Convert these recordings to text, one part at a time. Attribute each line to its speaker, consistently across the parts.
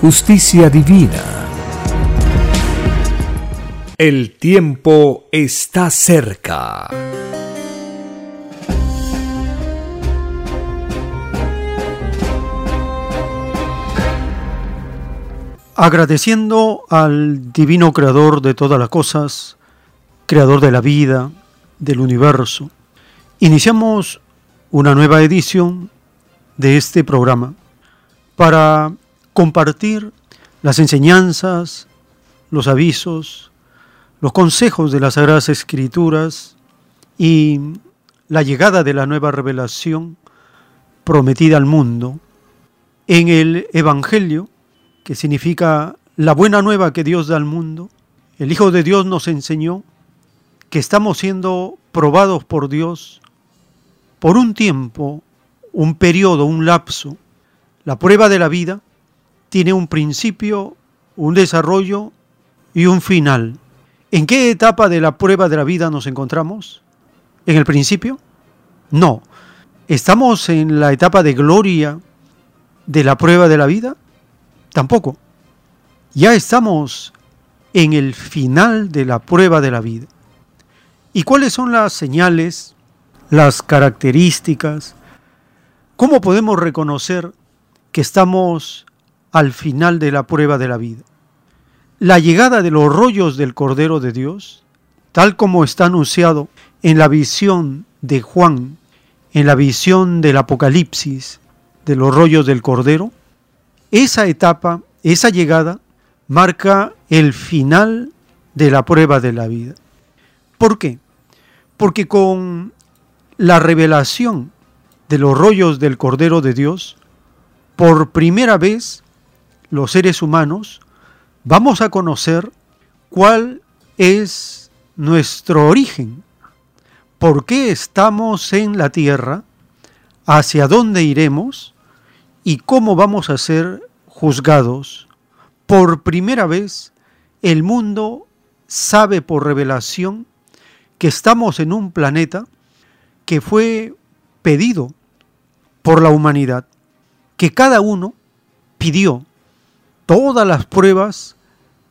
Speaker 1: justicia divina. El tiempo está cerca.
Speaker 2: Agradeciendo al divino creador de todas las cosas, creador de la vida, del universo, iniciamos una nueva edición de este programa para compartir las enseñanzas, los avisos, los consejos de las Sagradas Escrituras y la llegada de la nueva revelación prometida al mundo en el Evangelio, que significa la buena nueva que Dios da al mundo. El Hijo de Dios nos enseñó que estamos siendo probados por Dios por un tiempo un periodo, un lapso. La prueba de la vida tiene un principio, un desarrollo y un final. ¿En qué etapa de la prueba de la vida nos encontramos? ¿En el principio? No. ¿Estamos en la etapa de gloria de la prueba de la vida? Tampoco. Ya estamos en el final de la prueba de la vida. ¿Y cuáles son las señales, las características, ¿Cómo podemos reconocer que estamos al final de la prueba de la vida? La llegada de los rollos del Cordero de Dios, tal como está anunciado en la visión de Juan, en la visión del Apocalipsis, de los rollos del Cordero, esa etapa, esa llegada, marca el final de la prueba de la vida. ¿Por qué? Porque con la revelación de los rollos del Cordero de Dios, por primera vez los seres humanos vamos a conocer cuál es nuestro origen, por qué estamos en la tierra, hacia dónde iremos y cómo vamos a ser juzgados. Por primera vez el mundo sabe por revelación que estamos en un planeta que fue pedido por la humanidad, que cada uno pidió todas las pruebas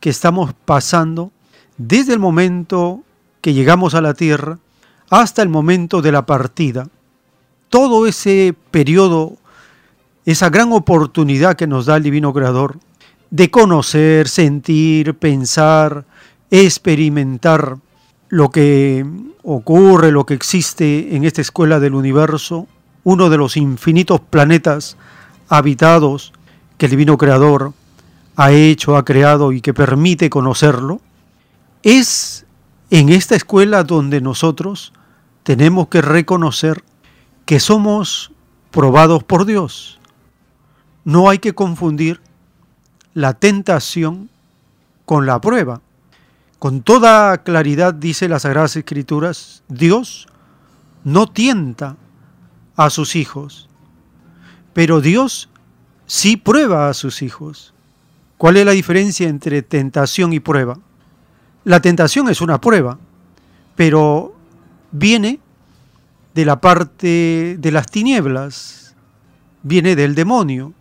Speaker 2: que estamos pasando desde el momento que llegamos a la tierra hasta el momento de la partida. Todo ese periodo, esa gran oportunidad que nos da el Divino Creador de conocer, sentir, pensar, experimentar lo que ocurre, lo que existe en esta escuela del universo, uno de los infinitos planetas habitados que el Divino Creador ha hecho, ha creado y que permite conocerlo, es en esta escuela donde nosotros tenemos que reconocer que somos probados por Dios. No hay que confundir la tentación con la prueba. Con toda claridad dice las Sagradas Escrituras, Dios no tienta a sus hijos, pero Dios sí prueba a sus hijos. ¿Cuál es la diferencia entre tentación y prueba? La tentación es una prueba, pero viene de la parte de las tinieblas, viene del demonio,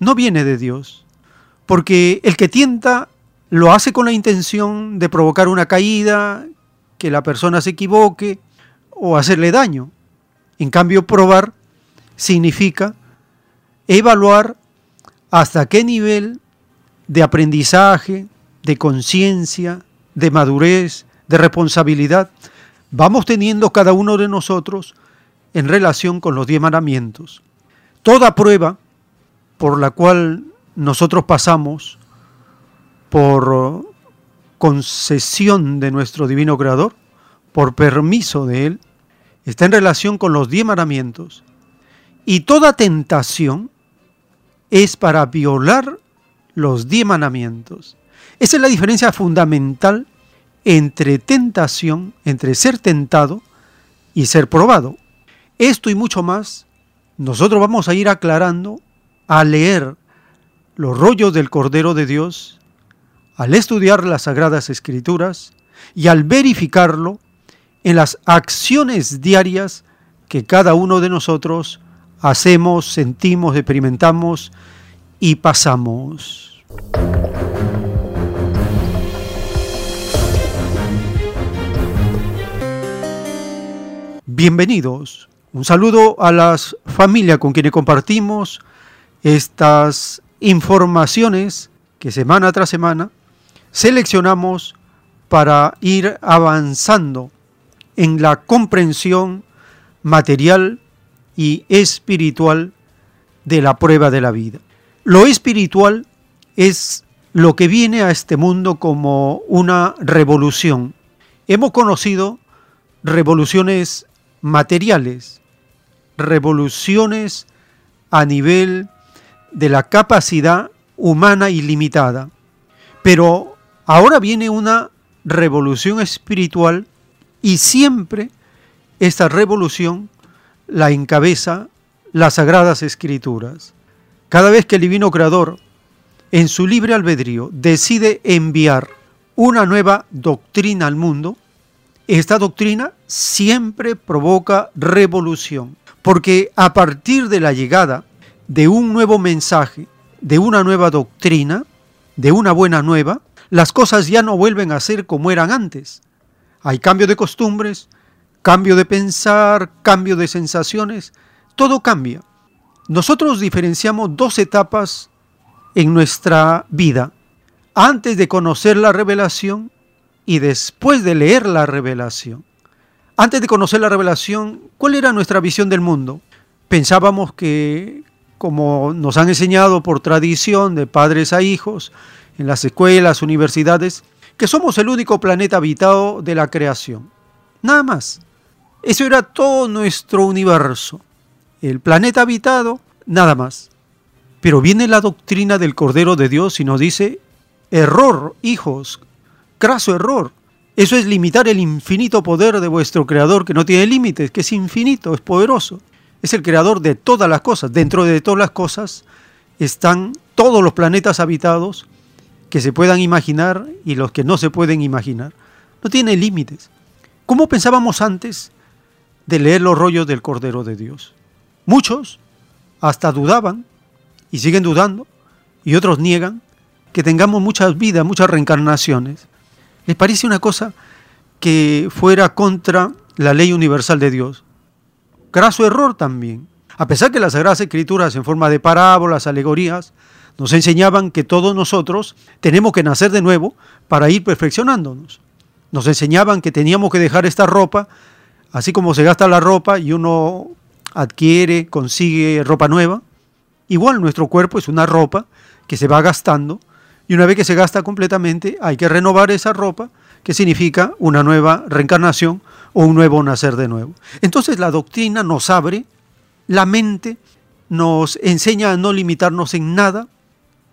Speaker 2: no viene de Dios, porque el que tienta lo hace con la intención de provocar una caída, que la persona se equivoque o hacerle daño. En cambio, probar significa evaluar hasta qué nivel de aprendizaje, de conciencia, de madurez, de responsabilidad vamos teniendo cada uno de nosotros en relación con los diez mandamientos. Toda prueba por la cual nosotros pasamos por concesión de nuestro divino creador, por permiso de él, está en relación con los diez mandamientos. Y toda tentación es para violar los diez mandamientos. Esa es la diferencia fundamental entre tentación, entre ser tentado y ser probado. Esto y mucho más, nosotros vamos a ir aclarando a leer los rollos del Cordero de Dios, al estudiar las Sagradas Escrituras y al verificarlo en las acciones diarias que cada uno de nosotros hacemos, sentimos, experimentamos y pasamos. Bienvenidos. Un saludo a las familias con quienes compartimos estas informaciones que semana tras semana seleccionamos para ir avanzando en la comprensión material y espiritual de la prueba de la vida. Lo espiritual es lo que viene a este mundo como una revolución. Hemos conocido revoluciones materiales, revoluciones a nivel de la capacidad humana ilimitada. Pero ahora viene una revolución espiritual y siempre esta revolución la encabeza las sagradas escrituras. Cada vez que el divino creador, en su libre albedrío, decide enviar una nueva doctrina al mundo, esta doctrina siempre provoca revolución, porque a partir de la llegada de un nuevo mensaje, de una nueva doctrina, de una buena nueva, las cosas ya no vuelven a ser como eran antes. Hay cambio de costumbres, cambio de pensar, cambio de sensaciones, todo cambia. Nosotros diferenciamos dos etapas en nuestra vida. Antes de conocer la revelación y después de leer la revelación. Antes de conocer la revelación, ¿cuál era nuestra visión del mundo? Pensábamos que, como nos han enseñado por tradición de padres a hijos, en las escuelas, universidades, que somos el único planeta habitado de la creación. Nada más. Eso era todo nuestro universo. El planeta habitado, nada más. Pero viene la doctrina del Cordero de Dios y nos dice, error, hijos, craso error. Eso es limitar el infinito poder de vuestro Creador, que no tiene límites, que es infinito, es poderoso. Es el Creador de todas las cosas. Dentro de todas las cosas están todos los planetas habitados que se puedan imaginar y los que no se pueden imaginar. No tiene límites. ¿Cómo pensábamos antes de leer los rollos del Cordero de Dios? Muchos hasta dudaban y siguen dudando y otros niegan que tengamos muchas vidas, muchas reencarnaciones. ¿Les parece una cosa que fuera contra la ley universal de Dios? Graso error también. A pesar que las Sagradas Escrituras en forma de parábolas, alegorías, nos enseñaban que todos nosotros tenemos que nacer de nuevo para ir perfeccionándonos. Nos enseñaban que teníamos que dejar esta ropa, así como se gasta la ropa y uno adquiere, consigue ropa nueva. Igual nuestro cuerpo es una ropa que se va gastando y una vez que se gasta completamente, hay que renovar esa ropa, que significa una nueva reencarnación o un nuevo nacer de nuevo. Entonces la doctrina nos abre la mente, nos enseña a no limitarnos en nada.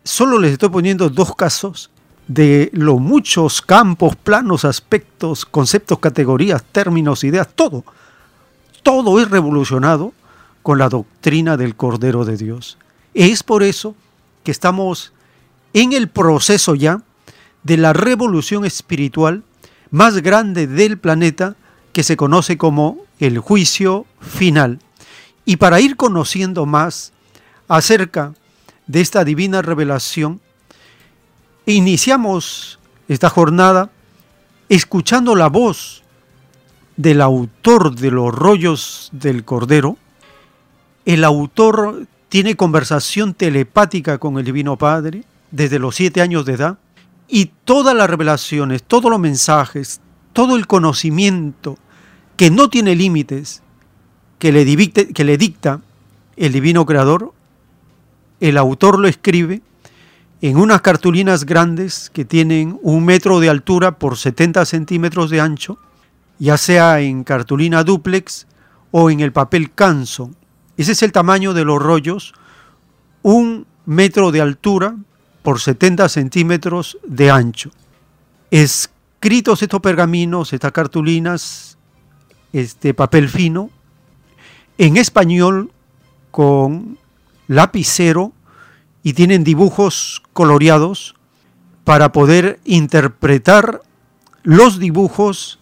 Speaker 2: Solo les estoy poniendo dos casos de los muchos campos, planos, aspectos, conceptos, categorías, términos, ideas, todo. Todo es revolucionado con la doctrina del Cordero de Dios. Es por eso que estamos en el proceso ya de la revolución espiritual más grande del planeta que se conoce como el juicio final. Y para ir conociendo más acerca de esta divina revelación, iniciamos esta jornada escuchando la voz del autor de los rollos del Cordero. El autor tiene conversación telepática con el Divino Padre desde los siete años de edad y todas las revelaciones, todos los mensajes, todo el conocimiento que no tiene límites que le, que le dicta el Divino Creador, el autor lo escribe en unas cartulinas grandes que tienen un metro de altura por 70 centímetros de ancho, ya sea en cartulina duplex o en el papel canso. Ese es el tamaño de los rollos, un metro de altura por 70 centímetros de ancho. Escritos estos pergaminos, estas cartulinas, este papel fino, en español con lapicero y tienen dibujos coloreados para poder interpretar los dibujos,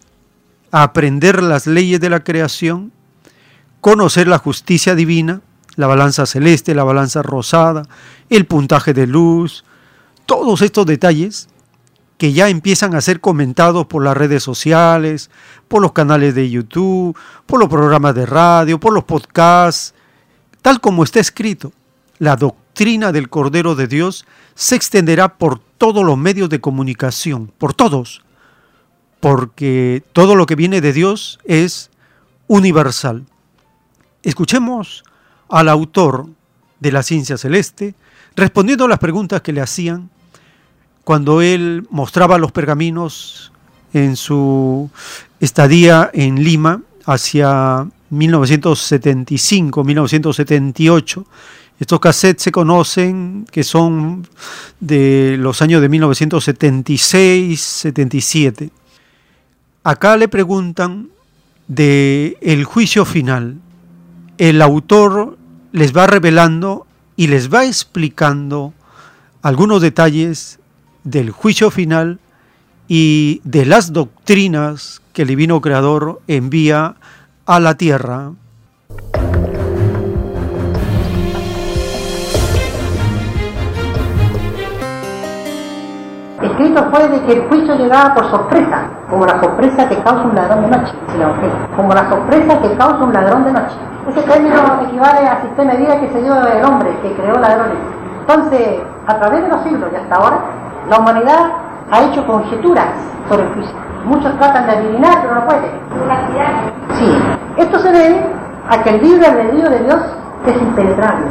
Speaker 2: aprender las leyes de la creación, conocer la justicia divina, la balanza celeste, la balanza rosada, el puntaje de luz, todos estos detalles que ya empiezan a ser comentados por las redes sociales, por los canales de YouTube, por los programas de radio, por los podcasts, tal como está escrito. La doctrina del Cordero de Dios se extenderá por todos los medios de comunicación, por todos, porque todo lo que viene de Dios es universal. Escuchemos al autor de la ciencia celeste respondiendo a las preguntas que le hacían cuando él mostraba los pergaminos en su estadía en Lima hacia 1975-1978. Estos cassettes se conocen que son de los años de 1976-77. Acá le preguntan de el juicio final. El autor les va revelando y les va explicando algunos detalles del juicio final y de las doctrinas que el divino creador envía a la tierra.
Speaker 3: Escrito fue de que el juicio llegaba por sorpresa, como la sorpresa que causa un ladrón de noche, como la sorpresa que causa un ladrón de noche. Ese término equivale al sistema de vida que se dio el hombre, que creó ladrones. Entonces, a través de los siglos y hasta ahora, la humanidad ha hecho conjeturas sobre el juicio. Muchos tratan de adivinar, pero no pueden. Sí, esto se debe a que el libre albedrío de Dios es impenetrable.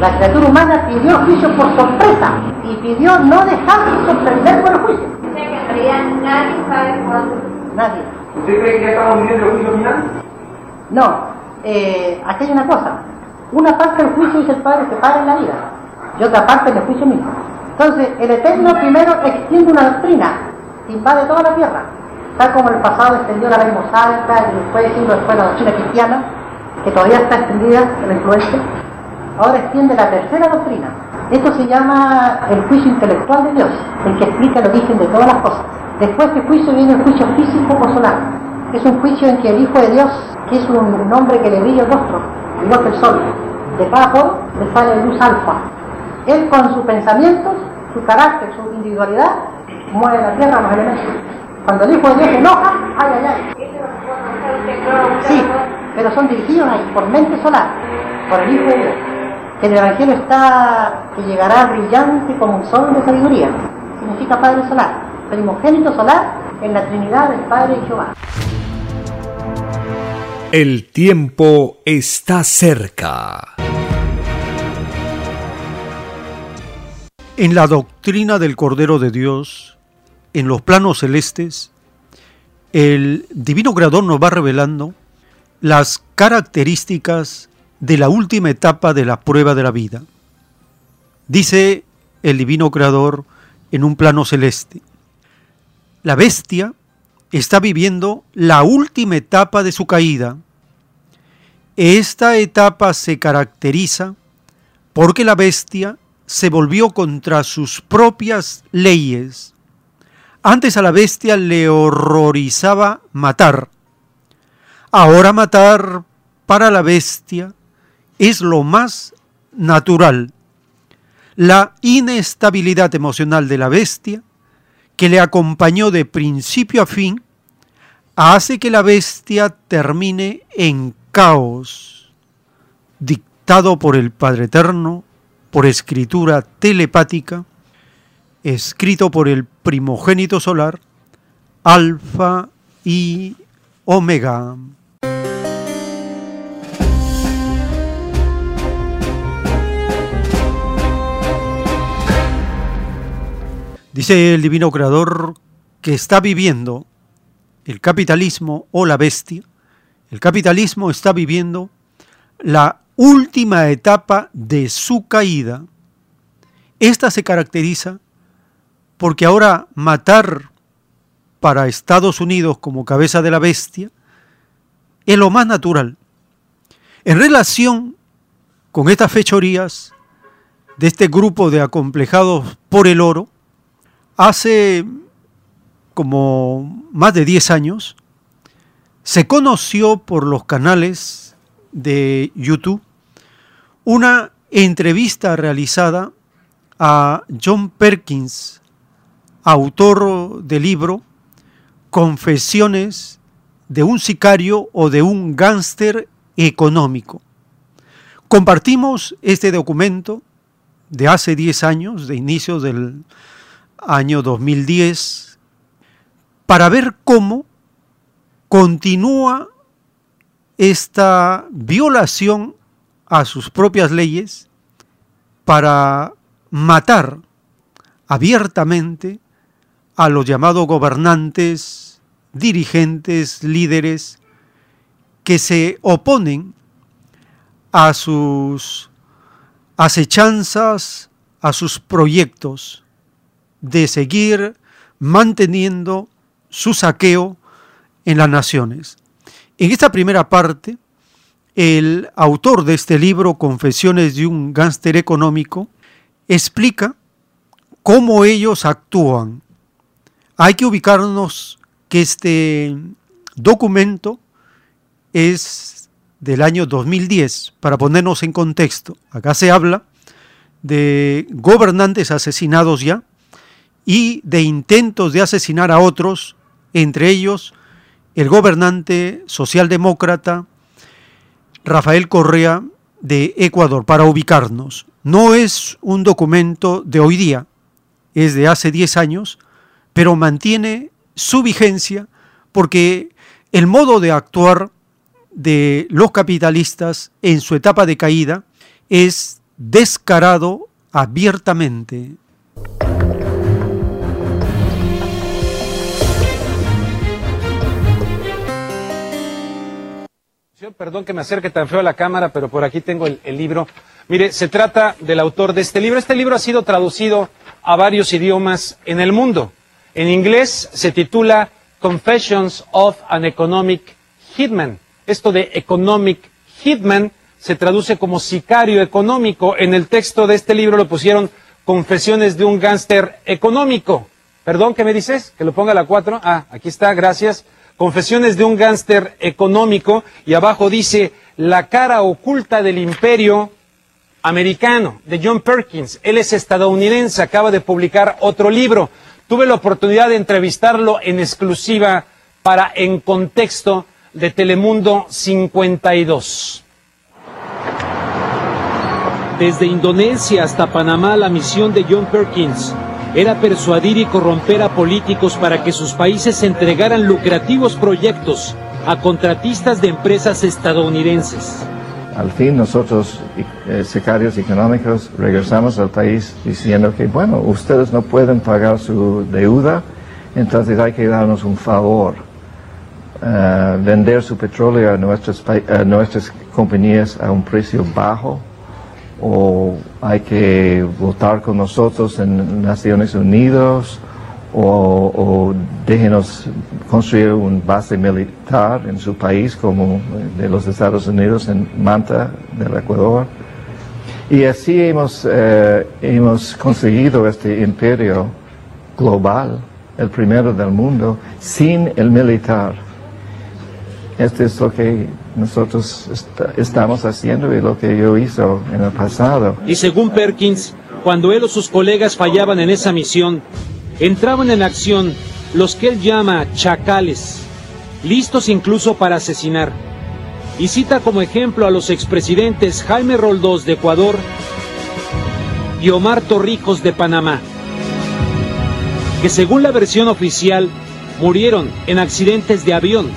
Speaker 3: La criatura humana pidió juicio por sorpresa y pidió no dejarse sorprender por el juicio.
Speaker 4: O sea que en realidad nadie sabe cuándo.
Speaker 3: Nadie.
Speaker 5: ¿Usted cree que ya estamos viviendo el juicio final?
Speaker 3: No, eh, aquí hay una cosa. Una parte del juicio dice el Padre se para en la vida y otra parte del juicio mismo. Entonces, el Eterno primero extiende una doctrina que invade toda la tierra, tal como el pasado extendió la ley mosaica y después siglo después la doctrina cristiana, que todavía está extendida en la influencia. Ahora extiende la tercera doctrina. Esto se llama el juicio intelectual de Dios, el que explica el origen de todas las cosas. Después de juicio viene el juicio físico o solar. Es un juicio en que el Hijo de Dios, que es un hombre que le brilla el rostro, igual que el sol, de poro le sale luz alfa. Él con sus pensamientos su carácter, su individualidad, mueve la tierra los elementos. Cuando el Hijo de Dios se enoja, ay, ay, ay. Sí, pero son dirigidos ahí por mente solar, por el Hijo de Dios. Que el Evangelio está que llegará brillante como un sol de sabiduría. Significa Padre solar, primogénito solar en la Trinidad del Padre y Jehová.
Speaker 1: El tiempo está cerca.
Speaker 2: En la doctrina del Cordero de Dios, en los planos celestes, el Divino Creador nos va revelando las características de la última etapa de la prueba de la vida. Dice el Divino Creador en un plano celeste, la bestia está viviendo la última etapa de su caída. Esta etapa se caracteriza porque la bestia se volvió contra sus propias leyes. Antes a la bestia le horrorizaba matar. Ahora matar para la bestia es lo más natural. La inestabilidad emocional de la bestia, que le acompañó de principio a fin, hace que la bestia termine en caos, dictado por el Padre Eterno, por escritura telepática, escrito por el primogénito solar, Alfa y Omega. Dice el divino creador que está viviendo el capitalismo o la bestia. El capitalismo está viviendo la última etapa de su caída. Esta se caracteriza porque ahora matar para Estados Unidos como cabeza de la bestia es lo más natural. En relación con estas fechorías de este grupo de acomplejados por el oro, Hace como más de 10 años se conoció por los canales de YouTube una entrevista realizada a John Perkins, autor del libro Confesiones de un sicario o de un gángster económico. Compartimos este documento de hace 10 años, de inicios del año 2010, para ver cómo continúa esta violación a sus propias leyes para matar abiertamente a los llamados gobernantes, dirigentes, líderes que se oponen a sus acechanzas, a sus proyectos de seguir manteniendo su saqueo en las naciones. En esta primera parte, el autor de este libro, Confesiones de un gánster económico, explica cómo ellos actúan. Hay que ubicarnos que este documento es del año 2010, para ponernos en contexto. Acá se habla de gobernantes asesinados ya, y de intentos de asesinar a otros, entre ellos el gobernante socialdemócrata Rafael Correa de Ecuador, para ubicarnos. No es un documento de hoy día, es de hace 10 años, pero mantiene su vigencia porque el modo de actuar de los capitalistas en su etapa de caída es descarado abiertamente.
Speaker 6: Perdón que me acerque tan feo a la cámara, pero por aquí tengo el, libro. Mire, se trata del autor de este libro. Este libro ha sido traducido a varios idiomas en el mundo. En inglés se titula Confessions of an Economic Hitman. Esto de Economic Hitman se traduce como sicario económico. En el texto de este libro lo pusieron Confesiones de un gánster económico. Perdón, ¿qué me dices? Que lo ponga a la 4. Ah, aquí está, gracias. Confesiones de un gánster económico y abajo dice La cara oculta del imperio americano de John Perkins. Él es estadounidense, acaba de publicar otro libro. Tuve la oportunidad de entrevistarlo en exclusiva para En Contexto de Telemundo 52. Desde Indonesia hasta Panamá, la misión de John Perkins era persuadir y corromper a políticos para que sus países entregaran lucrativos proyectos a contratistas de empresas estadounidenses.
Speaker 7: Al fin nosotros, eh, secarios económicos, regresamos al país diciendo que, bueno, ustedes no pueden pagar su deuda, entonces hay que darnos un favor, eh, vender su petróleo a nuestras, a nuestras compañías a un precio bajo o hay que votar con nosotros en Naciones Unidas o, déjenos construir una base militar en su país como de los Estados Unidos en Manta del Ecuador. Y así hemos, eh, hemos conseguido este imperio global, el primero del mundo, sin el militar. Este es lo que nosotros estamos haciendo y lo que yo hizo en el pasado.
Speaker 6: Y según Perkins, cuando él o sus colegas fallaban en esa misión, entraban en acción los que él llama chacales, listos incluso para asesinar. y cita como ejemplo a los expresidentes Jaime Roldós de Ecuador y Omar Torrijos de Panamá, que según la versión oficial murieron en accidentes de avión,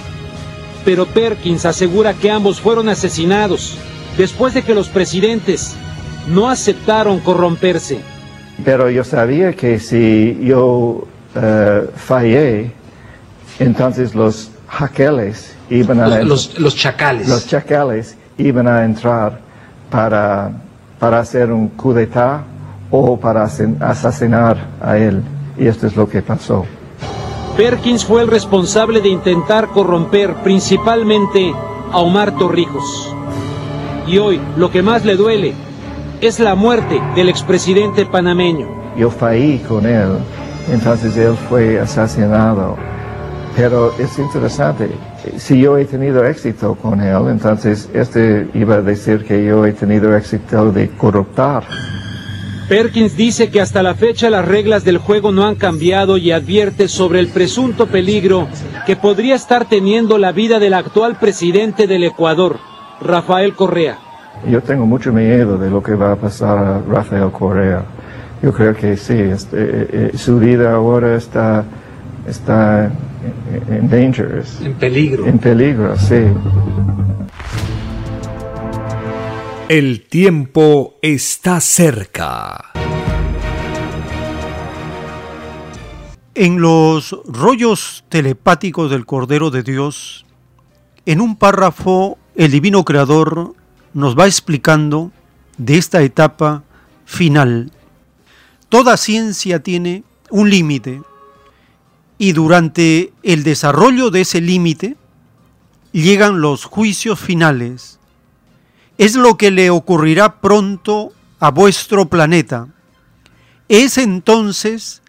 Speaker 6: pero Perkins asegura que ambos fueron asesinados después de que los presidentes no aceptaron corromperse.
Speaker 7: Pero yo sabía que si yo eh, fallé, entonces los jaqueles iban a...
Speaker 6: Los, los, chacales.
Speaker 7: Los chacales iban a entrar para, para hacer un coup d'etat o para asesinar a él. Y esto es lo que pasó.
Speaker 6: Perkins fue el responsable de intentar corromper principalmente a Omar Torrijos. Y hoy lo que más le duele es la muerte del expresidente panameño.
Speaker 7: Yo fallé con él, entonces él fue asesinado. Pero es interesante, si yo he tenido éxito con él, entonces este iba a decir que yo he tenido éxito de corruptar.
Speaker 6: Perkins dice que hasta la fecha las reglas del juego no han cambiado y advierte sobre el presunto peligro que podría estar teniendo la vida del actual presidente del Ecuador, Rafael Correa.
Speaker 7: Yo tengo mucho miedo de lo que va a pasar a Rafael Correa. Yo creo que sí, este, eh, eh, su vida ahora está, está en danger.
Speaker 6: En peligro.
Speaker 7: En peligro, sí.
Speaker 1: El tiempo está cerca.
Speaker 2: En los rollos telepáticos del Cordero de Dios, en un párrafo, el Divino Creador nos va explicando de esta etapa final. Toda ciencia tiene un límite y durante el desarrollo de ese límite llegan los juicios finales es lo que le ocurrirá pronto a vuestro planeta. Es entonces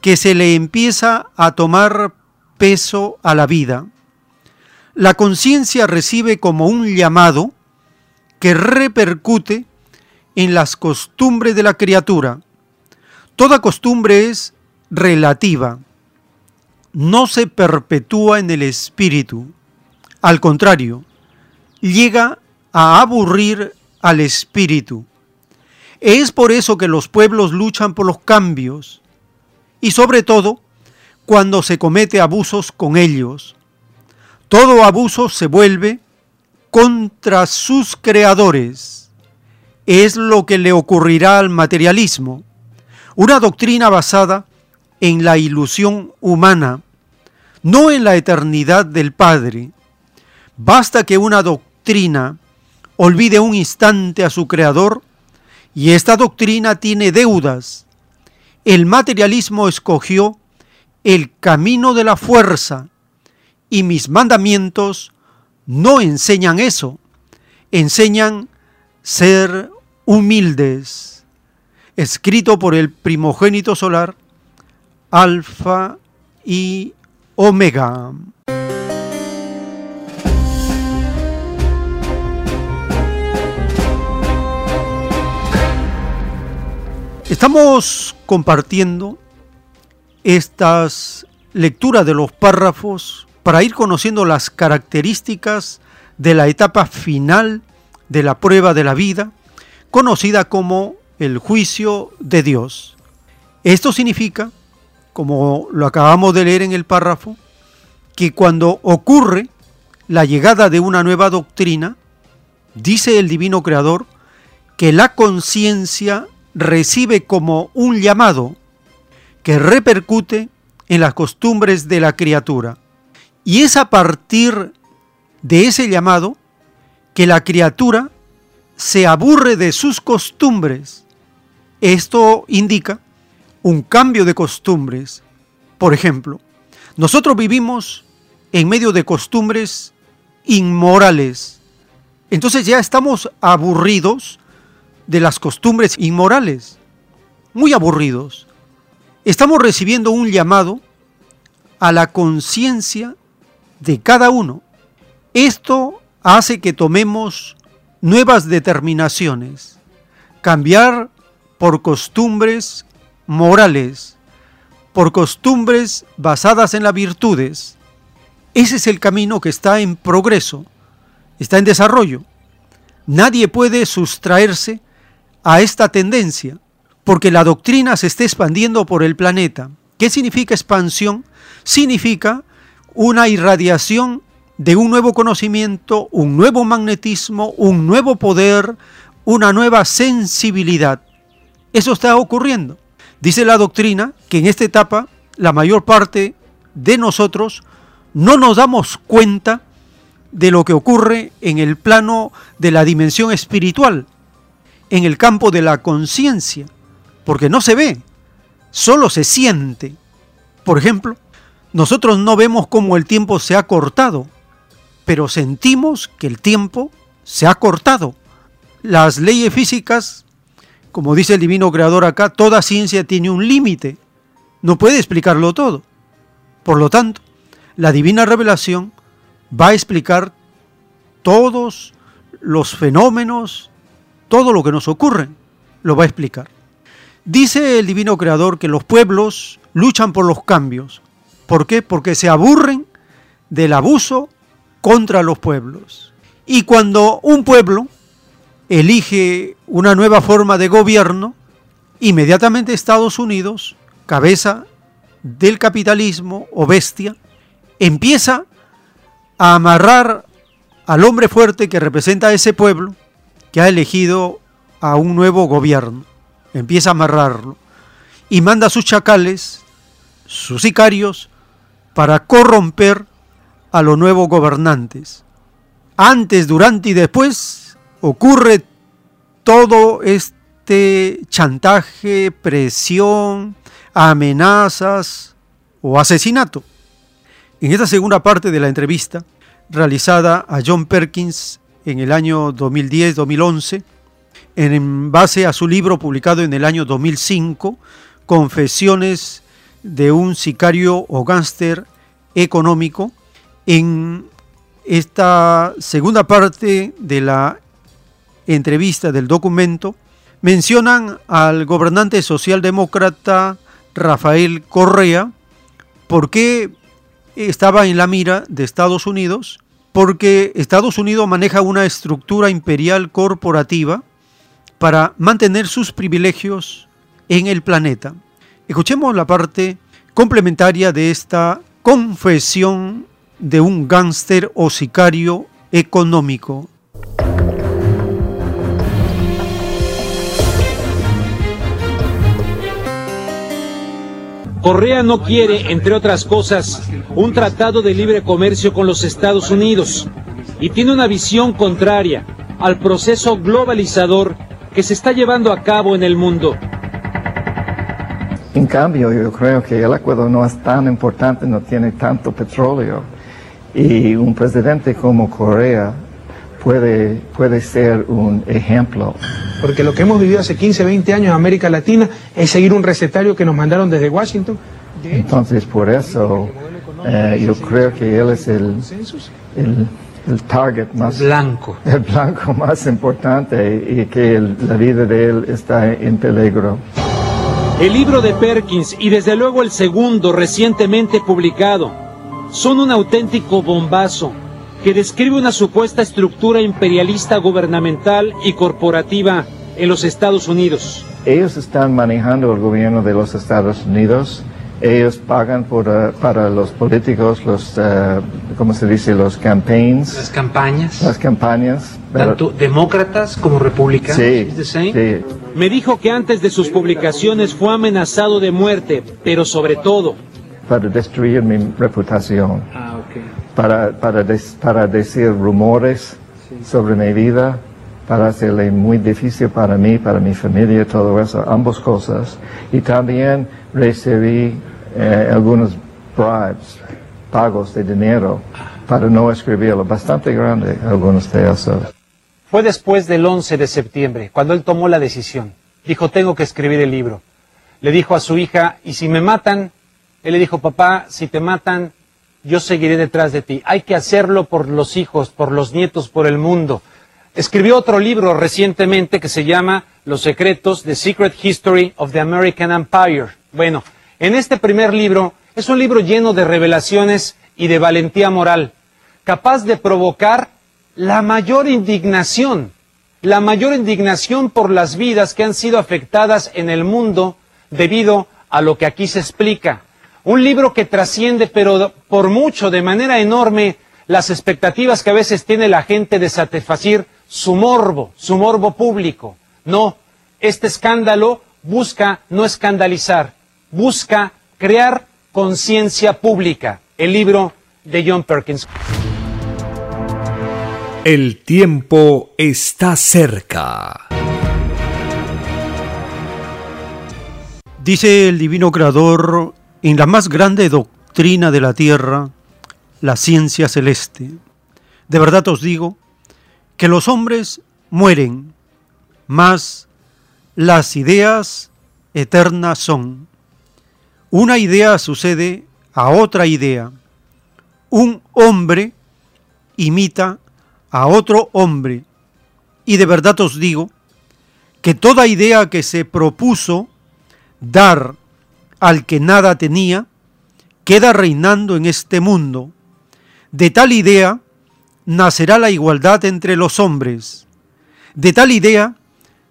Speaker 2: que se le empieza a tomar peso a la vida. La conciencia recibe como un llamado que repercute en las costumbres de la criatura. Toda costumbre es relativa, no se perpetúa en el espíritu. Al contrario, llega a aburrir al espíritu. Es por eso que los pueblos luchan por los cambios y sobre todo cuando se comete abusos con ellos. Todo abuso se vuelve contra sus creadores. Es lo que le ocurrirá al materialismo, una doctrina basada en la ilusión humana, no en la eternidad del Padre. Basta que una doctrina olvide un instante a su creador y esta doctrina tiene deudas. El materialismo escogió el camino de la fuerza y mis mandamientos no enseñan eso, enseñan ser humildes. Escrito por el primogénito solar, Alfa y Omega. Estamos compartiendo estas lecturas de los párrafos para ir conociendo las características de la etapa final de la prueba de la vida, conocida como el juicio de Dios. Esto significa, como lo acabamos de leer en el párrafo, que cuando ocurre la llegada de una nueva doctrina, dice el divino creador que la conciencia recibe como un llamado que repercute en las costumbres de la criatura. Y es a partir de ese llamado que la criatura se aburre de sus costumbres. Esto indica un cambio de costumbres. Por ejemplo, nosotros vivimos en medio de costumbres inmorales. Entonces ya estamos aburridos de las costumbres inmorales, muy aburridos. Estamos recibiendo un llamado a la conciencia de cada uno. Esto hace que tomemos nuevas determinaciones, cambiar por costumbres morales, por costumbres basadas en las virtudes. Ese es el camino que está en progreso está en desarrollo. Nadie puede sustraerse a esta tendencia porque la doctrina se está expandiendo por el planeta. ¿Qué significa expansión? Significa una irradiación de un nuevo conocimiento, un nuevo magnetismo, un nuevo poder, una nueva sensibilidad. Eso está ocurriendo. Dice la doctrina que en esta etapa la mayor parte de nosotros no nos damos cuenta de lo que ocurre en el plano de la dimensión espiritual, en el campo de la conciencia, porque no se ve, solo se siente. Por ejemplo, nosotros no vemos cómo el tiempo se ha cortado, pero sentimos que el tiempo se ha cortado. Las leyes físicas, como dice el divino creador acá, toda ciencia tiene un límite, no puede explicarlo todo. Por lo tanto, la divina revelación va a explicar todos los fenómenos, todo lo que nos ocurre, lo va a explicar. Dice el divino creador que los pueblos luchan por los cambios. ¿Por qué? Porque se aburren del abuso contra los pueblos. Y cuando un pueblo elige una nueva forma de gobierno, inmediatamente Estados Unidos, cabeza del capitalismo o bestia, empieza a amarrar al hombre fuerte que representa a ese pueblo que ha elegido a un nuevo gobierno. Empieza a amarrarlo y manda a sus chacales, sus sicarios, para corromper a los nuevos gobernantes. Antes, durante y después ocurre todo este chantaje, presión, amenazas o asesinato. En esta segunda parte de la entrevista, realizada a John Perkins en el año 2010-2011, en base a su libro publicado en el año 2005, Confesiones de un sicario o gánster económico, en esta segunda parte de la entrevista del documento, mencionan al gobernante socialdemócrata Rafael Correa, ¿por qué estaba en la mira de Estados Unidos? Porque Estados Unidos maneja una estructura imperial corporativa para mantener sus privilegios en el planeta. Escuchemos la parte complementaria de esta confesión de un gángster o sicario económico.
Speaker 6: Correa no quiere, entre otras cosas, un tratado de libre comercio con los Estados Unidos y tiene una visión contraria al proceso globalizador que se está llevando a cabo en el mundo.
Speaker 7: En cambio, yo creo que el acuerdo no es tan importante, no tiene tanto petróleo. Y un presidente como Corea puede, puede ser un ejemplo.
Speaker 8: Porque lo que hemos vivido hace 15, 20 años en América Latina es seguir un recetario que nos mandaron desde Washington.
Speaker 7: Entonces, por eso, eh, yo creo que él es el, el, el target más...
Speaker 6: Blanco.
Speaker 7: El blanco más importante y que el- la vida de él está en peligro.
Speaker 6: El libro de Perkins y desde luego el segundo recientemente publicado son un auténtico bombazo que describe una supuesta estructura imperialista gubernamental y corporativa en los Estados Unidos.
Speaker 7: Ellos están manejando el gobierno de los Estados Unidos. Ellos pagan por, eh, para los políticos, los, eh, ¿cómo se dice? Los campaigns,
Speaker 9: Las campañas,
Speaker 7: las campañas. Pero-
Speaker 9: tanto demócratas como republicanos.
Speaker 7: sí, sí.
Speaker 6: Me dijo que antes de sus publicaciones fue amenazado de muerte, pero sobre todo
Speaker 7: para destruir mi reputación,
Speaker 9: Ah.
Speaker 7: Para, para, des- para decir rumores sobre mi vida, para hacerle muy difícil para mí, para mi familia, todo eso, ambas cosas. Y también recibí eh, algunos bribes, pagos de dinero, para no escribirlo, bastante grande algunos de esos.
Speaker 6: Fue después del 11 de septiembre, cuando él tomó la decisión. Dijo, tengo que escribir el libro. Le dijo a su hija, y si me matan, él le dijo, papá, si te matan, yo seguiré detrás de ti. Hay que hacerlo por los hijos, por los nietos, por el mundo. Escribió otro libro recientemente que se llama Los secretos, The Secret History of the American Empire. Bueno, en este primer libro es un libro lleno de revelaciones y de valentía moral, capaz de provocar la mayor indignación, la mayor indignación por las vidas que han sido afectadas en el mundo debido a lo que aquí se explica. Un libro que trasciende, pero por mucho, de manera enorme, las expectativas que a veces tiene la gente de satisfacer su morbo, su morbo público. No, este escándalo busca no escandalizar, busca crear conciencia pública. El libro de John Perkins.
Speaker 1: El tiempo está cerca.
Speaker 2: Dice el divino creador en la más grande doctrina de la tierra, la ciencia celeste. De verdad os digo que los hombres mueren, mas las ideas eternas son. Una idea sucede a otra idea. Un hombre imita a otro hombre. Y de verdad os digo que toda idea que se propuso dar al que nada tenía, queda reinando en este mundo. De tal idea nacerá la igualdad entre los hombres. De tal idea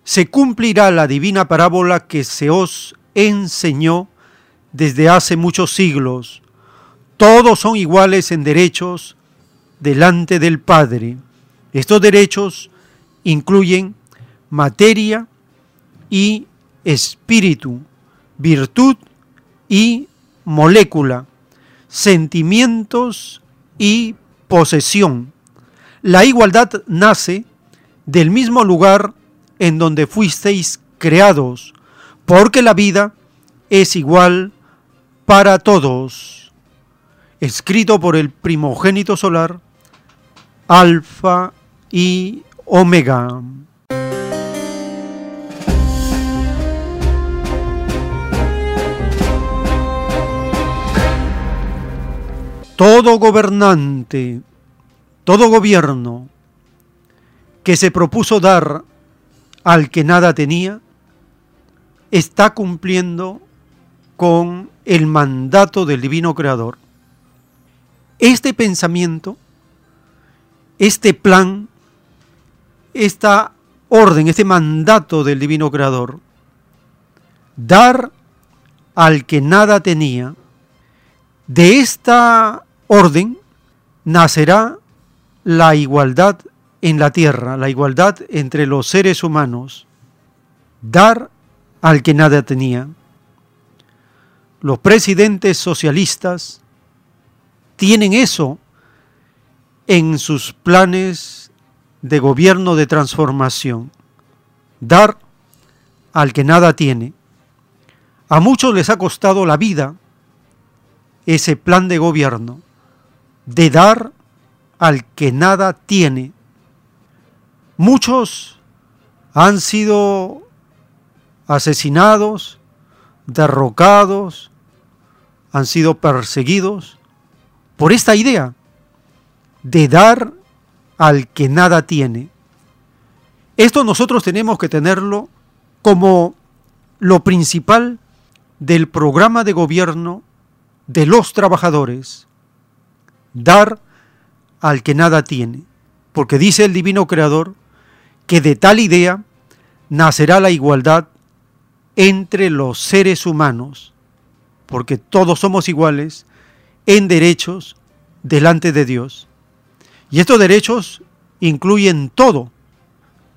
Speaker 2: se cumplirá la divina parábola que se os enseñó desde hace muchos siglos. Todos son iguales en derechos delante del Padre. Estos derechos incluyen materia y espíritu, virtud y molécula, sentimientos y posesión. La igualdad nace del mismo lugar en donde fuisteis creados, porque la vida es igual para todos. Escrito por el primogénito solar, Alfa y Omega. Todo gobernante, todo gobierno que se propuso dar al que nada tenía, está cumpliendo con el mandato del Divino Creador. Este pensamiento este plan, esta orden, este mandato del Divino Creador, dar al que nada tenía, de esta orden nacerá la igualdad en la tierra, la igualdad entre los seres humanos, dar al que nada tenía. Los presidentes socialistas tienen eso en sus planes de gobierno de transformación. Dar al que nada tiene. A muchos les ha costado la vida ese plan de gobierno de dar al que nada tiene. Muchos han sido asesinados, derrocados, han sido perseguidos por esta idea de dar al que nada tiene. Esto nosotros tenemos que tenerlo como lo principal del programa de gobierno de los trabajadores. Dar al que nada tiene. Porque dice el Divino Creador que de tal idea nacerá la igualdad entre los seres humanos, porque todos somos iguales en derechos delante de Dios. Y estos derechos incluyen todo,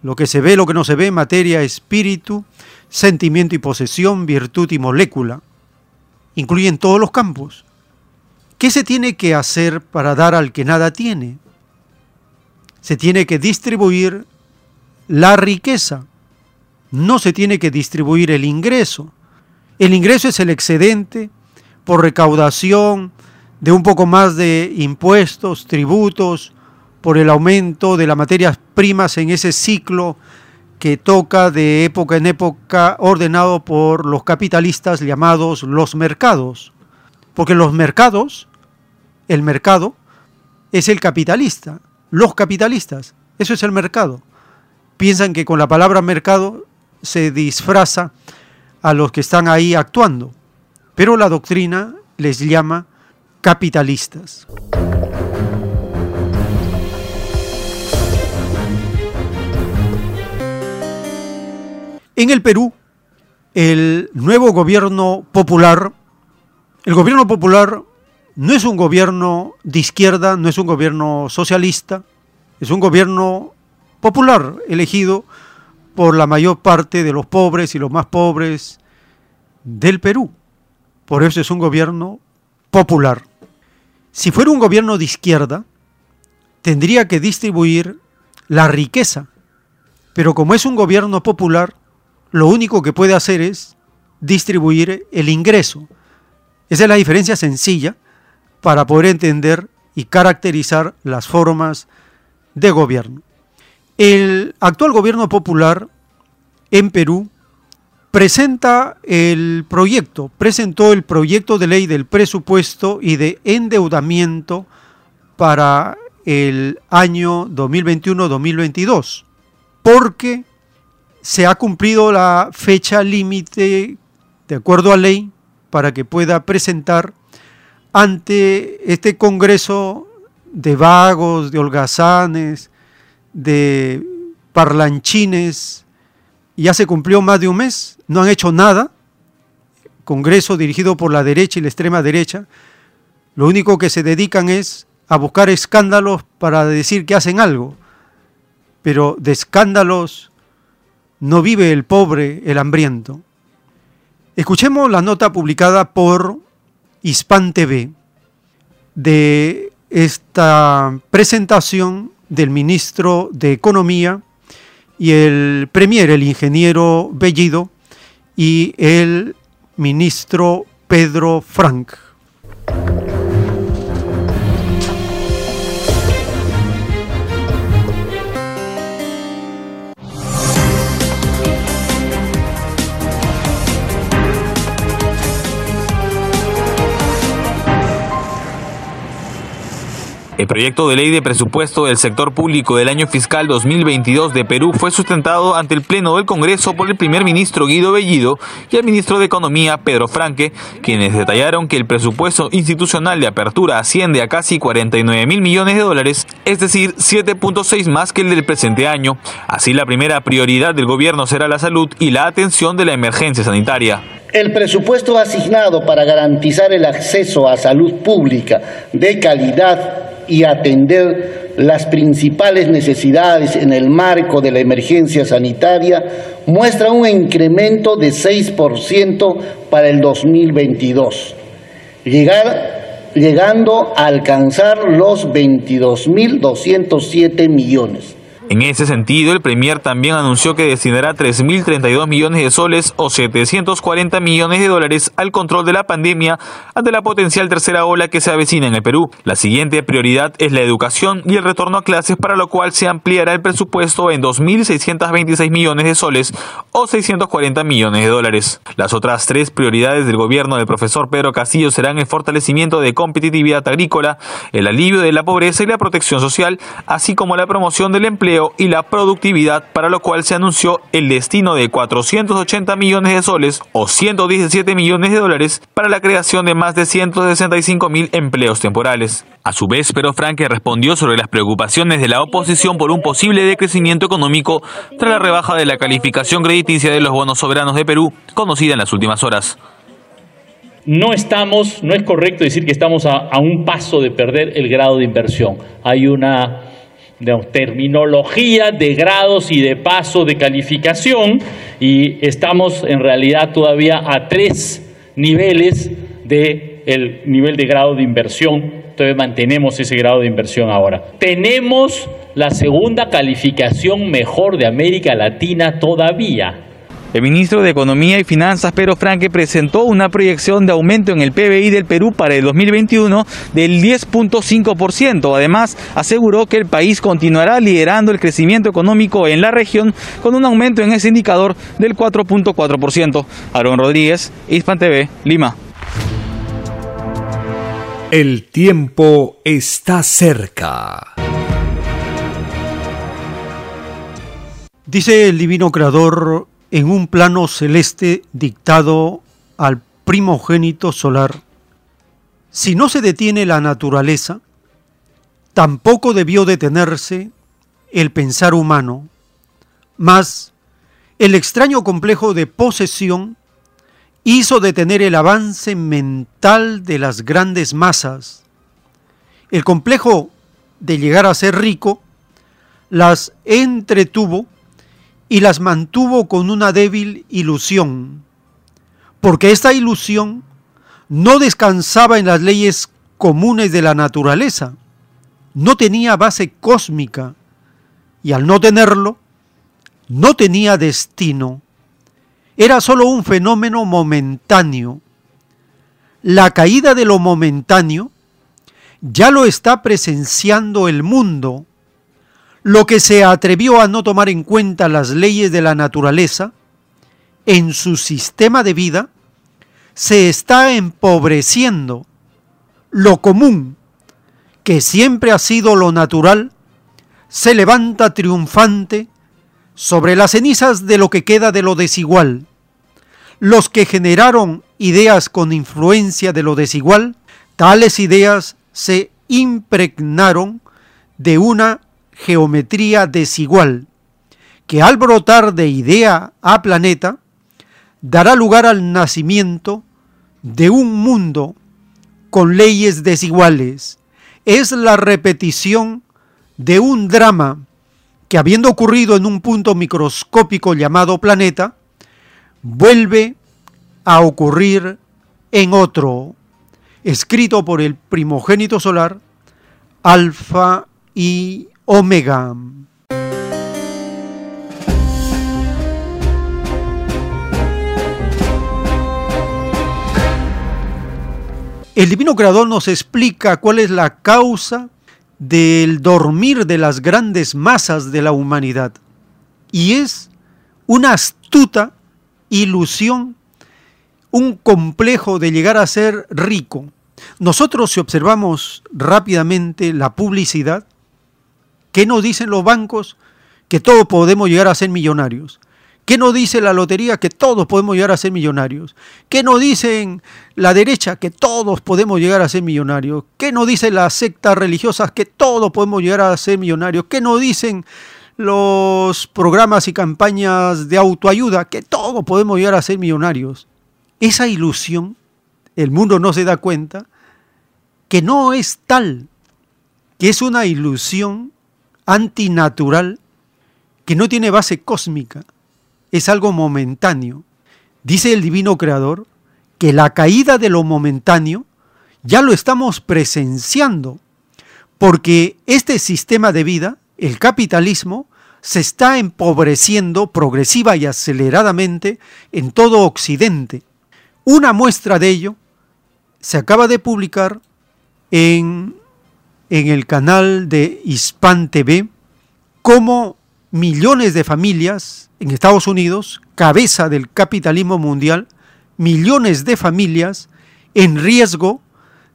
Speaker 2: lo que se ve, lo que no se ve, materia, espíritu, sentimiento y posesión, virtud y molécula. Incluyen todos los campos. ¿Qué se tiene que hacer para dar al que nada tiene? Se tiene que distribuir la riqueza, no se tiene que distribuir el ingreso. El ingreso es el excedente por recaudación de un poco más de impuestos, tributos, por el aumento de las materias primas en ese ciclo que toca de época en época ordenado por los capitalistas llamados los mercados. Porque los mercados, el mercado es el capitalista, los capitalistas, eso es el mercado. Piensan que con la palabra mercado se disfraza a los que están ahí actuando, pero la doctrina les llama capitalistas. En el Perú, el nuevo gobierno popular, el gobierno popular no es un gobierno de izquierda, no es un gobierno socialista, es un gobierno popular elegido por la mayor parte de los pobres y los más pobres del Perú. Por eso es un gobierno popular. Si fuera un gobierno de izquierda, tendría que distribuir la riqueza. Pero como es un gobierno popular, lo único que puede hacer es distribuir el ingreso. Esa es la diferencia sencilla para poder entender y caracterizar las formas de gobierno. El actual gobierno popular en Perú presenta el proyecto, presentó el proyecto de ley del presupuesto y de endeudamiento para el año 2021-2022, porque se ha cumplido la fecha límite de acuerdo a ley para que pueda presentar ante este Congreso de vagos, de holgazanes, de parlanchines, ya se cumplió más de un mes, no han hecho nada, Congreso dirigido por la derecha y la extrema derecha, lo único que se dedican es a buscar escándalos para decir que hacen algo, pero de escándalos no vive el pobre, el hambriento. Escuchemos la nota publicada por Hispan TV de esta presentación del ministro de Economía y el premier, el ingeniero Bellido, y el ministro Pedro Frank.
Speaker 10: El proyecto de ley de presupuesto del sector público del año fiscal 2022 de Perú fue sustentado ante el Pleno del Congreso por el primer ministro Guido Bellido y el ministro de Economía Pedro Franque, quienes detallaron que el presupuesto institucional de apertura asciende a casi 49 mil millones de dólares, es decir, 7.6 más que el del presente año. Así la primera prioridad del gobierno será la salud y la atención de la emergencia sanitaria.
Speaker 11: El presupuesto asignado para garantizar el acceso a salud pública de calidad y atender las principales necesidades en el marco de la emergencia sanitaria muestra un incremento de 6% para el 2022, llegar, llegando a alcanzar los 22.207 millones.
Speaker 10: En ese sentido, el Premier también anunció que destinará 3.032 millones de soles o 740 millones de dólares al control de la pandemia ante la potencial tercera ola que se avecina en el Perú. La siguiente prioridad es la educación y el retorno a clases, para lo cual se ampliará el presupuesto en 2.626 millones de soles o 640 millones de dólares. Las otras tres prioridades del gobierno del profesor Pedro Castillo serán el fortalecimiento de competitividad agrícola, el alivio de la pobreza y la protección social, así como la promoción del empleo y la productividad, para lo cual se anunció el destino de 480 millones de soles o 117 millones de dólares para la creación de más de 165 mil empleos temporales. A su vez, Pedro Franque respondió sobre las preocupaciones de la oposición por un posible decrecimiento económico tras la rebaja de la calificación crediticia de los bonos soberanos de Perú, conocida en las últimas horas.
Speaker 12: No estamos, no es correcto decir que estamos a un paso de perder el grado de inversión. Hay una de terminología de grados y de paso de calificación y estamos en realidad todavía a tres niveles del el nivel de grado de inversión. Entonces mantenemos ese grado de inversión ahora. Tenemos la segunda calificación mejor de América Latina todavía.
Speaker 10: El ministro de Economía y Finanzas, Pedro Franque, presentó una proyección de aumento en el PBI del Perú para el 2021 del 10.5%. Además, aseguró que el país continuará liderando el crecimiento económico en la región con un aumento en ese indicador del 4.4%. Aaron Rodríguez, Hispan TV, Lima.
Speaker 1: El tiempo está cerca.
Speaker 2: Dice el divino creador en un plano celeste dictado al primogénito solar. Si no se detiene la naturaleza, tampoco debió detenerse el pensar humano, mas El extraño complejo de posesión hizo detener el avance mental de las grandes masas. El complejo de llegar a ser rico las entretuvo y las mantuvo con una débil ilusión, porque esta ilusión no descansaba en las leyes comunes de la naturaleza, no tenía base cósmica y al no tenerlo, no tenía destino, era sólo un fenómeno momentáneo. La caída de lo momentáneo ya lo está presenciando el mundo. Lo que se atrevió a no tomar en cuenta las leyes de la naturaleza en su sistema de vida, se está empobreciendo. Lo común, que siempre ha sido lo natural, se levanta triunfante sobre las cenizas de lo que queda de lo desigual. Los que generaron ideas con influencia de lo desigual, tales ideas se impregnaron de una geometría desigual, que al brotar de idea a planeta, dará lugar al nacimiento de un mundo con leyes desiguales. Es la repetición de un drama que habiendo ocurrido en un punto microscópico llamado planeta, vuelve a ocurrir en otro, escrito por el primogénito solar, Alfa y Omega. El divino creador nos explica cuál es la causa del dormir de las grandes masas de la humanidad. Y es una astuta ilusión, un complejo de llegar a ser rico. Nosotros si observamos rápidamente la publicidad, ¿qué nos dicen los bancos? Que todos podemos llegar a ser millonarios. ¿Qué nos dice la lotería? Que todos podemos llegar a ser millonarios. ¿Qué nos dicen la derecha? Que todos podemos llegar a ser millonarios. ¿Qué nos dicen las sectas religiosas? Que todos podemos llegar a ser millonarios. ¿Qué nos dicen los programas y campañas de autoayuda? Que todos podemos llegar a ser millonarios. Esa ilusión, el mundo no se da cuenta, que no es tal, que es una ilusión antinatural, que no tiene base cósmica es algo momentáneo. Dice el divino creador que la caída de lo momentáneo ya lo estamos presenciando, porque este sistema de vida, el capitalismo, se está empobreciendo progresiva y aceleradamente en todo Occidente. Una muestra de ello se acaba de publicar en, en el canal de Hispan TV, como millones de familias en Estados Unidos, cabeza del capitalismo mundial, millones de familias en riesgo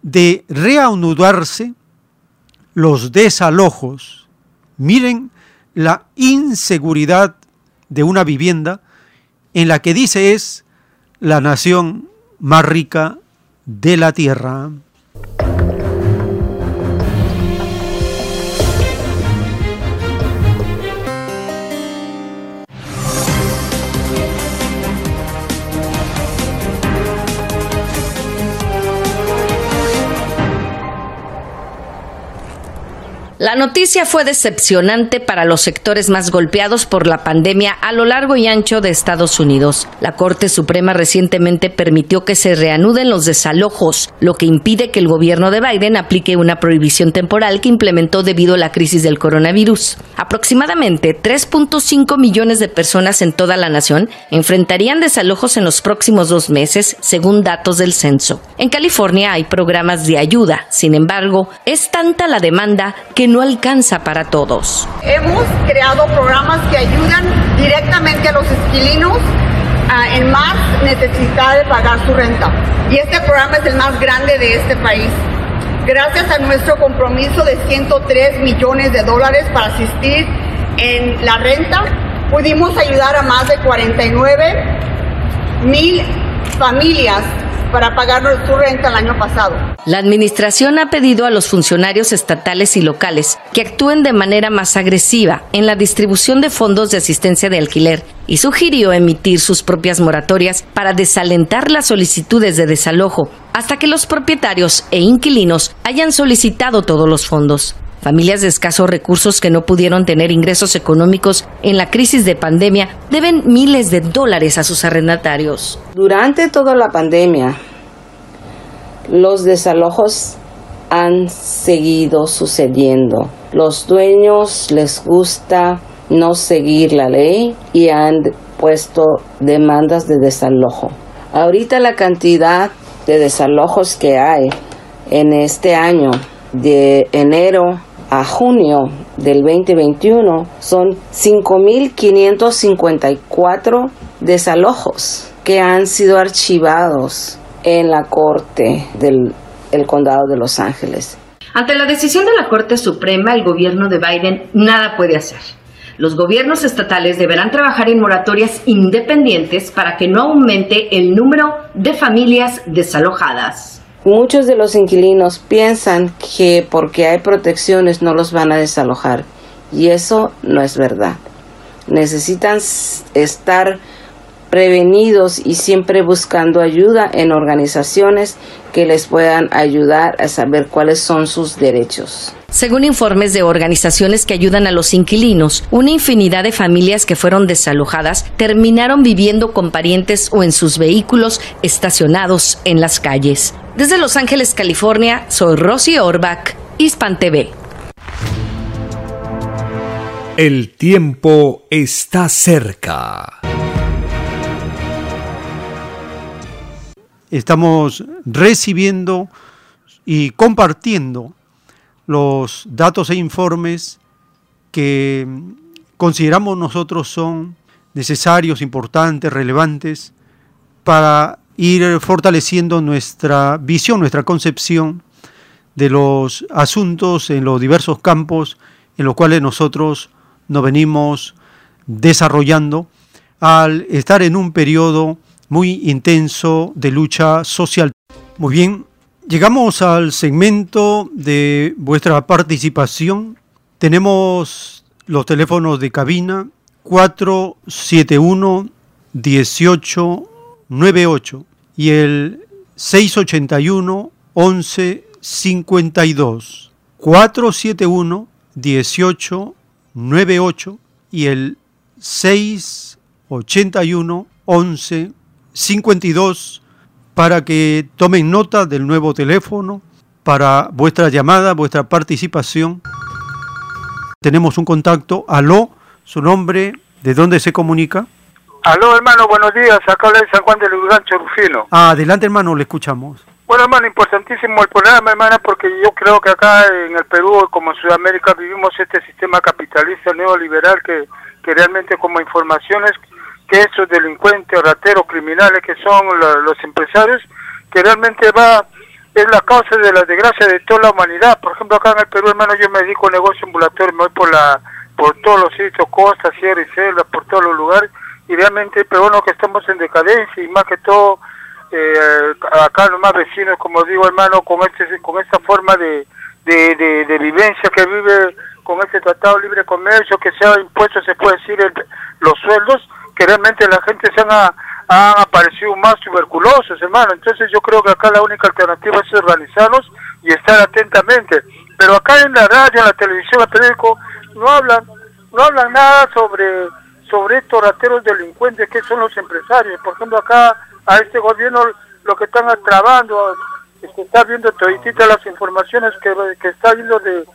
Speaker 2: de reanudarse los desalojos. Miren la inseguridad de una vivienda en la que dice es la nación más rica de la tierra.
Speaker 13: La noticia fue decepcionante para los sectores más golpeados por la pandemia a lo largo y ancho de Estados Unidos. La Corte Suprema recientemente permitió que se reanuden los desalojos, lo que impide que el gobierno de Biden aplique una prohibición temporal que implementó debido a la crisis del coronavirus. Aproximadamente 3.5 millones de personas en toda la nación enfrentarían desalojos en los próximos dos meses, según datos del censo. En California hay programas de ayuda, sin embargo, es tanta la demanda que no alcanza para todos.
Speaker 14: Hemos creado programas que ayudan directamente a los esquilinos en más necesidad de pagar su renta. Y este programa es el más grande de este país. Gracias a nuestro compromiso de 103 millones de dólares para asistir en la renta, pudimos ayudar a más de 49 mil familias para pagar su renta el año pasado.
Speaker 13: La administración ha pedido a los funcionarios estatales y locales que actúen de manera más agresiva en la distribución de fondos de asistencia de alquiler y sugirió emitir sus propias moratorias para desalentar las solicitudes de desalojo hasta que los propietarios e inquilinos hayan solicitado todos los fondos. Familias de escasos recursos que no pudieron tener ingresos económicos en la crisis de pandemia deben miles de dólares a sus arrendatarios.
Speaker 15: Durante toda la pandemia, los desalojos han seguido sucediendo. Los dueños les gusta no seguir la ley y han puesto demandas de desalojo. Ahorita la cantidad de desalojos que hay en este año de enero a junio del 2021 son 5.554 desalojos que han sido archivados en la Corte del Condado de Los Ángeles.
Speaker 13: Ante la decisión de la Corte Suprema, el gobierno de Biden nada puede hacer. Los gobiernos estatales deberán trabajar en moratorias independientes para que no aumente el número de familias desalojadas.
Speaker 15: Muchos de los inquilinos piensan que porque hay protecciones no los van a desalojar y eso no es verdad. Necesitan estar prevenidos y siempre buscando ayuda en organizaciones que les puedan ayudar a saber cuáles son sus derechos.
Speaker 13: Según informes de organizaciones que ayudan a los inquilinos, una infinidad de familias que fueron desalojadas terminaron viviendo con parientes o en sus vehículos estacionados en las calles. Desde Los Ángeles, California, soy Rosy Orbach, Hispan TV.
Speaker 1: El tiempo está cerca.
Speaker 2: Estamos recibiendo y compartiendo los datos e informes que consideramos nosotros son necesarios, importantes, relevantes para ir fortaleciendo nuestra visión, nuestra concepción de los asuntos en los diversos campos en los cuales nosotros nos venimos desarrollando al estar en un periodo muy intenso de lucha social. Muy bien, Llegamos al segmento de vuestra participación. Tenemos los teléfonos de cabina 471 1898 y el 681 1152. 471 1898 y el 681 1152 para que tomen nota del nuevo teléfono para vuestra llamada, vuestra participación. Tenemos un contacto. Aló, su nombre, ¿de dónde se comunica?
Speaker 16: Aló, hermano, buenos días. Acá habla de San Juan de Lugrancho, Rufino.
Speaker 2: Ah, adelante, hermano, le escuchamos.
Speaker 16: Bueno, hermano, importantísimo el programa, hermana, porque yo creo que acá en el Perú, como en Sudamérica, vivimos este sistema capitalista neoliberal que, que realmente como informaciones que esos delincuentes, rateros, criminales que son los empresarios, que realmente va es la causa de la desgracia de toda la humanidad. Por ejemplo, acá en el Perú, hermano, yo me dedico a negocio ambulatorio, me voy por la por todos los sitios, costa, sierra y selva, por todos los lugares, y realmente, pero bueno, que estamos en decadencia y más que todo, eh, acá los más vecinos, como digo, hermano, con este con esta forma de, de, de, vivencia que vive con este tratado libre comercio, que se ha impuesto, se puede decir, los sueldos, que realmente la gente se han, han aparecido más tuberculosos, hermano. Entonces yo creo que acá la única alternativa es organizarnos y estar atentamente. Pero acá en la radio, en la televisión, en el periódico, no hablan, no hablan nada sobre, sobre estos rateros delincuentes que son los empresarios. Por ejemplo, acá a este gobierno lo que están trabando, se está viendo todititas las informaciones que, que está viendo de,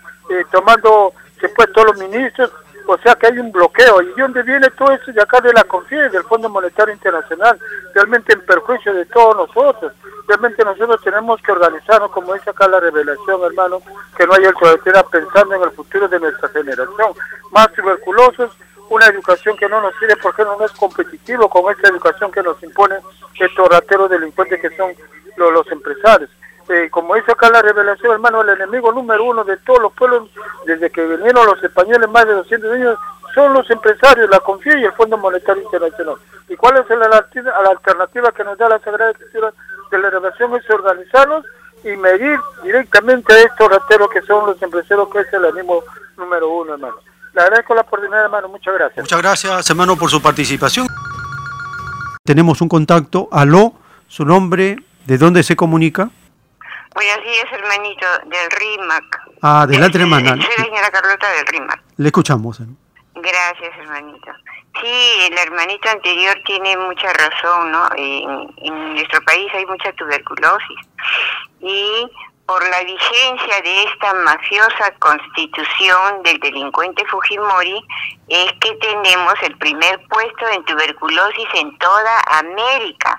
Speaker 16: tomando se pues todos los ministros o sea que hay un bloqueo. ¿Y de dónde viene todo eso? De acá de la CONFIE, del Fondo Monetario Internacional, realmente en perjuicio de todos nosotros. Realmente nosotros tenemos que organizarnos, como dice acá la revelación, hermano, que no haya el pensando en el futuro de nuestra generación. Más tuberculosos, una educación que no nos sirve porque no es competitivo con esta educación que nos impone estos rateros delincuentes que son los empresarios. Eh, como dice acá la revelación, hermano, el enemigo número uno de todos los pueblos, desde que vinieron los españoles más de 200 años, son los empresarios, la confía y el Fondo Monetario Internacional. ¿Y cuál es la, alternativa que nos da la Sagrada Escritura? de la renovación es organizarnos y medir directamente a estos rateros que son los empresarios, que es el ánimo número uno, hermano. Le agradezco la oportunidad, hermano. Muchas gracias.
Speaker 2: Muchas gracias, hermano, por su participación. Tenemos un contacto. Aló, su nombre, ¿de dónde se comunica?
Speaker 17: Buenos días, hermanito, del RIMAC.
Speaker 2: Ah, adelante, hermana.
Speaker 17: Soy la señora Carlota del RIMAC.
Speaker 2: Le escuchamos.
Speaker 17: Gracias, hermanito. Sí, el hermanito anterior tiene mucha razón, ¿no? En, en nuestro país hay mucha tuberculosis y por la vigencia de esta mafiosa constitución del delincuente Fujimori es que tenemos el primer puesto en tuberculosis en toda América.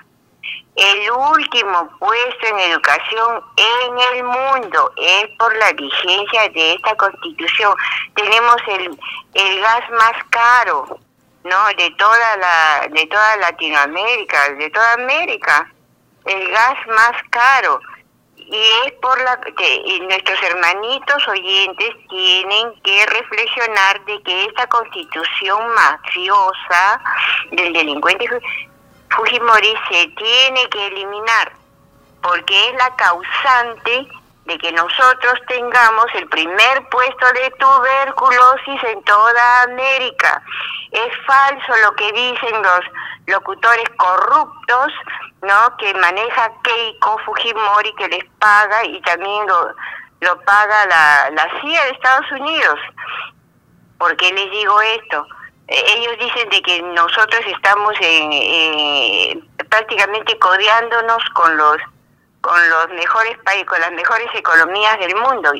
Speaker 17: El último puesto en educación en el mundo es por la vigencia de esta constitución. Tenemos el, el gas más caro, ¿no? De toda la de toda Latinoamérica, de toda América. El gas más caro y es por la que nuestros hermanitos oyentes tienen que reflexionar de que esta constitución mafiosa del delincuente Fujimori se tiene que eliminar porque es la causante de que nosotros tengamos el primer puesto de tuberculosis en toda América. Es falso lo que dicen los locutores corruptos, ¿no? Que maneja Keiko Fujimori, que les paga y también lo, lo paga la, la CIA de Estados Unidos. ¿Por qué les digo esto? Ellos dicen de que nosotros estamos en, eh, prácticamente codeándonos con los con los mejores países, con las mejores economías del mundo.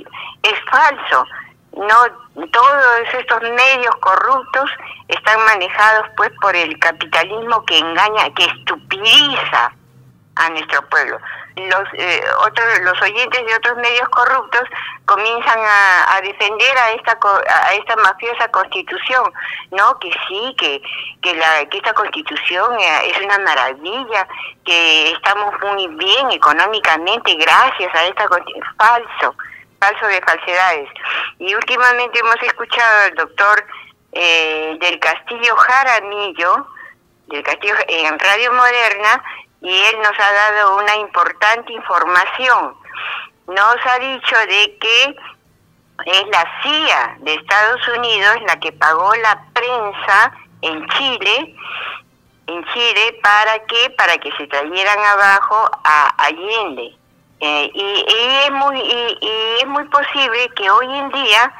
Speaker 17: Es falso. No, todos estos medios corruptos están manejados pues por el capitalismo que engaña, que estupidiza a nuestro pueblo. Los eh, otros los oyentes de otros medios corruptos comienzan a, defender a esta a esta mafiosa constitución no que sí que que la que esta constitución eh, es una maravilla que estamos muy bien económicamente gracias a esta constitución falso falso de falsedades. Y últimamente hemos escuchado al doctor eh, del Castillo Jaramillo del Castillo en Radio Moderna y él nos ha dado una importante información. Nos ha dicho de que es la CIA de Estados Unidos la que pagó la prensa en Chile, en Chile, ¿para qué? Para que se trajeran abajo a Allende. Eh, y, es muy, y es muy posible que hoy en día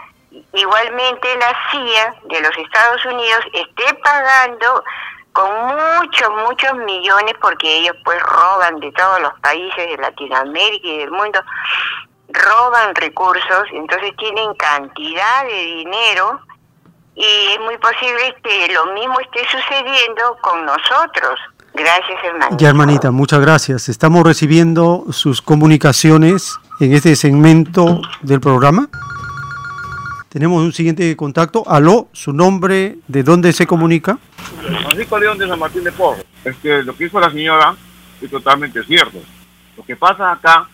Speaker 17: igualmente la CIA de los Estados Unidos esté pagando con muchos, muchos millones, porque ellos pues roban de todos los países de Latinoamérica y del mundo, roban recursos, entonces tienen cantidad de dinero y es muy posible que lo mismo esté sucediendo con nosotros. Gracias, hermanita.
Speaker 2: Ya, hermanita, muchas gracias. Estamos recibiendo sus comunicaciones en este segmento del programa. Tenemos un siguiente contacto. Aló, su nombre, ¿de dónde se comunica?
Speaker 18: Francisco León de San Martín de Porro. que lo que hizo la señora es totalmente cierto. Lo que pasa acá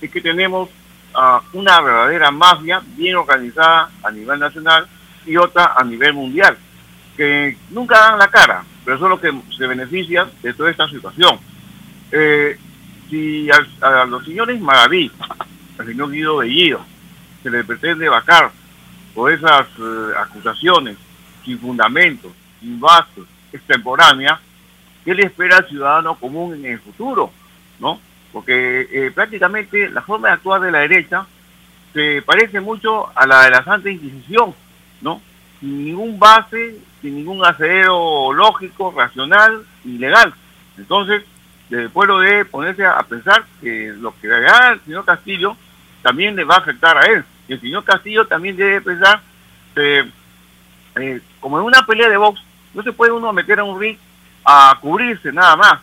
Speaker 18: es que tenemos uh, una verdadera mafia bien organizada a nivel nacional y otra a nivel mundial, que nunca dan la cara, pero son los que se benefician de toda esta situación. Eh, si a, los señores Maraví, al señor Guido Bellido, se le pretende vacar por esas eh, acusaciones sin fundamento, base, extemporánea, ¿qué le espera al ciudadano común en el futuro? ¿No? Porque eh, prácticamente la forma de actuar de la derecha se parece mucho a la de la Santa Inquisición, ¿no? Sin ningún base, sin ningún asidero lógico, racional y legal. Entonces, el pueblo debe ponerse a pensar que lo que haga el señor Castillo también le va a afectar a él. Y el señor Castillo también debe pensar que, eh, como en una pelea de box, no se puede uno meter a un ring a cubrirse nada más.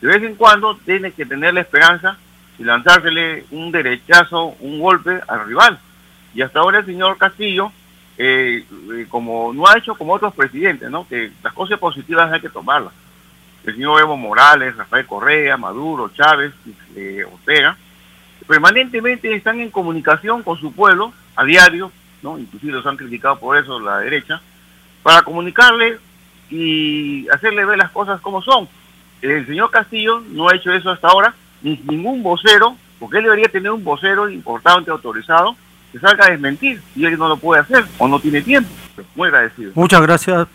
Speaker 18: De vez en cuando tiene que tener la esperanza y lanzársele un derechazo, un golpe al rival. Y hasta ahora el señor Castillo, eh, eh, como no ha hecho como otros presidentes, ¿no? que las cosas positivas hay que tomarlas. El señor Evo Morales, Rafael Correa, Maduro, Chávez, eh, Ortega, permanentemente están en comunicación con su pueblo a diario, ¿no? inclusive los han criticado por eso la derecha, para comunicarle y hacerle ver las cosas como son. El señor Castillo no ha hecho eso hasta ahora, ni ningún vocero, porque él debería tener un vocero importante, autorizado, que salga a desmentir, y él no lo puede hacer, o no tiene tiempo. Muy agradecido.
Speaker 2: Muchas gracias.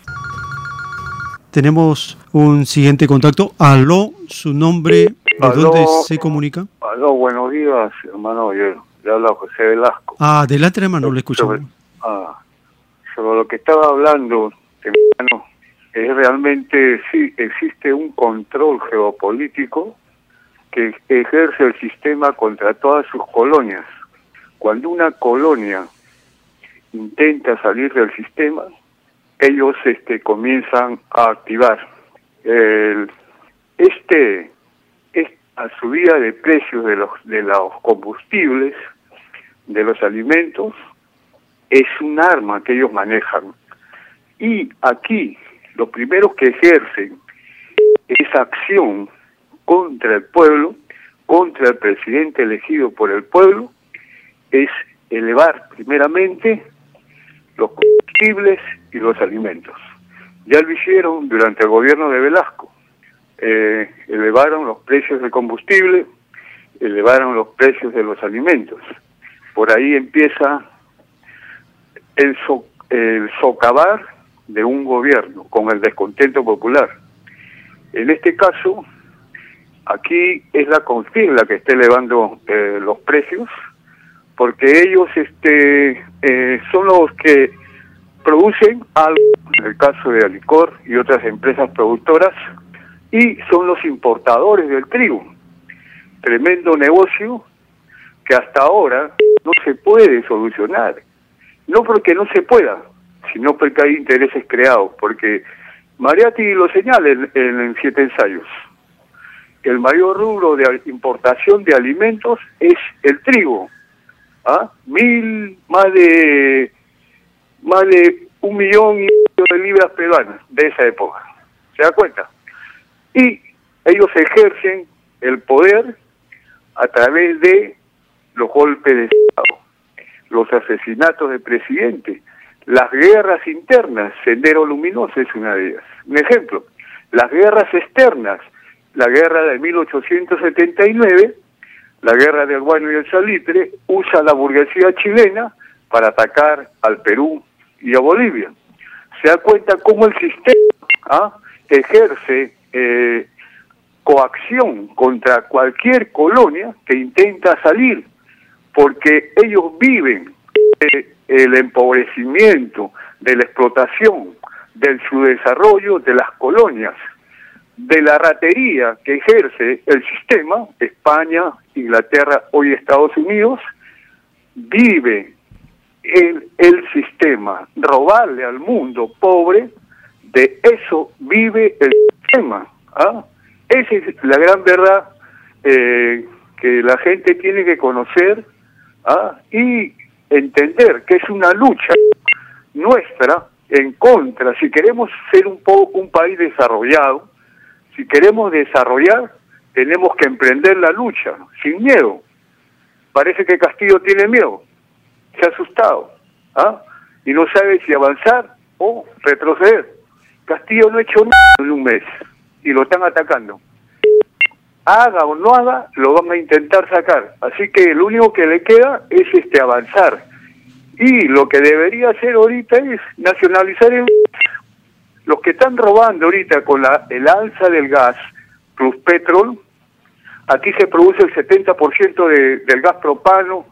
Speaker 2: Tenemos un siguiente contacto. Aló, su nombre, ¿de
Speaker 19: Aló.
Speaker 2: dónde se comunica?
Speaker 19: Aló, buenos días, hermano. Yo le habla José Velasco.
Speaker 2: Ah, adelante, hermano, le escuchamos.
Speaker 19: Ah, sobre lo que estaba hablando, hermano, es realmente, sí, existe un control geopolítico que ejerce el sistema contra todas sus colonias. Cuando una colonia intenta salir del sistema, ellos este, comienzan a activar. El, este, esta subida de precios de los, de los combustibles, de los alimentos, es un arma que ellos manejan. Y aquí, los primeros que ejercen esa acción contra el pueblo, contra el presidente elegido por el pueblo, es elevar primeramente los combustibles y los alimentos. Ya lo hicieron durante el gobierno de Velasco. Eh, elevaron los precios del combustible, elevaron los precios de los alimentos. Por ahí empieza el, so- el socavar de un gobierno con el descontento popular. En este caso, aquí es la CONFIN la que está elevando eh, los precios, porque ellos este, eh, son los que producen algo, en el caso de Alicor y otras empresas productoras, y son los importadores del trigo. Tremendo negocio que hasta ahora no se puede solucionar. No porque no se pueda, sino porque hay intereses creados. Porque Mariatti lo señala en, siete ensayos. El mayor rubro de importación de alimentos es el trigo. ¿Ah? Mil, más de, más de un millón de libras peruanas de esa época. ¿Se da cuenta? Y ellos ejercen el poder a través de los golpes de Estado, los asesinatos de presidente, las guerras internas, Sendero Luminoso es una de ellas. Un ejemplo, las guerras externas, la guerra de 1879, la guerra del guano y el salitre, usa la burguesía chilena para atacar al Perú y a Bolivia. Se da cuenta cómo el sistema ¿ah? ejerce eh, coacción contra cualquier colonia que intenta salir, porque ellos viven eh, el empobrecimiento, de la explotación, del subdesarrollo de las colonias, de la ratería que ejerce el sistema, España, Inglaterra, hoy Estados Unidos, vive el, el sistema, robarle al mundo pobre, de eso vive el sistema. ¿ah? Esa es la gran verdad eh, que la gente tiene que conocer ¿ah? y entender que es una lucha nuestra en contra. Si queremos ser un poco un país desarrollado, si queremos desarrollar, tenemos que emprender la lucha sin miedo. Parece que Castillo tiene miedo, se ha asustado ¿ah? y no sabe si avanzar o retroceder. Castillo no ha hecho nada en un mes y lo están atacando. Haga o no haga, lo van a intentar sacar. Así que lo único que le queda es este avanzar. Y lo que debería hacer ahorita es nacionalizar el los que están robando ahorita con la, el alza del gas plus petrol, aquí se produce el 70% de, del gas propano,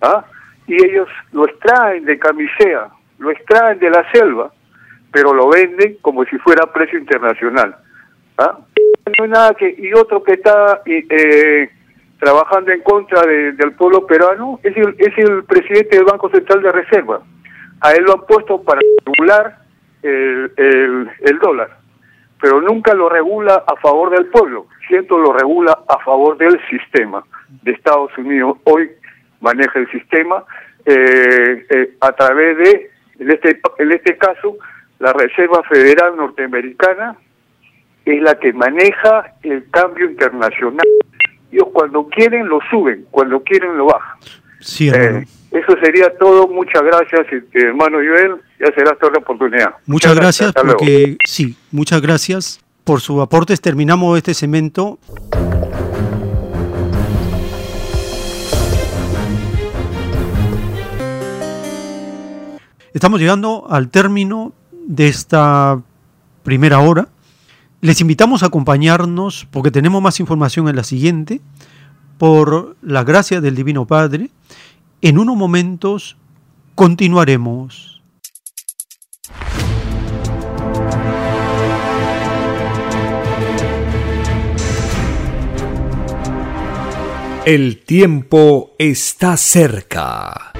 Speaker 19: ¿ah? y ellos lo extraen de camisea, lo extraen de la selva, pero lo venden como si fuera precio internacional. ¿ah? No hay nada que, y otro que está eh, trabajando en contra de- del pueblo peruano es el, es el presidente del Banco Central de Reserva. A él lo han puesto para regular el, el, el dólar, pero nunca lo regula a favor del pueblo, siempre lo regula a favor del sistema de Estados Unidos. Hoy maneja el sistema eh, eh, a través de, en este, en este caso, la Reserva Federal Norteamericana es la que maneja el cambio internacional. Ellos cuando quieren lo suben, cuando quieren lo bajan.
Speaker 2: Sí,
Speaker 19: eh, eso sería todo. Muchas gracias, este, hermano Joel. Ya será toda la oportunidad.
Speaker 2: Muchas, gracias, porque sí, muchas gracias por sus aportes. Terminamos este segmento. Estamos llegando al término de esta primera hora les invitamos a acompañarnos porque tenemos más información en la siguiente. Por la gracia del Divino Padre, en unos momentos continuaremos.
Speaker 1: El tiempo está cerca.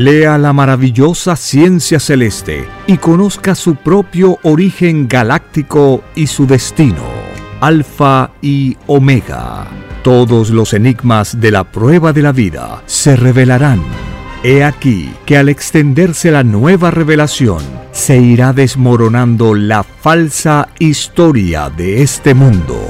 Speaker 1: Lea la maravillosa ciencia celeste y conozca su propio origen galáctico y su destino. Alfa y Omega. Todos los enigmas de la prueba de la vida se revelarán He aquí que al extenderse la nueva revelación, se irá desmoronando la falsa historia de este mundo.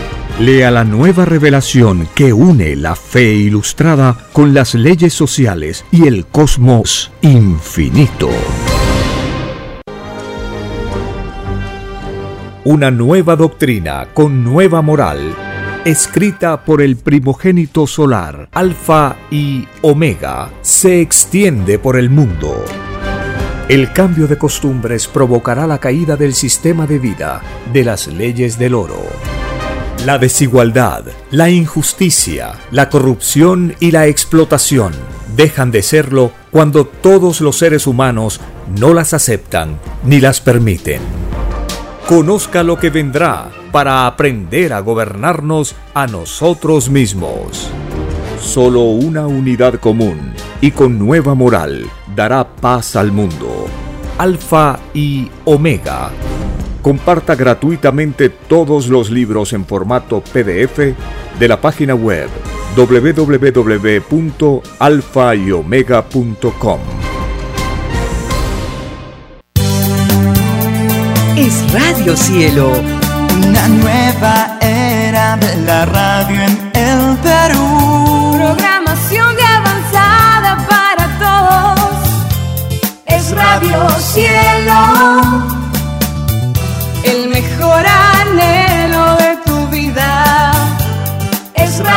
Speaker 1: Lea la nueva revelación que une la fe ilustrada con las leyes sociales y el cosmos infinito. Una nueva doctrina con nueva moral escrita por el primogénito solar, Alfa y Omega, se extiende por el mundo. El cambio de costumbres provocará la caída del sistema de vida, de las leyes del oro. La desigualdad, la injusticia, la corrupción y la explotación dejan de serlo cuando todos los seres humanos no las aceptan ni las permiten. Conozca lo que vendrá para aprender a gobernarnos a nosotros mismos. Solo una unidad común y con nueva moral dará paz al mundo. Alfa y Omega. Comparta gratuitamente todos los libros en formato PDF de la página web www.alfayomega.com.
Speaker 20: Es Radio Cielo una nueva era de la radio en el Perú.
Speaker 21: Programación de avanzada para todos. Es Radio Cielo.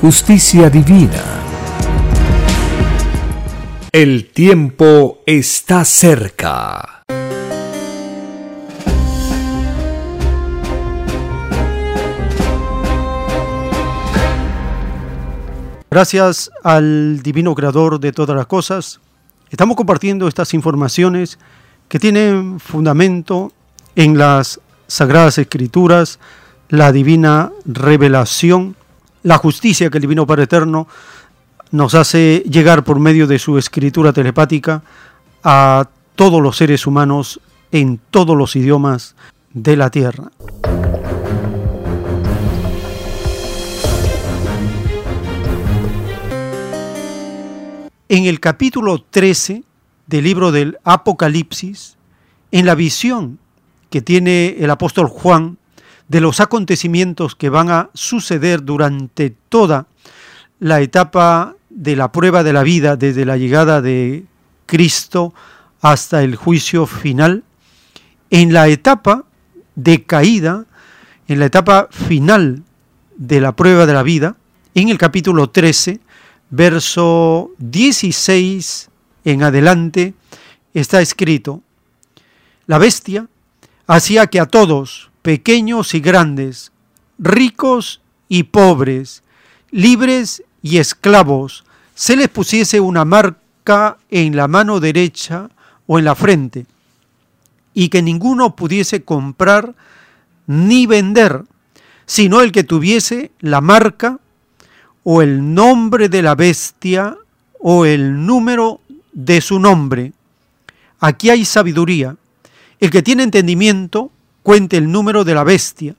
Speaker 1: Justicia divina. El tiempo está cerca.
Speaker 2: Gracias al divino creador de todas las cosas, estamos compartiendo estas informaciones que tienen fundamento en las sagradas escrituras, la divina revelación, la justicia que el divino Padre Eterno nos hace llegar por medio de su escritura telepática a todos los seres humanos en todos los idiomas de la tierra. En el capítulo 13 del libro del Apocalipsis, en la visión que tiene el apóstol Juan de los acontecimientos que van a suceder durante toda la etapa de la prueba de la vida, desde la llegada de Cristo hasta el juicio final, en la etapa de caída, en la etapa final de la prueba de la vida, en el capítulo 13, verso 16 en adelante, está escrito, la bestia hacía que a todos, pequeños y grandes, ricos y pobres, libres y esclavos, se les pusiese una marca en la mano derecha o en la frente, y que ninguno pudiese comprar ni vender, sino el que tuviese la marca o el nombre de la bestia o el número de su nombre. Aquí hay sabiduría. El que tiene entendimiento cuente el número de la bestia,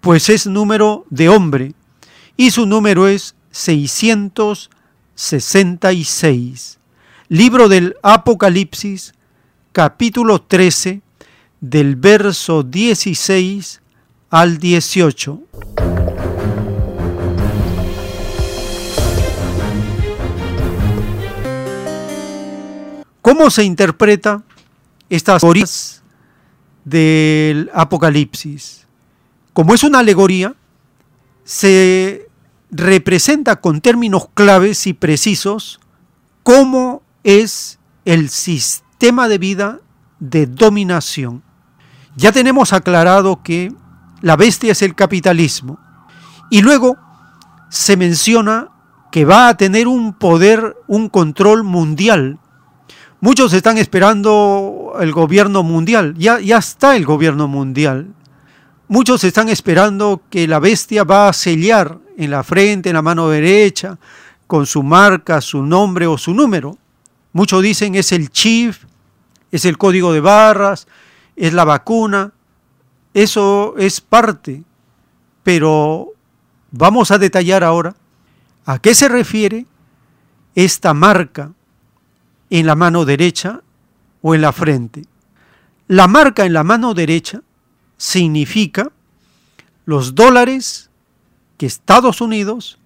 Speaker 2: pues es número de hombre, y su número es 666. Libro del Apocalipsis, capítulo 13, del verso 16 al 18. ¿Cómo se interpreta estas alegorías del Apocalipsis? Como es una alegoría, se representa con términos claves y precisos cómo es el sistema de vida de dominación. Ya tenemos aclarado que la bestia es el capitalismo y luego se menciona que va a tener un poder, un control mundial Muchos están esperando el gobierno mundial, ya, está el gobierno mundial. Muchos están esperando que la bestia va a sellar en la frente, en la mano derecha, con su marca, su nombre o su número. Muchos dicen es el chip, es el código de barras, es la vacuna. Eso es parte. Pero vamos a detallar ahora a qué se refiere esta marca en la mano derecha o en la frente. La marca en la mano derecha significa los dólares que Estados Unidos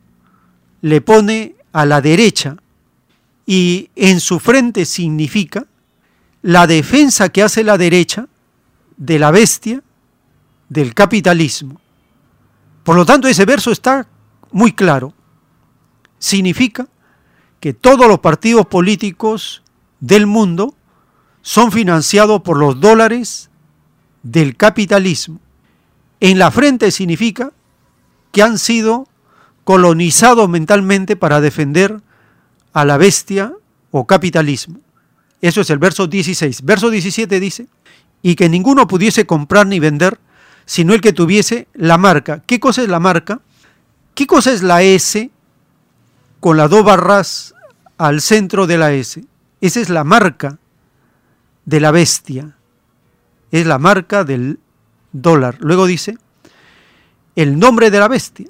Speaker 2: le pone a la derecha y en su frente significa la defensa que hace la derecha de la bestia del capitalismo. Por lo tanto, ese verso está muy claro. Significa que todos los partidos políticos del mundo son financiados por los dólares del capitalismo. En la frente significa que han sido colonizados mentalmente para defender a la bestia o capitalismo. Eso es el verso 16. Verso 17 dice, y que ninguno pudiese comprar ni vender, sino el que tuviese la marca. ¿Qué cosa es la marca? ¿Qué cosa es la S con las dos barras al centro de la S. Esa es la marca de la bestia. Es la marca del dólar. Luego dice el nombre de la bestia.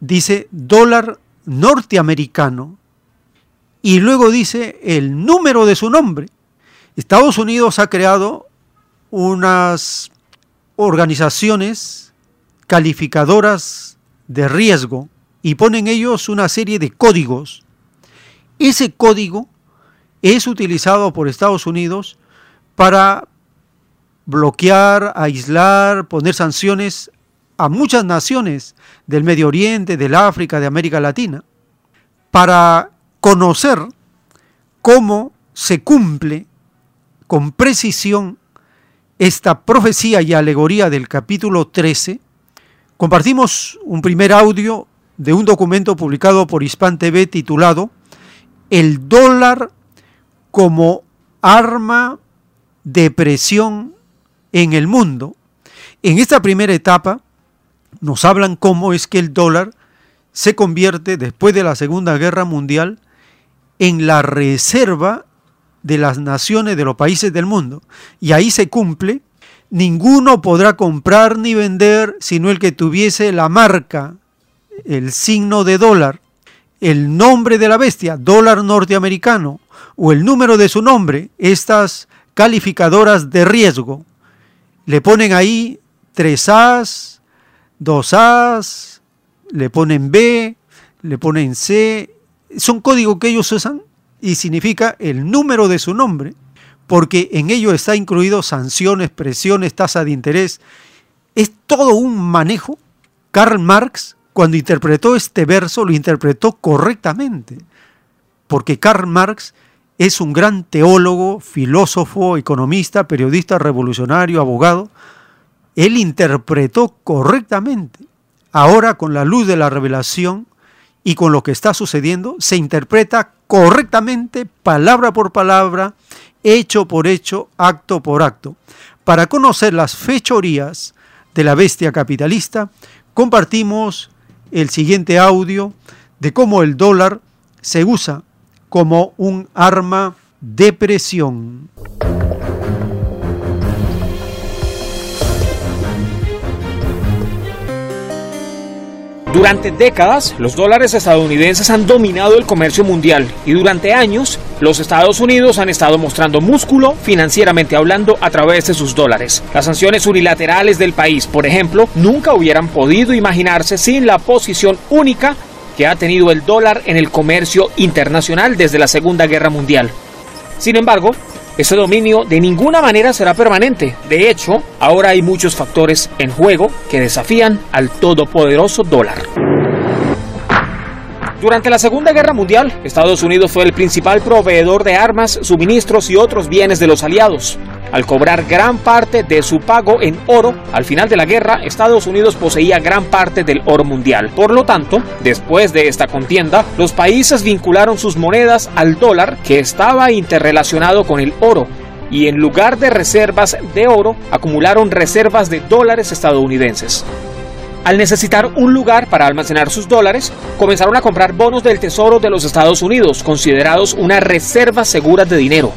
Speaker 2: Dice dólar norteamericano. Y luego dice el número de su nombre. Estados Unidos ha creado unas organizaciones calificadoras de riesgo y ponen ellos una serie de códigos. Ese código es utilizado por Estados Unidos para bloquear, aislar, poner sanciones a muchas naciones del Medio Oriente, del África, de América Latina, para conocer cómo se cumple con precisión esta profecía y alegoría del capítulo 13, compartimos un primer audio de un documento publicado por Hispan TV titulado El dólar como arma de presión en el mundo. En esta primera etapa nos hablan cómo es que el dólar se convierte después de la Segunda Guerra Mundial en la reserva de las naciones de los países del mundo. Y ahí se cumple, ninguno podrá comprar ni vender sino el que tuviese la marca, el signo de dólar, el nombre de la bestia, dólar norteamericano, o el número de su nombre, estas calificadoras de riesgo. Le ponen ahí 3As, 2As, le ponen B, le ponen C, son códigos que ellos usan y significa el número de su nombre, porque en ello está incluido sanciones, presiones, tasa de interés. Es todo un manejo. Karl Marx, cuando interpretó este verso, lo interpretó correctamente, porque Karl Marx es un gran teólogo, filósofo, economista, periodista, revolucionario, abogado. Él interpretó correctamente. Ahora, con la luz de la revelación y con lo que está sucediendo, se interpreta correctamente, palabra por palabra, hecho por hecho, acto por acto. Para conocer las fechorías de la bestia capitalista, compartimos el siguiente audio de cómo el dólar se usa como un arma de presión.
Speaker 22: Durante décadas, los dólares estadounidenses han dominado el comercio mundial y durante años, los Estados Unidos han estado mostrando músculo financieramente hablando a través de sus dólares. Las sanciones unilaterales del país, por ejemplo, nunca hubieran podido imaginarse sin la posición única que ha tenido el dólar en el comercio internacional desde la Segunda Guerra Mundial. Sin embargo, ese dominio de ninguna manera será permanente. De hecho, ahora hay muchos factores en juego que desafían al todopoderoso dólar. Durante la Segunda Guerra Mundial, Estados Unidos fue el principal proveedor de armas, suministros y otros bienes de los aliados. Al cobrar gran parte de su pago en oro, al final de la guerra, Estados Unidos poseía gran parte del oro mundial. Por lo tanto, después de esta contienda, los países vincularon sus monedas al dólar, que estaba interrelacionado con el oro, y en lugar de reservas de oro, acumularon reservas de dólares estadounidenses. Al necesitar un lugar para almacenar sus dólares, comenzaron a comprar bonos del Tesoro de los Estados Unidos, considerados una reserva segura de dinero.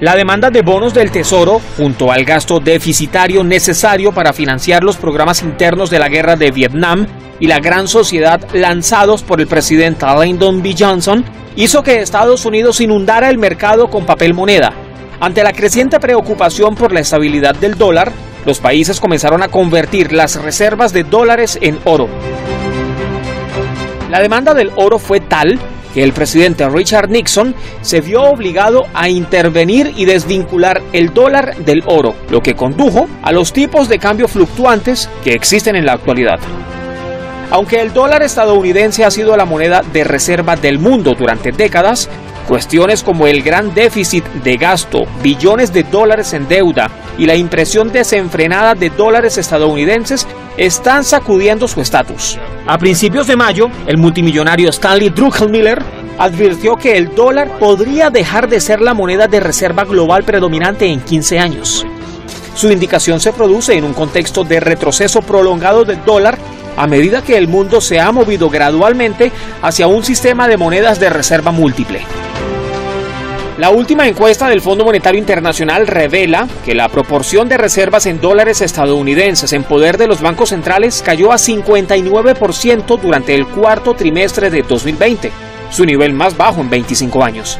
Speaker 22: La demanda de bonos del Tesoro, junto al gasto deficitario necesario para financiar los programas internos de la guerra de Vietnam y la gran sociedad lanzados por el presidente Lyndon B. Johnson, hizo que Estados Unidos inundara el mercado con papel moneda. Ante la creciente preocupación por la estabilidad del dólar, los países comenzaron a convertir las reservas de dólares en oro. La demanda del oro fue tal que el presidente Richard Nixon se vio obligado a intervenir y desvincular el dólar del oro, lo que condujo a los tipos de cambio fluctuantes que existen en la actualidad. Aunque el dólar estadounidense ha sido la moneda de reserva del mundo durante décadas, cuestiones como el gran déficit de gasto, billones de dólares en deuda y la impresión desenfrenada de dólares estadounidenses están sacudiendo su estatus. A principios de mayo, el multimillonario Stanley Druckenmiller advirtió que el dólar podría dejar de ser la moneda de reserva global predominante en 15 años. Su indicación se produce en un contexto de retroceso prolongado del dólar a medida que el mundo se ha movido gradualmente hacia un sistema de monedas de reserva múltiple. La última encuesta del Fondo Monetario Internacional revela que la proporción de reservas en dólares estadounidenses en poder de los bancos centrales cayó a 59% durante el cuarto trimestre de 2020, su nivel más bajo en 25 años.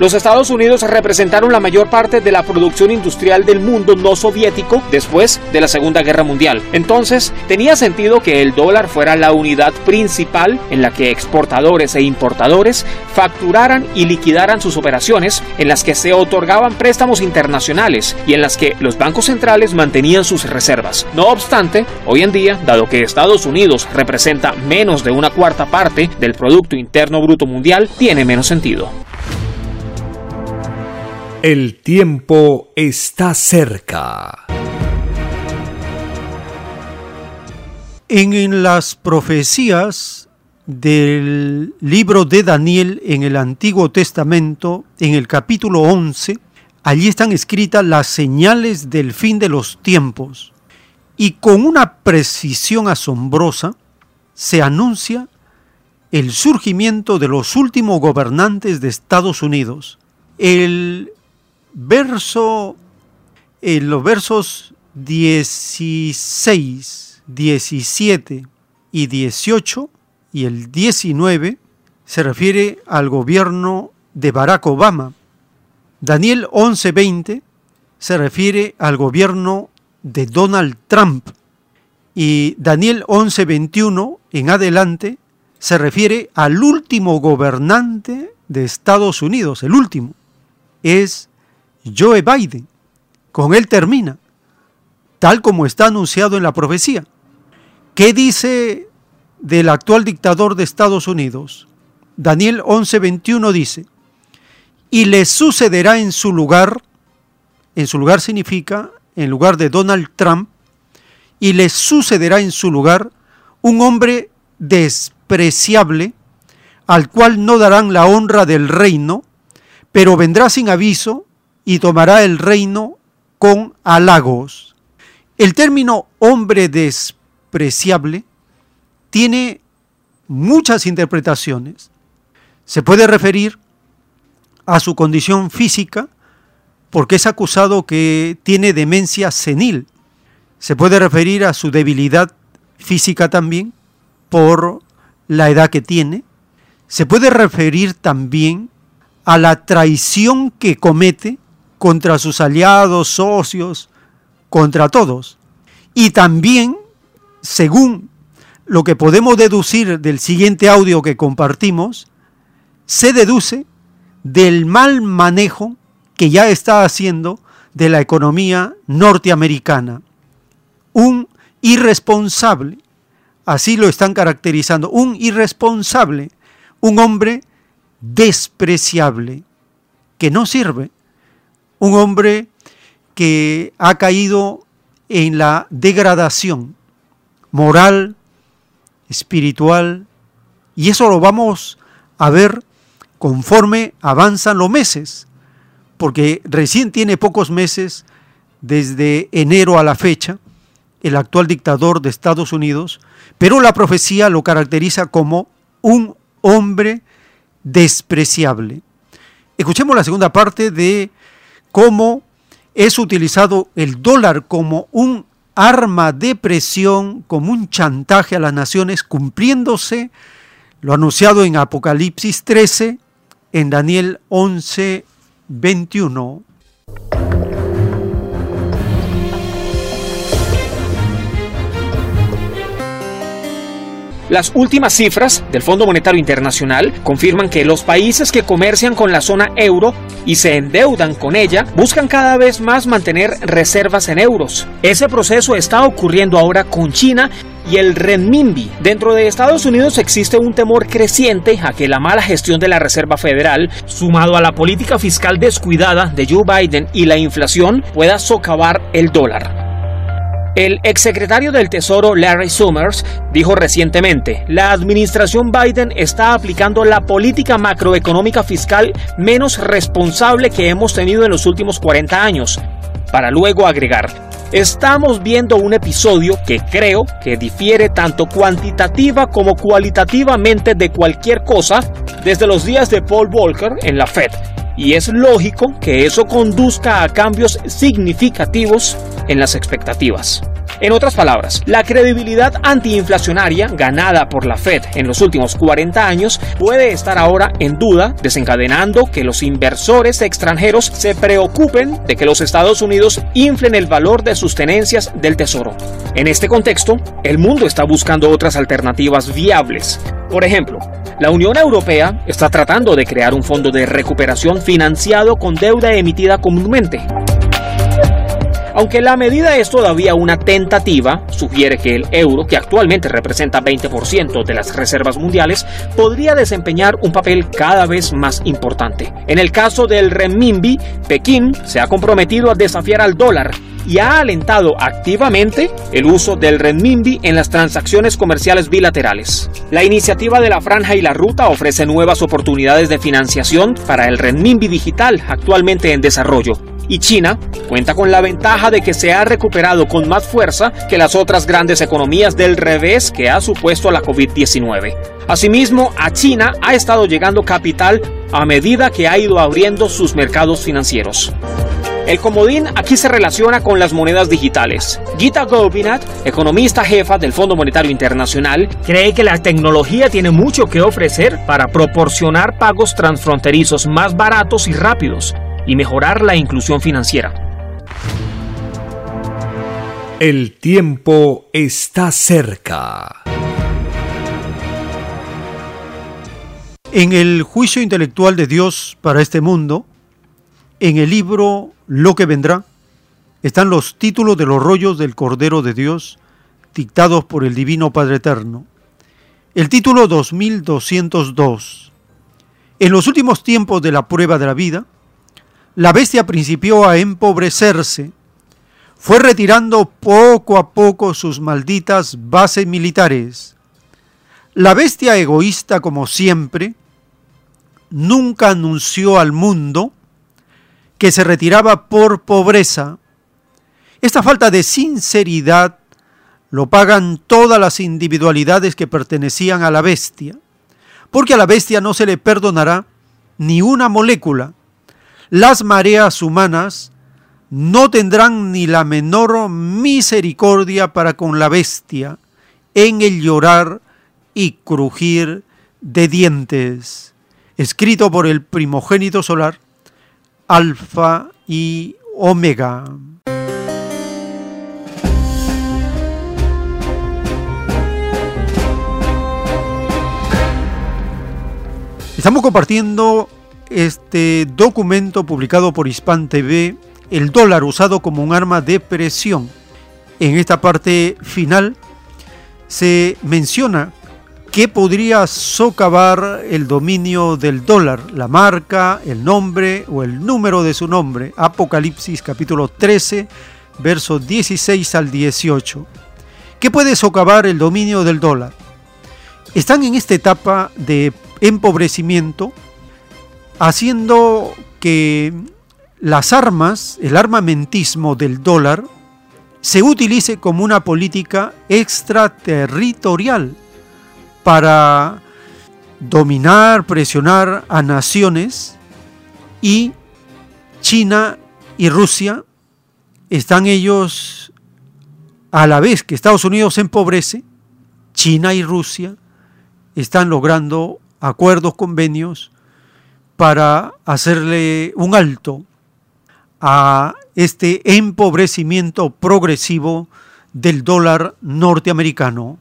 Speaker 22: Los Estados Unidos representaron la mayor parte de la producción industrial del mundo no soviético después de la Segunda Guerra Mundial. Entonces, tenía sentido que el dólar fuera la unidad principal en la que exportadores e importadores facturaran y liquidaran sus operaciones, en las que se otorgaban préstamos internacionales y en las que los bancos centrales mantenían sus reservas. No obstante, hoy en día, dado que Estados Unidos representa menos de una cuarta parte del Producto Interno Bruto Mundial, tiene menos sentido.
Speaker 1: El tiempo está cerca.
Speaker 2: En las profecías del libro de Daniel en el Antiguo Testamento, en el capítulo 11, allí están escritas las señales del fin de los tiempos y con una precisión asombrosa se anuncia el surgimiento de los últimos gobernantes de Estados Unidos. El verso, en los versos 16, 17 y 18 y el 19 se refiere al gobierno de Barack Obama. Daniel 11:20 se refiere al gobierno de Donald Trump. Y Daniel 11:21 en adelante se refiere al último gobernante de Estados Unidos, el último. Es Joe Biden. Con él termina, tal como está anunciado en la profecía. ¿Qué dice del actual dictador de Estados Unidos? Daniel 11:21 dice, y le sucederá en su lugar, en su lugar significa en lugar de Donald Trump, y le sucederá en su lugar un hombre despreciable, al cual no darán la honra del reino, pero vendrá sin aviso y tomará el reino con halagos. El término hombre despreciable tiene muchas interpretaciones. Se puede referir a su condición física, porque es acusado que tiene demencia senil. Se puede referir a su debilidad física también, por la edad que tiene. Se puede referir también a la traición que comete contra sus aliados, socios, contra todos. Y también, según lo que podemos deducir del siguiente audio que compartimos, se deduce del mal manejo que ya está haciendo de la economía norteamericana. Un irresponsable, así lo están caracterizando, un irresponsable, un hombre despreciable, que no sirve, un hombre que ha caído en la degradación moral, espiritual, y eso lo vamos a ver conforme avanzan los meses, porque recién tiene pocos meses desde enero a la fecha, el actual dictador de Estados Unidos, pero la profecía lo caracteriza como un hombre despreciable. Escuchemos la segunda parte de cómo es utilizado el dólar como un arma de presión, como un chantaje a las naciones, cumpliéndose lo anunciado en Apocalipsis 13, en Daniel 11, 21.
Speaker 22: Las últimas cifras del Fondo Monetario Internacional confirman que los países que comercian con la zona euro y se endeudan con ella buscan cada vez más mantener reservas en euros. Ese proceso está ocurriendo ahora con China y el renminbi. Dentro de Estados Unidos existe un temor creciente a que la mala gestión de la Reserva Federal, sumado a la política fiscal descuidada de Joe Biden y la inflación, pueda socavar el dólar. El exsecretario del Tesoro Larry Summers dijo recientemente, la administración Biden está aplicando la política macroeconómica fiscal menos responsable que hemos tenido en los últimos 40 años, para luego agregar, estamos viendo un episodio que creo que difiere tanto cuantitativa como cualitativamente de cualquier cosa desde los días de Paul Volcker en la Fed y es lógico que eso conduzca a cambios significativos en las expectativas. En otras palabras, la credibilidad antiinflacionaria ganada por la Fed en los últimos 40 años puede estar ahora en duda, desencadenando que los inversores extranjeros se preocupen de que los Estados Unidos inflen el valor de sus tenencias del tesoro. En este contexto, el mundo está buscando otras alternativas viables. Por ejemplo, la Unión Europea está tratando de crear un fondo de recuperación financiado con deuda emitida comúnmente. Aunque la medida es todavía una tentativa, sugiere que el euro, que actualmente representa 20% de las reservas mundiales, podría desempeñar un papel cada vez más importante. En el caso del renminbi, Pekín se ha comprometido a desafiar al dólar y ha alentado activamente el uso del renminbi en las transacciones comerciales bilaterales. La iniciativa de la Franja y la Ruta ofrece nuevas oportunidades de financiación para el renminbi digital actualmente en desarrollo. Y China cuenta con la ventaja de que se ha recuperado con más fuerza que las otras grandes economías del revés que ha supuesto la COVID-19. Asimismo, a China ha estado llegando capital a medida que ha ido abriendo sus mercados financieros. El comodín aquí se relaciona con las monedas digitales. Gita Gopinath, economista jefa del Fondo Monetario Internacional, cree que la tecnología tiene mucho que ofrecer para proporcionar pagos transfronterizos más baratos y rápidos y mejorar la inclusión financiera.
Speaker 1: El tiempo está cerca.
Speaker 2: En el juicio intelectual de Dios para este mundo, en el libro Lo que vendrá, están los títulos de los rollos del Cordero de Dios dictados por el Divino Padre Eterno. El título 2202. En los últimos tiempos de la prueba de la vida, la bestia principió a empobrecerse, fue retirando poco a poco sus malditas bases militares. La bestia egoísta, como siempre, nunca anunció al mundo que se retiraba por pobreza. Esta falta de sinceridad lo pagan todas las individualidades que pertenecían a la bestia, porque a la bestia no se le perdonará ni una molécula. Las mareas humanas no tendrán ni la menor misericordia para con la bestia en el llorar y crujir de dientes escrito por el primogénito solar, Alfa y Omega. Estamos compartiendo este documento publicado por Hispan TV, el dólar usado como un arma de presión. En esta parte final se menciona ¿Qué podría socavar el dominio del dólar? La marca, el nombre o el número de su nombre. Apocalipsis capítulo 13, versos 16 al 18. ¿Qué puede socavar el dominio del dólar? Están en esta etapa de empobrecimiento, haciendo que las armas, el armamentismo del dólar, se utilice como una política extraterritorial para dominar, presionar a naciones y China y Rusia están ellos a la vez que Estados Unidos se empobrece, China y Rusia están logrando acuerdos, convenios para hacerle un alto a este empobrecimiento progresivo del dólar norteamericano.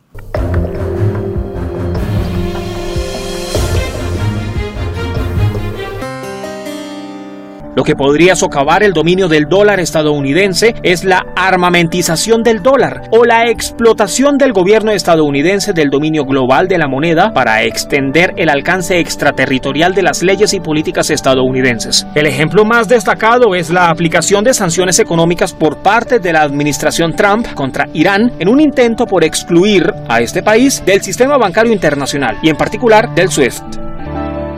Speaker 22: Lo que podría socavar el dominio del dólar estadounidense es la armamentización del dólar o la explotación del gobierno estadounidense del dominio global de la moneda para extender el alcance extraterritorial de las leyes y políticas estadounidenses. El ejemplo más destacado es la aplicación de sanciones económicas por parte de la administración Trump contra Irán en un intento por excluir a este país del sistema bancario internacional y en particular del SWIFT.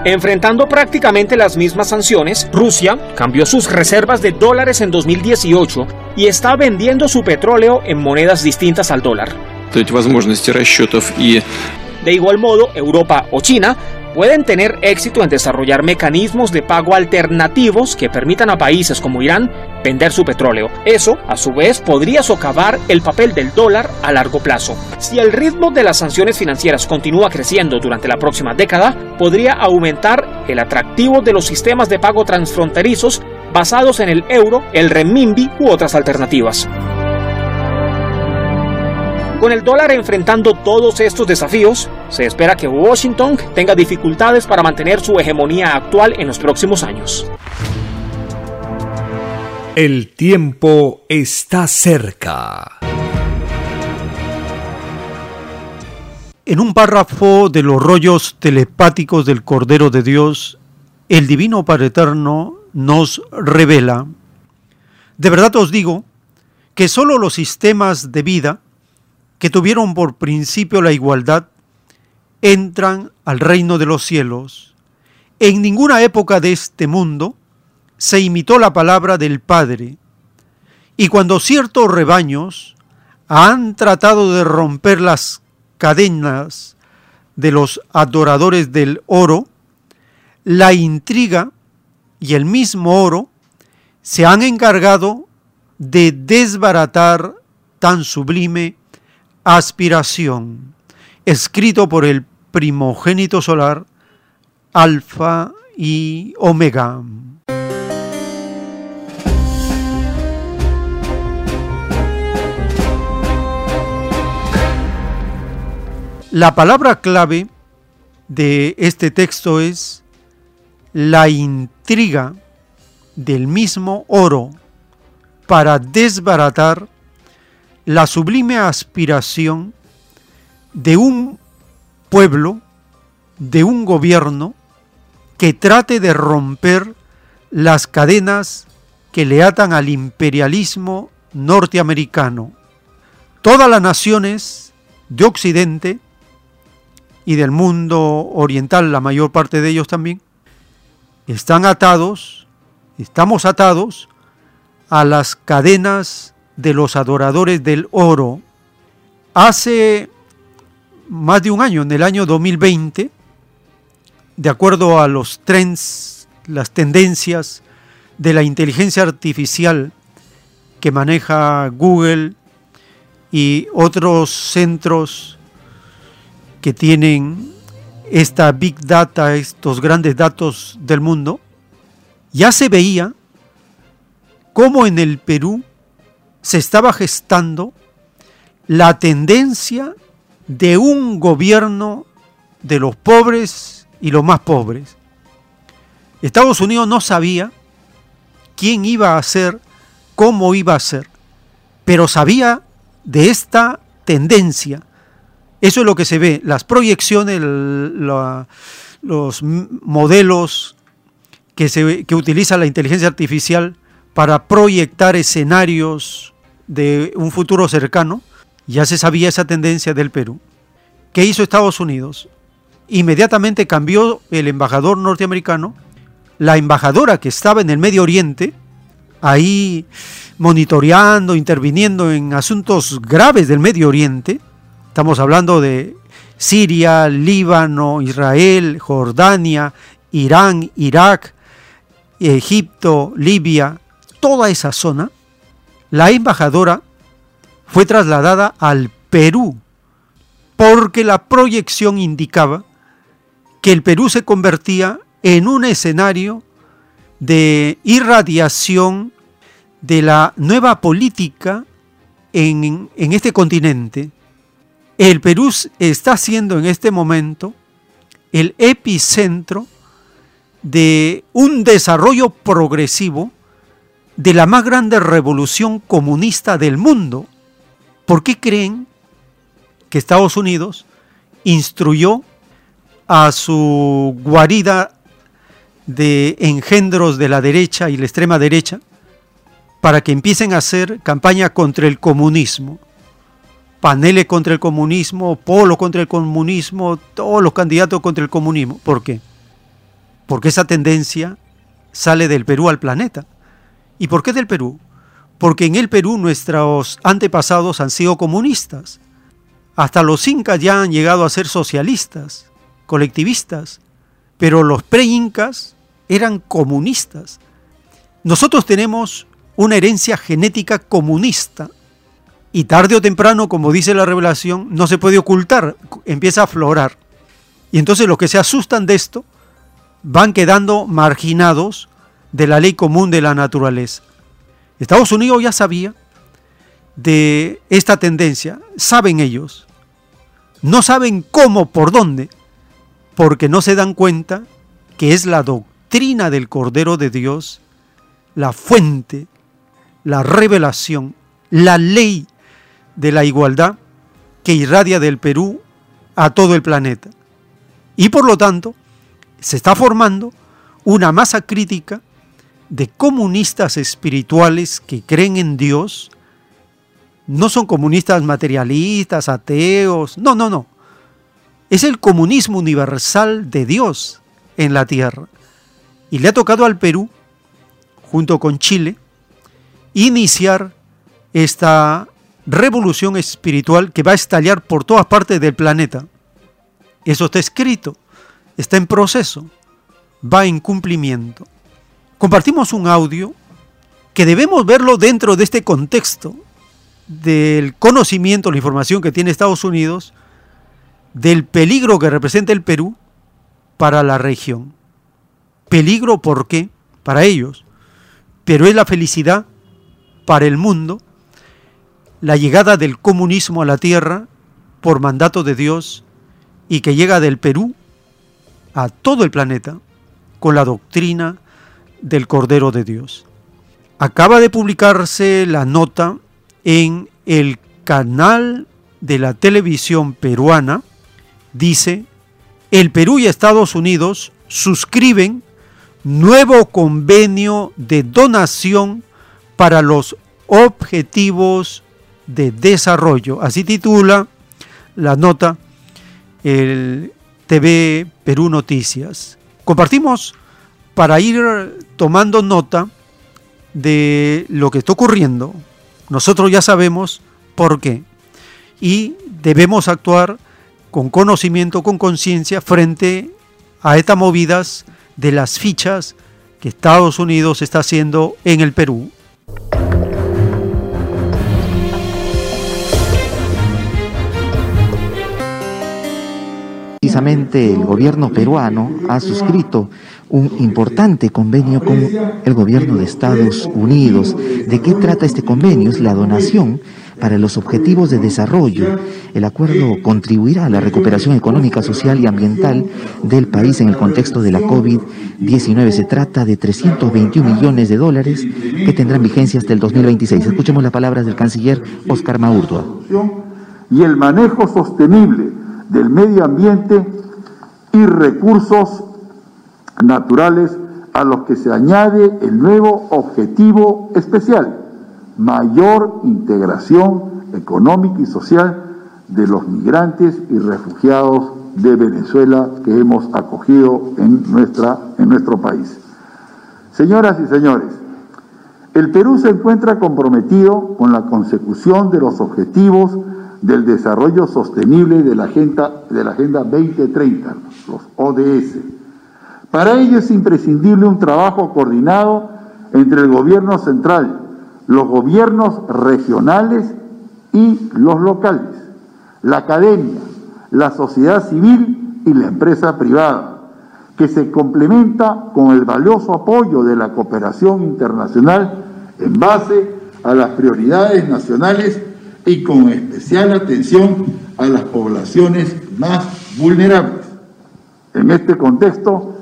Speaker 22: Enfrentando prácticamente las mismas sanciones, Rusia cambió sus reservas de dólares en 2018 y está vendiendo su petróleo en monedas distintas al dólar. De igual modo, Europa o China pueden tener éxito en desarrollar mecanismos de pago alternativos que permitan a países como Irán vender su petróleo. Eso, a su vez, podría socavar el papel del dólar a largo plazo. Si el ritmo de las sanciones financieras continúa creciendo durante la próxima década, podría aumentar el atractivo de los sistemas de pago transfronterizos basados en el euro, el renminbi u otras alternativas. Con el dólar enfrentando todos estos desafíos, se espera que Washington tenga dificultades para mantener su hegemonía actual en los próximos años.
Speaker 1: El tiempo está cerca.
Speaker 2: En un párrafo de los rollos telepáticos del Cordero de Dios, el Divino Padre Eterno nos revela, de verdad os digo, que sólo los sistemas de vida que tuvieron por principio la igualdad entran al reino de los cielos. En ninguna época de este mundo se imitó la palabra del Padre, y cuando ciertos rebaños han tratado de romper las cadenas de los adoradores del oro, la intriga y el mismo oro se han encargado de desbaratar tan sublime aspiración, escrito por el primogénito solar, Alfa y Omega. La palabra clave de este texto es la intriga del mismo oro para desbaratar la sublime aspiración de un pueblo, de un gobierno que trate de romper las cadenas que le atan al imperialismo norteamericano. Todas las naciones de Occidente y del mundo oriental, la mayor parte de ellos también, están atados, estamos atados a las cadenas de los adoradores del oro. Hace más de un año, en el año 2020, de acuerdo a los trends, las tendencias de la inteligencia artificial que maneja Google y otros centros que tienen esta big data, estos grandes datos del mundo, ya se veía cómo en el Perú se estaba gestando la tendencia de un gobierno de los pobres y los más pobres. Estados Unidos no sabía quién iba a ser, cómo iba a ser, pero sabía de esta tendencia eso es lo que se ve, las proyecciones, los modelos que, se, que utiliza la inteligencia artificial para proyectar escenarios de un futuro cercano, ya se sabía esa tendencia del Perú. ¿Qué hizo Estados Unidos? Inmediatamente cambió el embajador norteamericano, la embajadora que estaba en el Medio Oriente, ahí monitoreando, interviniendo en asuntos graves del Medio Oriente, Estamos hablando de Siria, Líbano, Israel, Jordania, Irán, Irak, Egipto, Libia, toda esa zona, la embajadora fue trasladada al Perú porque la proyección indicaba que el Perú se convertía en un escenario de irradiación de la nueva política en, en este continente, el Perú está siendo en este momento el epicentro de un desarrollo progresivo de la más grande revolución comunista del mundo. ¿Por qué creen que Estados Unidos instruyó a su guarida de engendros de la derecha y la extrema derecha para que empiecen a hacer campaña contra el comunismo? paneles contra el comunismo, polo contra el comunismo, todos los candidatos contra el comunismo. ¿Por qué? Porque esa tendencia sale del Perú al planeta. ¿Y por qué del Perú? Porque en el Perú nuestros antepasados han sido comunistas. Hasta los incas ya han llegado a ser socialistas, colectivistas. pero los pre-incas eran comunistas. Nosotros tenemos una herencia genética comunista y tarde o temprano, como dice la revelación, no se puede ocultar, empieza a aflorar. Y entonces los que se asustan de esto van quedando marginados de la ley común de la naturaleza. Estados Unidos ya sabía de esta tendencia, saben ellos, no saben cómo, por dónde, porque no se dan cuenta que es la doctrina del Cordero de Dios, la fuente, la revelación, la ley de la igualdad que irradia del Perú a todo el planeta. Y por lo tanto, se está formando una masa crítica de comunistas espirituales que creen en Dios, no son comunistas materialistas, ateos, no, no, no. Es el comunismo universal de Dios en la tierra. Y le ha tocado al Perú, junto con Chile, iniciar esta revolución espiritual que va a estallar por todas partes del planeta. Eso está escrito, está en proceso, va en cumplimiento. Compartimos un audio que debemos verlo dentro de este contexto del conocimiento, la información que tiene Estados Unidos, del peligro que representa el Perú para la región. Peligro, ¿por qué? Para ellos. Pero es la felicidad para el mundo, la llegada del comunismo a la tierra por mandato de Dios y que llega del Perú a todo el planeta con la doctrina del Cordero de Dios. Acaba de publicarse la nota en el canal de la televisión peruana, dice, el Perú y Estados Unidos suscriben nuevo convenio de donación para los objetivos de desarrollo. Así titula la nota el TV Perú Noticias. Compartimos para ir tomando nota de lo que está ocurriendo nosotros ya sabemos por qué y debemos actuar con conocimiento, con conciencia frente a estas movidas de las fichas que Estados Unidos está haciendo en el Perú.
Speaker 23: Precisamente el gobierno peruano ha suscrito un importante convenio con el gobierno de Estados Unidos. ¿De qué trata este convenio? Es la donación para los objetivos de desarrollo. El acuerdo contribuirá a la recuperación económica, social y ambiental del país en el contexto de la COVID-19. Se trata de 321 millones de dólares que tendrán vigencia hasta el 2026. Escuchemos las palabras del canciller Oscar Maurdua.
Speaker 24: Y el manejo sostenible del medio ambiente y recursos naturales a los que se añade el nuevo objetivo especial, mayor integración económica y social de los migrantes y refugiados de Venezuela que hemos acogido en, nuestra, en nuestro país. Señoras y señores, el Perú se encuentra comprometido con la consecución de los objetivos del desarrollo sostenible de la Agenda, de la agenda 2030, los ODS para ello es imprescindible un trabajo coordinado entre el gobierno central, los gobiernos regionales y los locales, la academia, la sociedad civil y la empresa privada, que se complementa con el valioso apoyo de la cooperación internacional en base a las prioridades nacionales y con especial atención a las poblaciones más vulnerables. En este contexto,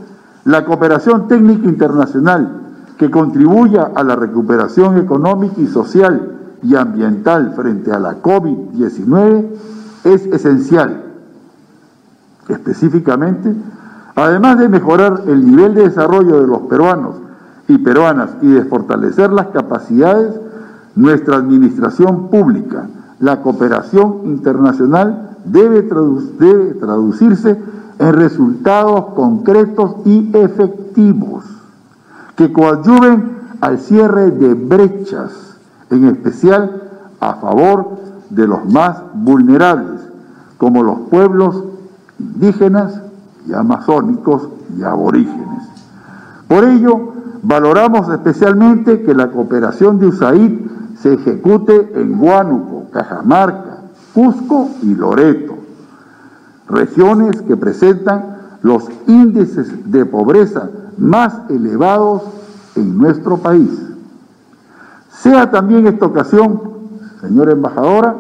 Speaker 24: la cooperación técnica internacional que contribuya a la recuperación económica y social y ambiental frente a la COVID-19 es esencial. Específicamente, además de mejorar el nivel de desarrollo de los peruanos y peruanas y de fortalecer las capacidades, nuestra administración pública, la cooperación internacional debe, debe traducirse en resultados concretos y efectivos que coadyuven al cierre de brechas, en especial a favor de los más vulnerables, como los pueblos indígenas y amazónicos y aborígenes. Por ello, valoramos especialmente que la cooperación de USAID se ejecute en Huánuco, Cajamarca, Cusco y Loreto, regiones que presentan los índices de pobreza más elevados en nuestro país. Sea también esta ocasión, señora embajadora,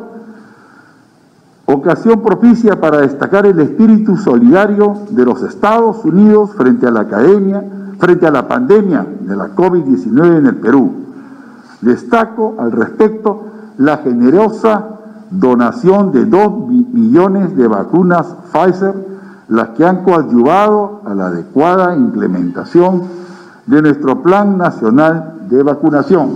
Speaker 24: ocasión propicia para destacar el espíritu solidario de los Estados Unidos frente a la academia, frente a la pandemia de la COVID-19 en el Perú. Destaco al respecto la generosa donación de 2 millones de vacunas Pfizer, las que han coadyuvado a la adecuada implementación de nuestro Plan Nacional de Vacunación.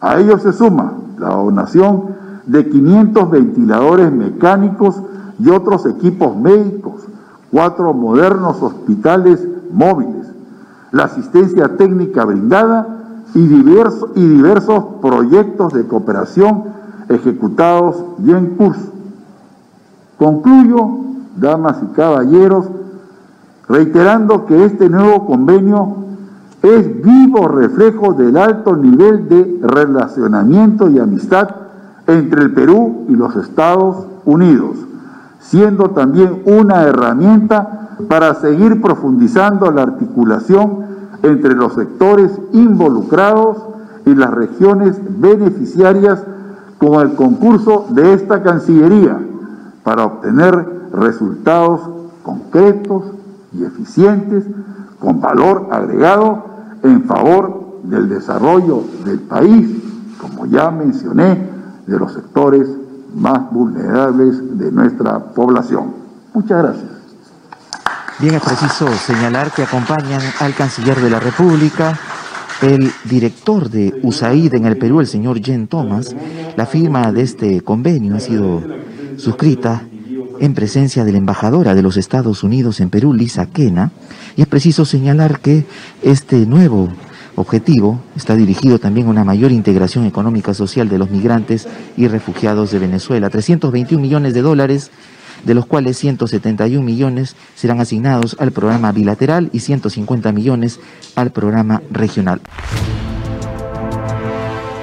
Speaker 24: A ello se suma la donación de 500 ventiladores mecánicos y otros equipos médicos, cuatro modernos hospitales móviles, la asistencia técnica brindada y, diversos, y diversos proyectos de cooperación ejecutados y en curso. Concluyo, damas y caballeros, reiterando que este nuevo convenio es vivo reflejo del alto nivel de relacionamiento y amistad entre el Perú y los Estados Unidos, siendo también una herramienta para seguir profundizando la articulación entre los sectores involucrados y las regiones beneficiarias con el concurso de esta Cancillería para obtener resultados concretos y eficientes con valor agregado en favor del desarrollo del país, como ya mencioné, de los sectores más vulnerables de nuestra población. Muchas gracias.
Speaker 23: Bien, es preciso señalar que acompañan al canciller de la República, el director de USAID en el Perú, el señor Jen Thomas. La firma de este convenio ha sido suscrita en presencia de la embajadora de los Estados Unidos en Perú, Lisa Kena, y es preciso señalar que este nuevo objetivo está dirigido también a una mayor integración económica social de los migrantes y refugiados de Venezuela. 321 millones de dólares, de los cuales 171 millones serán asignados al programa bilateral y 150 millones al programa regional.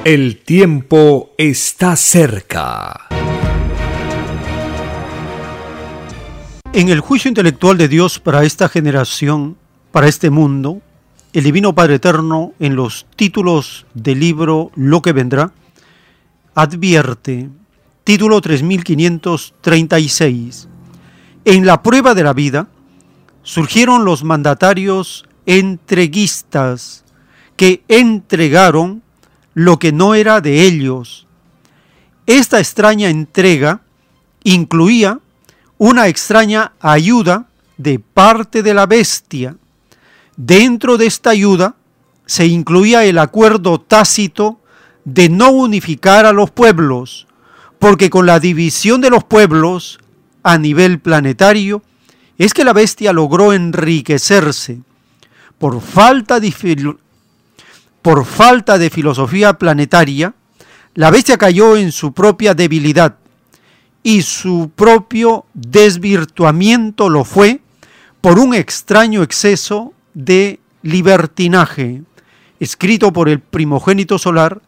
Speaker 1: El tiempo está cerca.
Speaker 2: En el juicio intelectual de Dios para esta generación, para este mundo, el Divino Padre Eterno, en los títulos del libro Lo que vendrá, advierte, título 3536, en la prueba de la vida surgieron los mandatarios entreguistas que entregaron lo que no era de ellos. Esta extraña entrega incluía una extraña ayuda de parte de la bestia, Dentro de esta ayuda se incluía el acuerdo tácito de no unificar a los pueblos, porque con la división de los pueblos a nivel planetario es que la bestia logró enriquecerse por falta de, filosofía planetaria, la bestia cayó en su propia debilidad y su propio desvirtuamiento lo fue por un extraño exceso de libertinaje, escrito por el primogénito solar,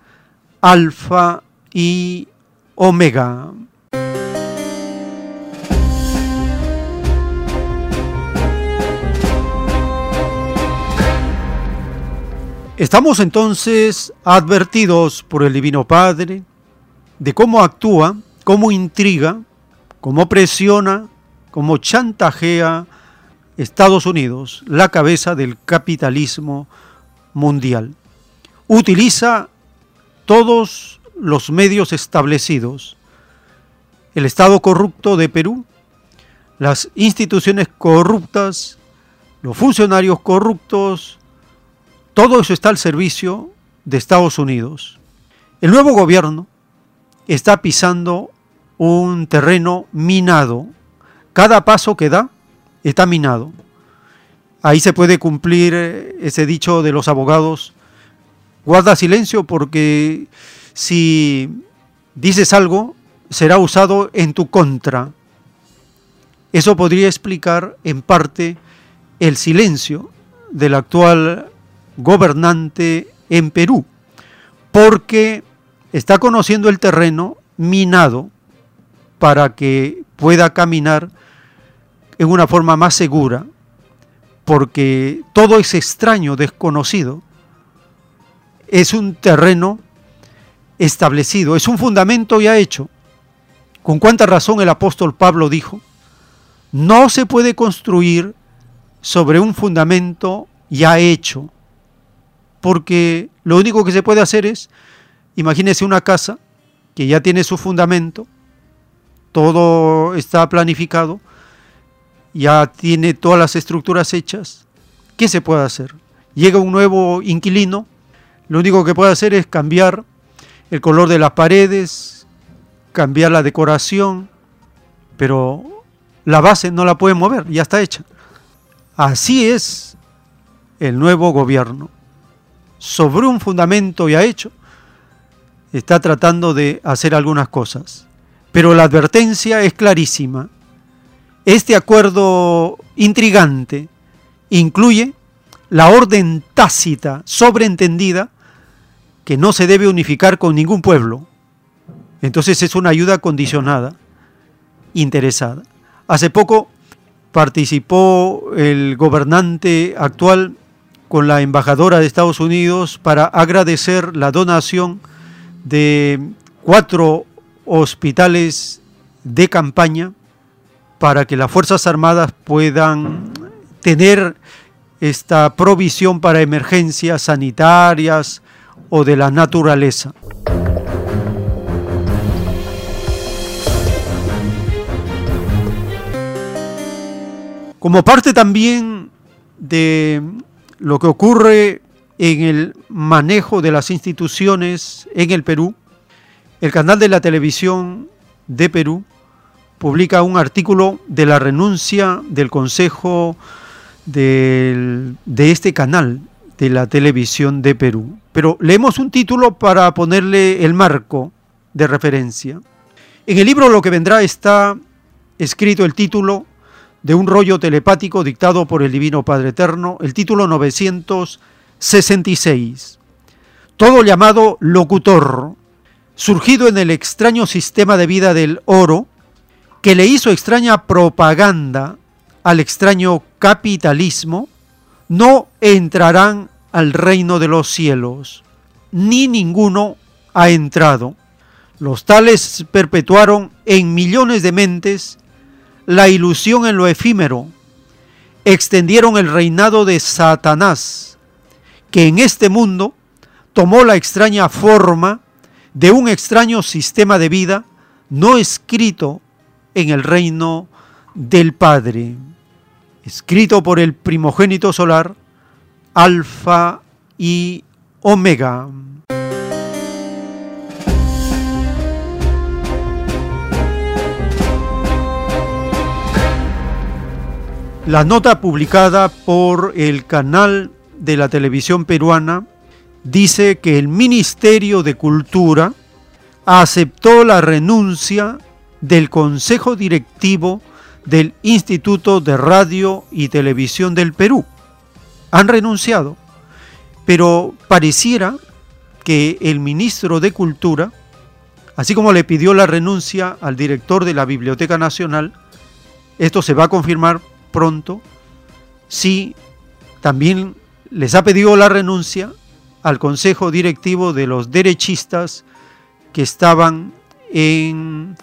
Speaker 2: Alfa y Omega. Estamos entonces advertidos por el Divino Padre de cómo actúa, cómo intriga, cómo presiona, cómo chantajea Estados Unidos, la cabeza del capitalismo mundial. Utiliza todos los medios establecidos. El Estado corrupto de Perú, las instituciones corruptas, los funcionarios corruptos, todo eso está al servicio de Estados Unidos. El nuevo gobierno está pisando un terreno minado. Cada paso que da está minado. Ahí se puede cumplir eh, ese dicho de los abogados, guarda silencio porque si dices algo será usado en tu contra. Eso podría explicar en parte el silencio del actual gobernante en Perú, porque está conociendo el terreno minado para que pueda caminar en una forma más segura, porque todo es extraño, desconocido, es un terreno establecido, es un fundamento ya hecho. ¿Con cuánta razón el apóstol Pablo dijo? No se puede construir sobre un fundamento ya hecho, porque lo único que se puede hacer es, imagínese una casa que ya tiene su fundamento, todo está planificado, ya tiene todas las estructuras hechas, ¿qué se puede hacer? Llega un nuevo inquilino, lo único que puede hacer es cambiar el color de las paredes, cambiar la decoración, pero la base no la puede mover, ya está hecha. Así es el nuevo gobierno. Sobre un fundamento ya hecho, está tratando de hacer algunas cosas. Pero la advertencia es clarísima. Este acuerdo intrigante incluye la orden tácita, sobreentendida, que no se debe unificar con ningún pueblo. Entonces es una ayuda condicionada, interesada. Hace poco participó el gobernante actual con la embajadora de Estados Unidos para agradecer la donación de cuatro hospitales de campaña para que las Fuerzas Armadas puedan tener esta provisión para emergencias sanitarias o de la naturaleza. Como parte también de lo que ocurre en el manejo de las instituciones en el Perú, el canal de la televisión de Perú publica un artículo de la renuncia del Consejo de este canal de la televisión de Perú. Pero leemos un título para ponerle el marco de referencia. En el libro Lo que vendrá está escrito el título de un rollo telepático dictado por el Divino Padre Eterno, el título 966. Todo llamado locutor, surgido en el extraño sistema de vida del oro, que le hizo extraña propaganda al extraño capitalismo, no entrarán al reino de los cielos, ni ninguno ha entrado. Los tales perpetuaron en millones de mentes la ilusión en lo efímero, extendieron el reinado de Satanás, que en este mundo tomó la extraña forma de un extraño sistema de vida no escrito en el reino del Padre, escrito por el primogénito solar, Alfa y Omega. La nota publicada por el canal de la televisión peruana dice que el Ministerio de Cultura aceptó la renuncia del Consejo Directivo del Instituto de Radio y Televisión del Perú. Han renunciado, pero pareciera que el ministro de Cultura, así como le pidió la renuncia al director de la Biblioteca Nacional, esto se va a confirmar pronto, si también les ha pedido la renuncia al consejo directivo de los derechistas que estaban en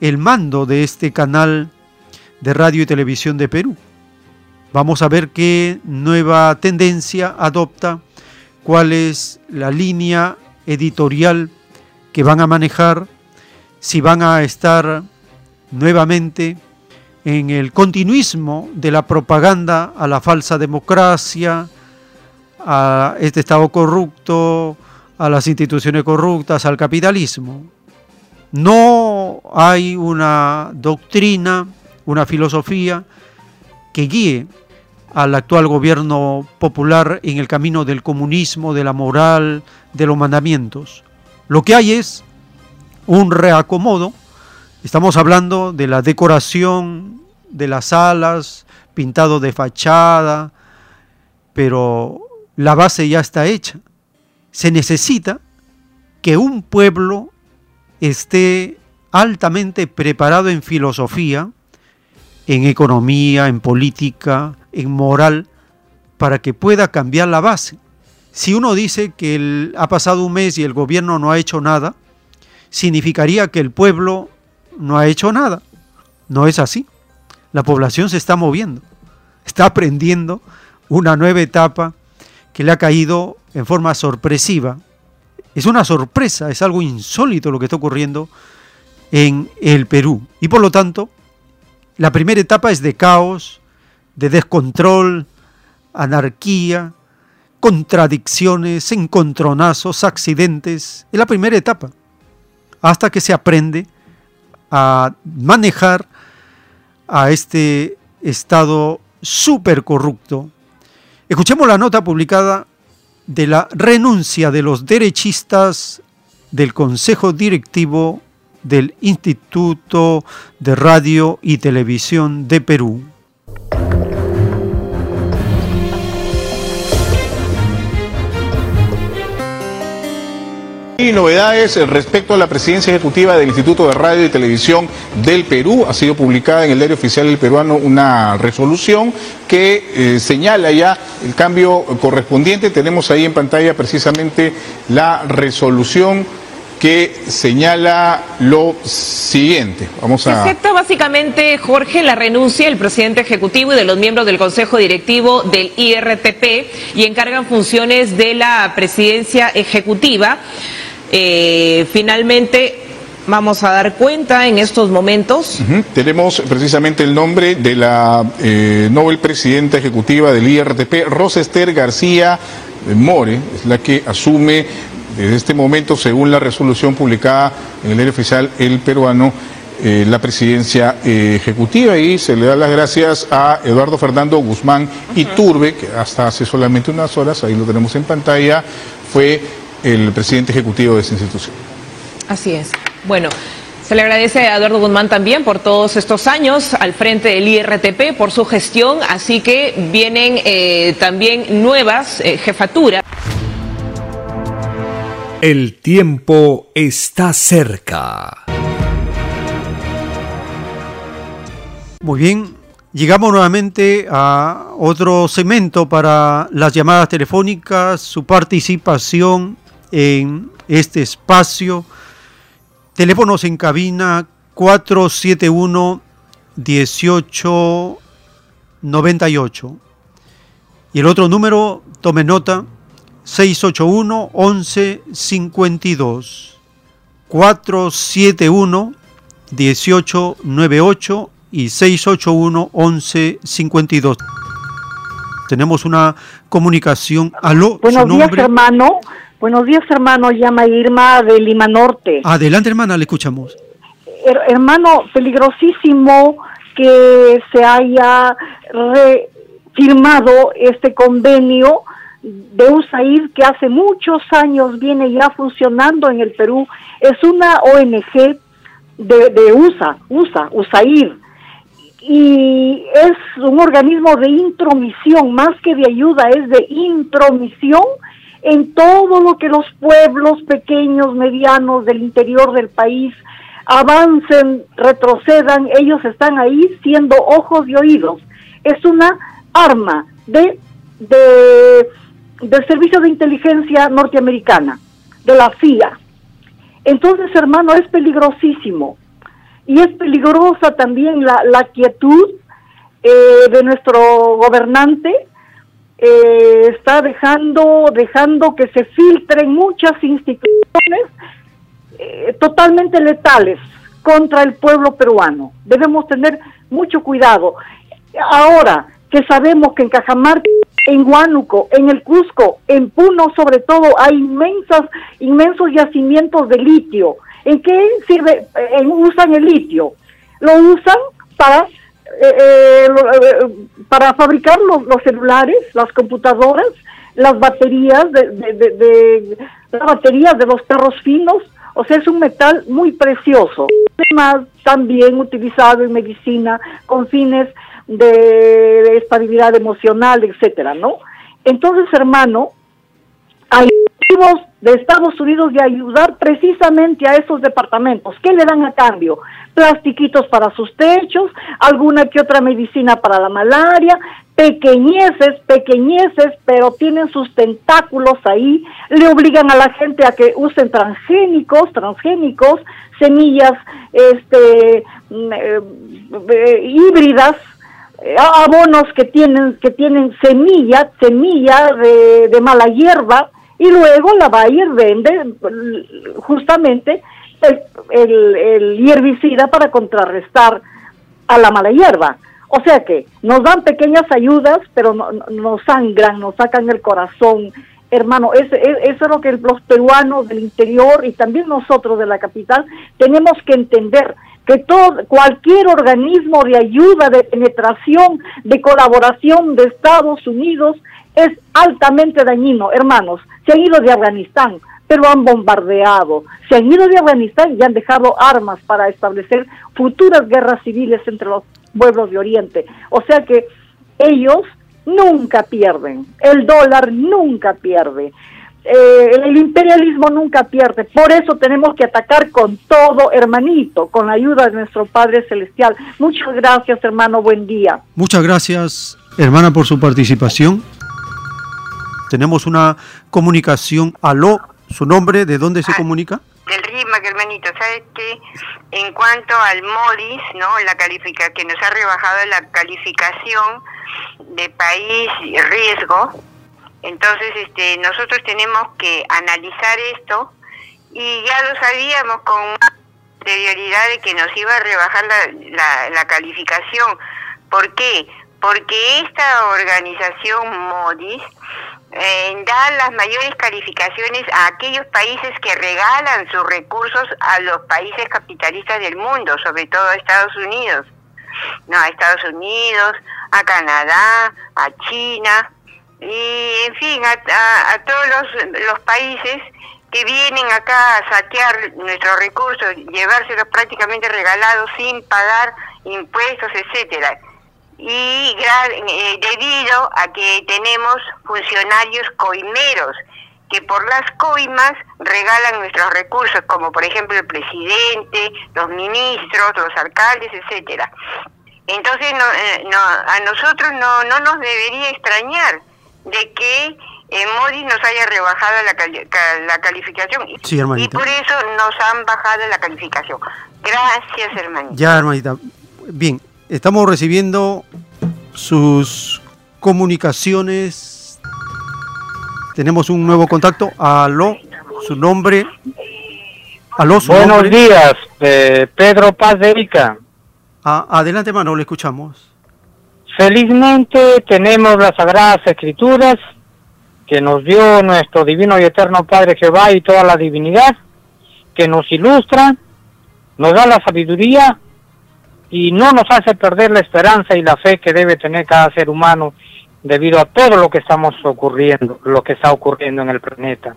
Speaker 2: el mando de este canal de radio y televisión de Perú. Vamos a ver qué nueva tendencia adopta, cuál es la línea editorial que van a manejar, si van a estar nuevamente en el continuismo de la propaganda a la falsa democracia, a este Estado corrupto, a las instituciones corruptas, al capitalismo. No hay una doctrina, una filosofía que guíe al actual gobierno popular en el camino del comunismo, de la moral, de los mandamientos. Lo que hay es un reacomodo Estamos hablando de la decoración de las salas pintado de fachada, pero la base ya está hecha. Se necesita que un pueblo esté altamente preparado en filosofía, en economía, en política, en moral, para que pueda cambiar la base. Si uno dice que ha pasado un mes y el gobierno no ha hecho nada, significaría que el pueblo no ha hecho nada. No es así. La población se está moviendo, está aprendiendo una nueva etapa que le ha caído en forma sorpresiva. Es una sorpresa, es algo insólito lo que está ocurriendo en el Perú. Y por lo tanto, la primera etapa es de caos, de descontrol, anarquía, contradicciones, encontronazos, accidentes. Es la primera etapa. Hasta que se aprende a manejar a este estado súper corrupto. Escuchemos la nota publicada de la renuncia de los derechistas del Consejo Directivo del Instituto de Radio y Televisión de Perú.
Speaker 25: Y novedades respecto a la presidencia ejecutiva del Instituto de Radio y Televisión del Perú. Ha sido publicada en el diario oficial del peruano una resolución que eh, señala ya el cambio correspondiente. Tenemos ahí en pantalla precisamente la resolución que señala lo siguiente. Vamos a...
Speaker 26: Se acepta básicamente, Jorge, la renuncia del presidente ejecutivo y de los miembros del Consejo Directivo del IRTP y encargan funciones de la presidencia ejecutiva. Eh, finalmente, vamos a dar cuenta en estos momentos.
Speaker 25: Tenemos precisamente el nombre de la eh, Nobel Presidenta Ejecutiva del IRTP, Rosa Esther García More, es la que asume desde este momento, según la resolución publicada en el diario oficial El Peruano, eh, la presidencia ejecutiva y se le da las gracias a Eduardo Fernando Guzmán Iturbe, que hasta hace solamente unas horas, ahí lo tenemos en pantalla, fue el presidente ejecutivo de esta institución.
Speaker 26: Así es. Bueno. Se le agradece a Eduardo Guzmán también por todos estos años al frente del IRTP, por su gestión, así que vienen eh, también nuevas eh, jefaturas.
Speaker 1: El tiempo está cerca.
Speaker 2: Muy bien, llegamos nuevamente a otro segmento para las llamadas telefónicas, su participación en este espacio. Teléfonos en cabina 471 1898. Y el otro número, tome nota, 681 1152 471 1898 y 681 1152. Tenemos una comunicación. Aló,
Speaker 27: Buenos días, hermano. Buenos días, hermano. Llama Irma de Lima Norte.
Speaker 2: Adelante, hermana, le escuchamos.
Speaker 27: hermano, peligrosísimo que se haya firmado este convenio de USAID que hace muchos años viene ya funcionando en el Perú. Es una ONG de, de USA, USA, USAID. Y es un organismo de intromisión, más que de ayuda, es de intromisión en todo lo que los pueblos pequeños, medianos del interior del país avancen, retrocedan, ellos están ahí siendo ojos y oídos. Es una arma de, de del Servicio de Inteligencia Norteamericana, de la CIA. Entonces, hermano, es peligrosísimo. Y es peligrosa también la, quietud eh, de nuestro gobernante. Eh, está dejando, dejando que se filtren muchas instituciones eh, totalmente letales contra el pueblo peruano. Debemos tener mucho cuidado. Ahora que sabemos que en Cajamarca en Huánuco, en el Cusco, en Puno sobre todo, hay inmensas, inmensos yacimientos de litio. ¿En qué sirve? usan el litio. Lo usan para, eh, eh, eh, para fabricar los, celulares, las computadoras, las baterías de, de, las baterías de los carros finos. O sea, es un metal muy precioso. Además, también utilizado en medicina con fines de estabilidad emocional, etcétera, ¿no? Entonces, hermano, hay motivos de Estados Unidos de ayudar precisamente a esos departamentos. ¿Qué le dan a cambio? Plastiquitos para sus techos, alguna que otra medicina para la malaria, pequeñeces, pequeñeces, pero tienen sus tentáculos ahí, le obligan a la gente a que usen transgénicos, transgénicos, semillas este mm, eh, eh, híbridas, abonos que tienen que tienen semilla, semilla de, de mala hierba y luego la Bayer vende justamente el, el, el herbicida para contrarrestar a la mala hierba. O sea que nos dan pequeñas ayudas, pero no, nos sangran, nos sacan el corazón. Hermano, eso es lo que los peruanos del interior y también nosotros de la capital tenemos que entender que todo, cualquier organismo de ayuda, de penetración, de colaboración de Estados Unidos es altamente dañino. Hermanos, se han ido de Afganistán, pero han bombardeado, se han ido de Afganistán y han dejado armas para establecer futuras guerras civiles entre los pueblos de Oriente. O sea que ellos nunca pierden, el dólar nunca pierde. Eh, el imperialismo nunca pierde. Por eso tenemos que atacar con todo, hermanito, con la ayuda de nuestro Padre Celestial. Muchas gracias, hermano. Buen día.
Speaker 2: Muchas gracias, hermana, por su participación. Tenemos una comunicación. Aló, ¿su nombre? ¿De dónde se
Speaker 17: Ah.
Speaker 2: comunica?
Speaker 17: Del RIMAC, hermanito, ¿sabes qué? En cuanto al MODIS, ¿no? La califica que nos ha rebajado la calificación de país y riesgo. Entonces, este, nosotros tenemos que analizar esto y ya lo sabíamos con anterioridad de que nos iba a rebajar la, la, la calificación. ¿Por qué? Porque esta organización MODIS eh, da las mayores calificaciones a aquellos países que regalan sus recursos a los países capitalistas del mundo, sobre todo a Estados Unidos. No, a Estados Unidos, a Canadá, a China y, en fin, a, a- a todos los, los países que vienen acá a saquear nuestros recursos, llevárselos prácticamente regalados sin pagar impuestos, etcétera y eh, debido a que tenemos funcionarios coimeros que por las coimas regalan nuestros recursos, como por ejemplo el presidente, los ministros, los alcaldes, etcétera. Entonces no, eh, no, a nosotros no, no nos debería extrañar de que eh, Modi nos haya rebajado la, cali- la calificación y,
Speaker 2: Sí, hermanita.
Speaker 17: y por eso nos han bajado la calificación. Gracias, hermanito.
Speaker 2: Ya, hermanita. Bien, estamos recibiendo sus comunicaciones. Tenemos un nuevo contacto. Aló, su nombre. Aló, su
Speaker 28: Buenos
Speaker 2: nombre.
Speaker 28: días, eh, Pedro Paz de Ica.
Speaker 2: Ah, adelante, hermano, le escuchamos.
Speaker 28: Felizmente tenemos las Sagradas Escrituras que nos dio nuestro Divino y Eterno Padre Jehová y toda la divinidad, que nos ilustra, nos da la sabiduría y no nos hace perder la esperanza y la fe que debe tener cada ser humano debido a todo lo que estamos ocurriendo, lo que está ocurriendo en el planeta.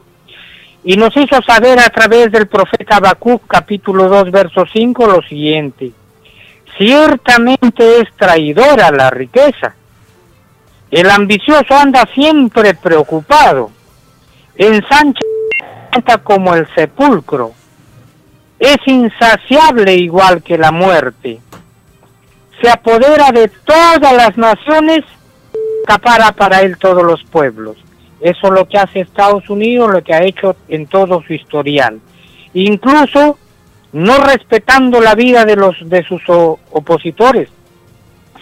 Speaker 28: Y nos hizo saber a través del profeta Habacuc capítulo 2 verso 5 lo siguiente: Ciertamente es traidora la riqueza. El ambicioso anda siempre preocupado. Ensancha como el sepulcro. Es insaciable igual que la muerte. Se apodera de todas las naciones, acapara para él todos los pueblos. Eso es lo que hace Estados Unidos, lo que ha hecho en todo su historial. Incluso no respetando la vida de los de sus opositores,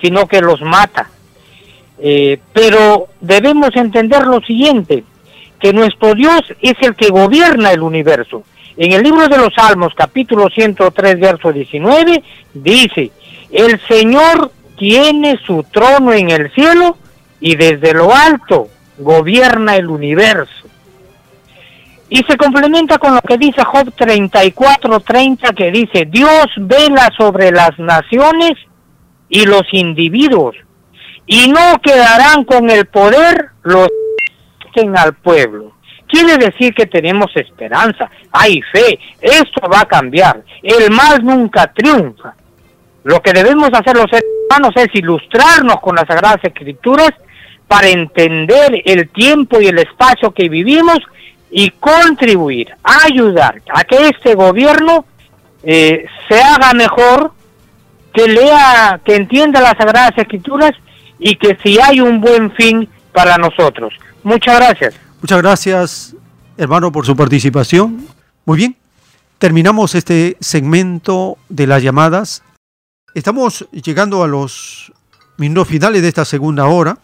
Speaker 28: sino que los mata. Eh, pero debemos entender lo siguiente, que nuestro Dios es el que gobierna el universo. En el libro de los Salmos, capítulo 103, verso 19, dice, el Señor tiene su trono en el cielo y desde lo alto gobierna el universo. Y se complementa con lo que dice Job 34:30 que dice, Dios vela sobre las naciones y los individuos, y no quedarán con el poder los que al pueblo. Quiere decir que tenemos esperanza, hay fe, esto va a cambiar, el mal nunca triunfa. Lo que debemos hacer los seres humanos es ilustrarnos con las Sagradas Escrituras para entender el tiempo y el espacio que vivimos y contribuir, ayudar a que este gobierno eh, se haga mejor, que lea, que entienda las Sagradas Escrituras y que si hay un buen fin para nosotros. Muchas gracias.
Speaker 2: Muchas gracias, hermano, por su participación. Muy bien, terminamos este segmento de las llamadas. Estamos llegando a los minutos finales de esta segunda hora.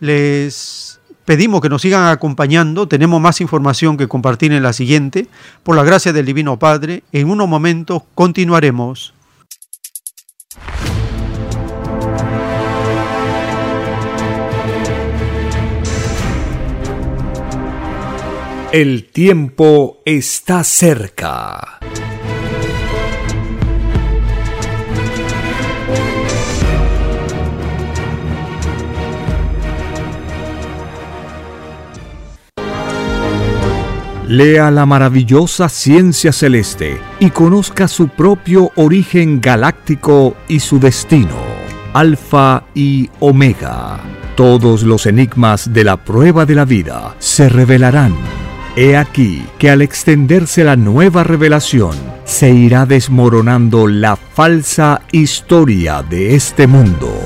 Speaker 2: Les pedimos que nos sigan acompañando. Tenemos más información que compartir en la siguiente. Por la gracia del Divino Padre, en unos momentos continuaremos.
Speaker 1: El tiempo está cerca. Lea la maravillosa ciencia celeste y conozca su propio origen galáctico y su destino. Alfa y Omega. Todos los enigmas de la prueba de la vida se revelarán He aquí que al extenderse la nueva revelación, se irá desmoronando la falsa historia de este mundo.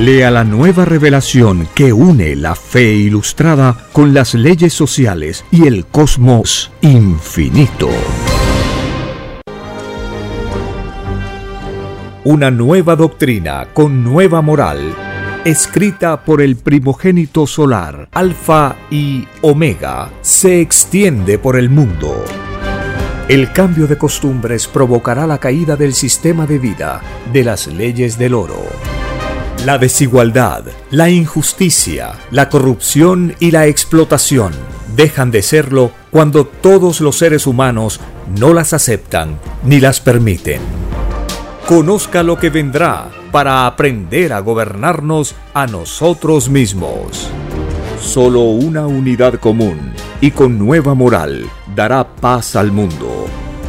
Speaker 1: Lea la nueva revelación que une la fe ilustrada con las leyes sociales y el cosmos infinito. Una nueva doctrina con nueva moral escrita por el primogénito solar, Alfa y Omega, se extiende por el mundo. El cambio de costumbres provocará la caída del sistema de vida, de las leyes del oro. La desigualdad, la injusticia, la corrupción y la explotación dejan de serlo cuando todos los seres humanos no las aceptan ni las permiten. Conozca lo que vendrá para aprender a gobernarnos a nosotros mismos. Solo una unidad común y con nueva moral dará paz al mundo.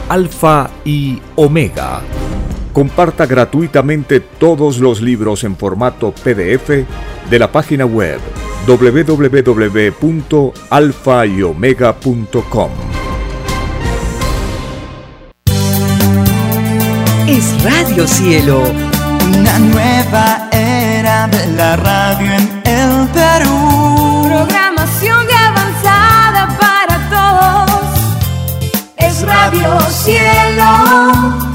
Speaker 1: Alfa y Omega. Comparta gratuitamente todos los libros en formato PDF de la página web www.alfayomega.com.
Speaker 20: Es Radio Cielo una nueva era de la radio en el Perú.
Speaker 21: Programación de avanzada para todos. Es Radio Cielo.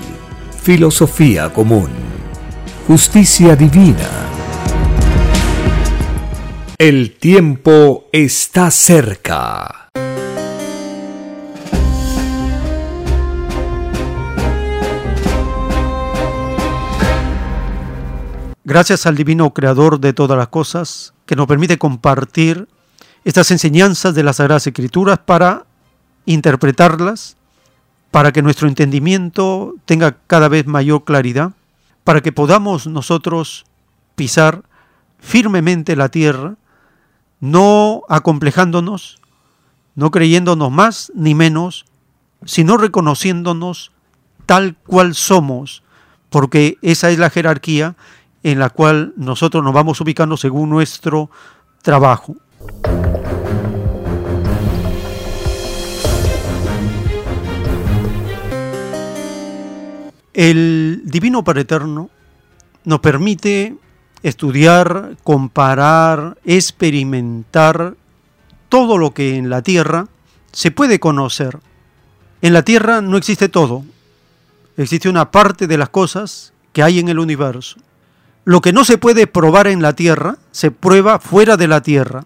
Speaker 1: filosofía común, justicia divina. El tiempo está cerca.
Speaker 2: Gracias al divino creador de todas las cosas que nos permite compartir estas enseñanzas de las Sagradas Escrituras para interpretarlas, para que nuestro entendimiento tenga cada vez mayor claridad, para que podamos nosotros pisar firmemente la tierra, no acomplejándonos, no creyéndonos más ni menos, sino reconociéndonos tal cual somos, porque esa es la jerarquía en la cual nosotros nos vamos ubicando según nuestro trabajo. El Divino Padre Eterno nos permite estudiar, comparar, experimentar todo lo que en la Tierra se puede conocer. En la Tierra no existe todo, existe una parte de las cosas que hay en el universo. Lo que no se puede probar en la Tierra se prueba fuera de la Tierra.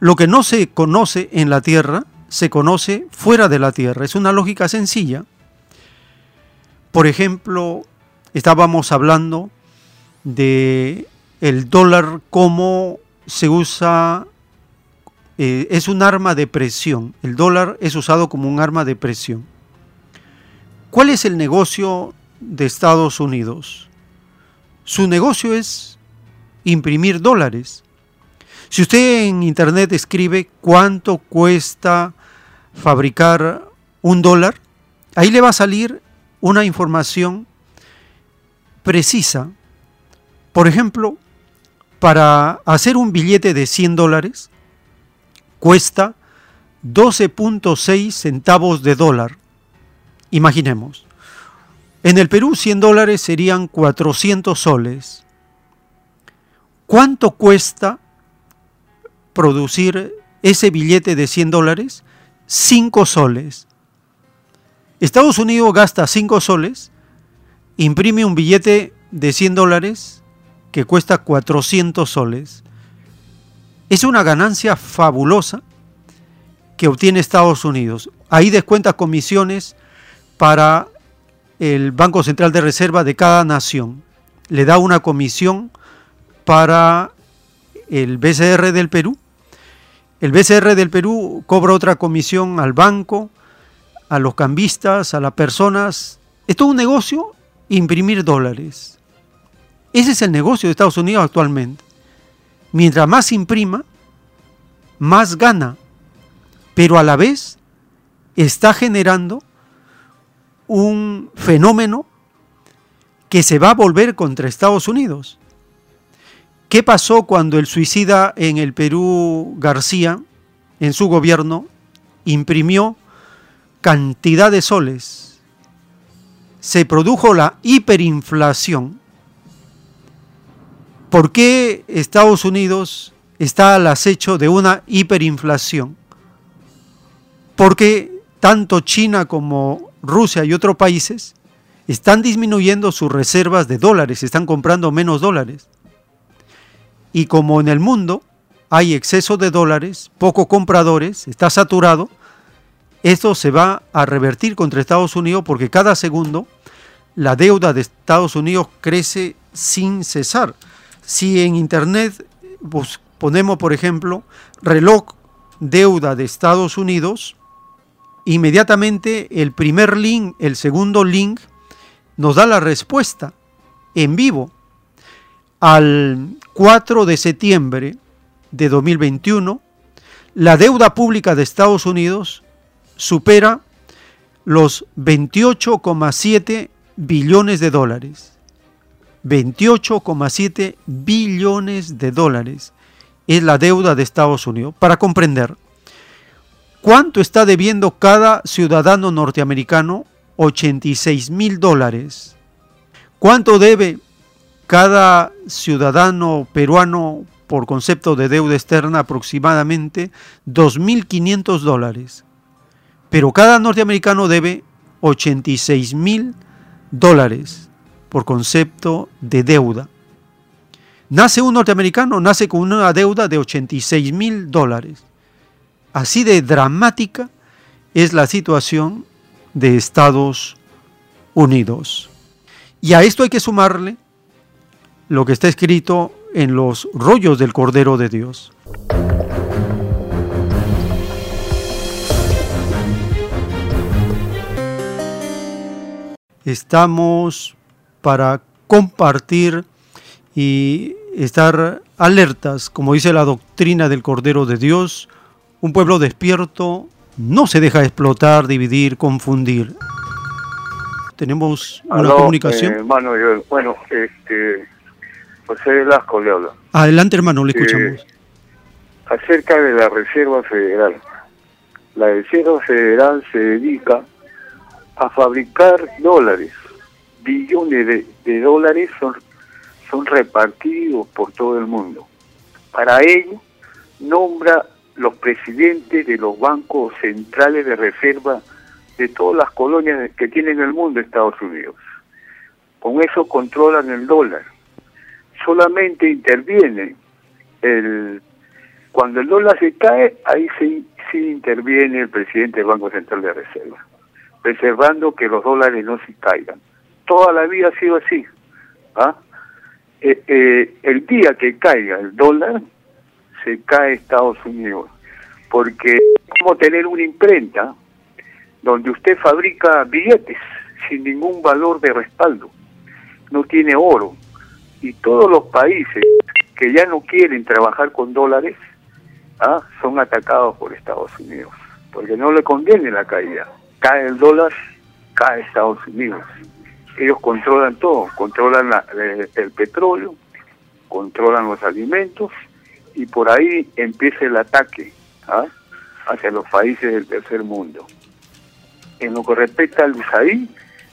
Speaker 2: Lo que no se conoce en la Tierra se conoce fuera de la Tierra. Es una lógica sencilla. Por ejemplo, estábamos hablando de el dólar como se usa eh, es un arma de presión. El dólar es usado como un arma de presión. ¿Cuál es el negocio de Estados Unidos? Su negocio es imprimir dólares. Si usted en internet escribe cuánto cuesta fabricar un dólar, ahí le va a salir una información precisa. Por ejemplo, para hacer un billete de 100 dólares cuesta 12.6 centavos de dólar. Imaginemos. En el Perú 100 dólares serían 400 soles. ¿Cuánto cuesta producir ese billete de 100 dólares? 5 soles. Estados Unidos gasta 5 soles, imprime un billete de 100 dólares que cuesta 400 soles. Es una ganancia fabulosa que obtiene Estados Unidos. Ahí descuenta comisiones para el Banco Central de Reserva de cada nación. Le da una comisión para el BCR del Perú. El BCR del Perú cobra otra comisión al banco, a los cambistas, a las personas. Es todo un negocio imprimir dólares. Ese es el negocio de Estados Unidos actualmente. Mientras más imprima, más gana, pero a la vez está generando un fenómeno que se va a volver contra Estados Unidos. ¿Qué pasó cuando el suicida en el Perú García, en su gobierno, imprimió cantidad de soles? Se produjo la hiperinflación. ¿Por qué Estados Unidos está al acecho de una hiperinflación? Porque tanto China como Rusia y otros países están disminuyendo sus reservas de dólares, están comprando menos dólares. Y como en el mundo hay exceso de dólares, pocos compradores, está saturado, esto se va a revertir contra Estados Unidos porque cada segundo la deuda de Estados Unidos crece sin cesar. Si en Internet ponemos, por ejemplo, reloj deuda de Estados Unidos, inmediatamente el primer link, el segundo link, nos da la respuesta en vivo. Al 4 de septiembre de 2021, la deuda pública de Estados Unidos supera los 28,7 billones de dólares. 28,7 billones de dólares es la deuda de Estados Unidos. Para comprender, ¿cuánto está debiendo cada ciudadano norteamericano? 86 mil dólares. ¿Cuánto debe cada ciudadano peruano por concepto de deuda externa? Aproximadamente 2.500 dólares. Pero cada norteamericano debe 86 mil dólares por concepto de deuda. Nace un norteamericano, nace con una deuda de 86 mil dólares. Así de dramática es la situación de Estados Unidos. Y a esto hay que sumarle lo que está escrito en los rollos del Cordero de Dios. Estamos para compartir y estar alertas, como dice la doctrina del Cordero de Dios, un pueblo despierto no se deja explotar, dividir, confundir. Tenemos una comunicación.
Speaker 19: Eh, hermano, bueno, este, José Velasco le habla.
Speaker 2: Adelante, hermano, le escuchamos.
Speaker 19: Eh, acerca de la Reserva Federal. La Reserva Federal se dedica a fabricar dólares. Billones de, dólares son, son repartidos por todo el mundo. Para ello, nombra los presidentes de los bancos centrales de reserva de todas las colonias que tienen el mundo Estados Unidos. Con eso controlan el dólar. Solamente interviene el cuando el dólar se cae, ahí sí, sí interviene el presidente del Banco Central de Reserva preservando que los dólares no se caigan. Toda la vida ha sido así. ¿ah? Eh, eh, el día que caiga el dólar, se cae Estados Unidos. Porque es como tener una imprenta donde usted fabrica billetes sin ningún valor de respaldo. No tiene oro. Y todos los países que ya no quieren trabajar con dólares ¿ah? son atacados por Estados Unidos. Porque no le conviene la caída cae el dólar, cae Estados Unidos. Ellos controlan todo, controlan el, petróleo, controlan los alimentos y por ahí empieza el ataque ¿ah? hacia los países del tercer mundo. En lo que respecta al USAID,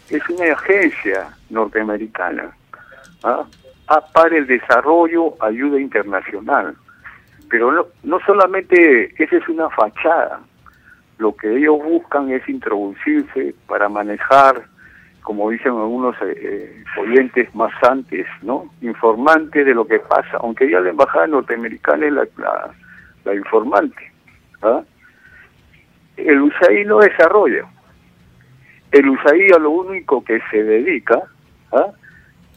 Speaker 19: es una agencia norteamericana ¿ah? para el desarrollo, ayuda internacional. Pero no, no solamente esa es una fachada, lo que ellos buscan es introducirse para manejar, como dicen algunos eh, eh, oyentes más antes, ¿no? Informante de lo que pasa, aunque ya la embajada norteamericana es la, la, informante. ¿ah? El USAID no desarrolla. El USAID a lo único que se dedica ¿ah?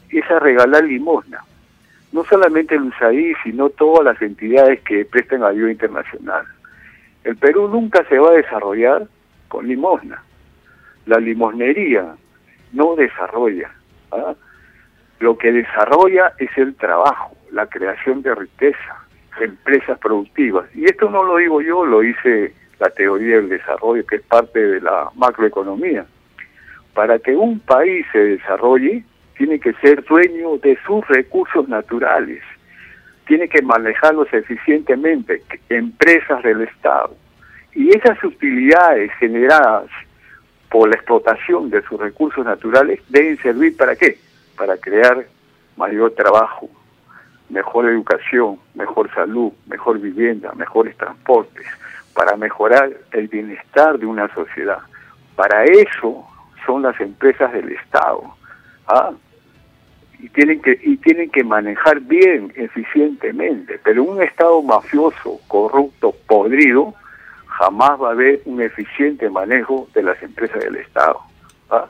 Speaker 19: es a regalar limosna. No solamente el USAID, sino todas las entidades que prestan ayuda internacional. El Perú nunca se va a desarrollar con limosna. La limosnería no desarrolla. ¿ah? Lo que desarrolla es el trabajo, la creación de riqueza, empresas productivas. Y esto no lo digo yo, lo dice la teoría del desarrollo, que es parte de la macroeconomía. Para que un país se desarrolle, tiene que ser dueño de sus recursos naturales, tiene que manejarlos eficientemente, empresas del Estado. Y esas utilidades generadas por la explotación de sus recursos naturales deben servir para qué? Para crear mayor trabajo, mejor educación, mejor salud, mejor vivienda, mejores transportes, para mejorar el bienestar de una sociedad. Para eso son las empresas del Estado. ¿ah? Y tienen que y tienen que manejar bien eficientemente. Pero un estado mafioso corrupto podrido jamás va a haber un eficiente manejo de las empresas del estado ¿ah?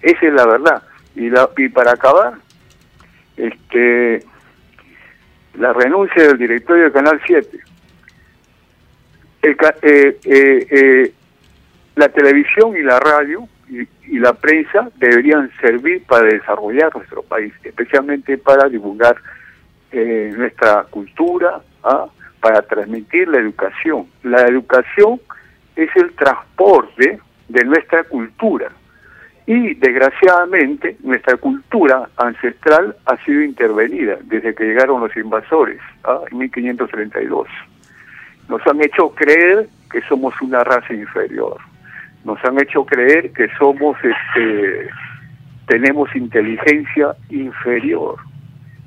Speaker 19: esa es la verdad. Y la y para acabar este la renuncia del directorio de canal 7 el, eh, eh, eh, la televisión y la radio y, la prensa deberían servir para desarrollar nuestro país, especialmente para divulgar eh, nuestra cultura, ¿ah? para transmitir la educación. La educación es el transporte de nuestra cultura. Y desgraciadamente nuestra cultura ancestral ha sido intervenida desde que llegaron los invasores ¿ah? en 1532. Nos han hecho creer que somos una raza inferior. Nos han hecho creer que somos, este, tenemos inteligencia inferior.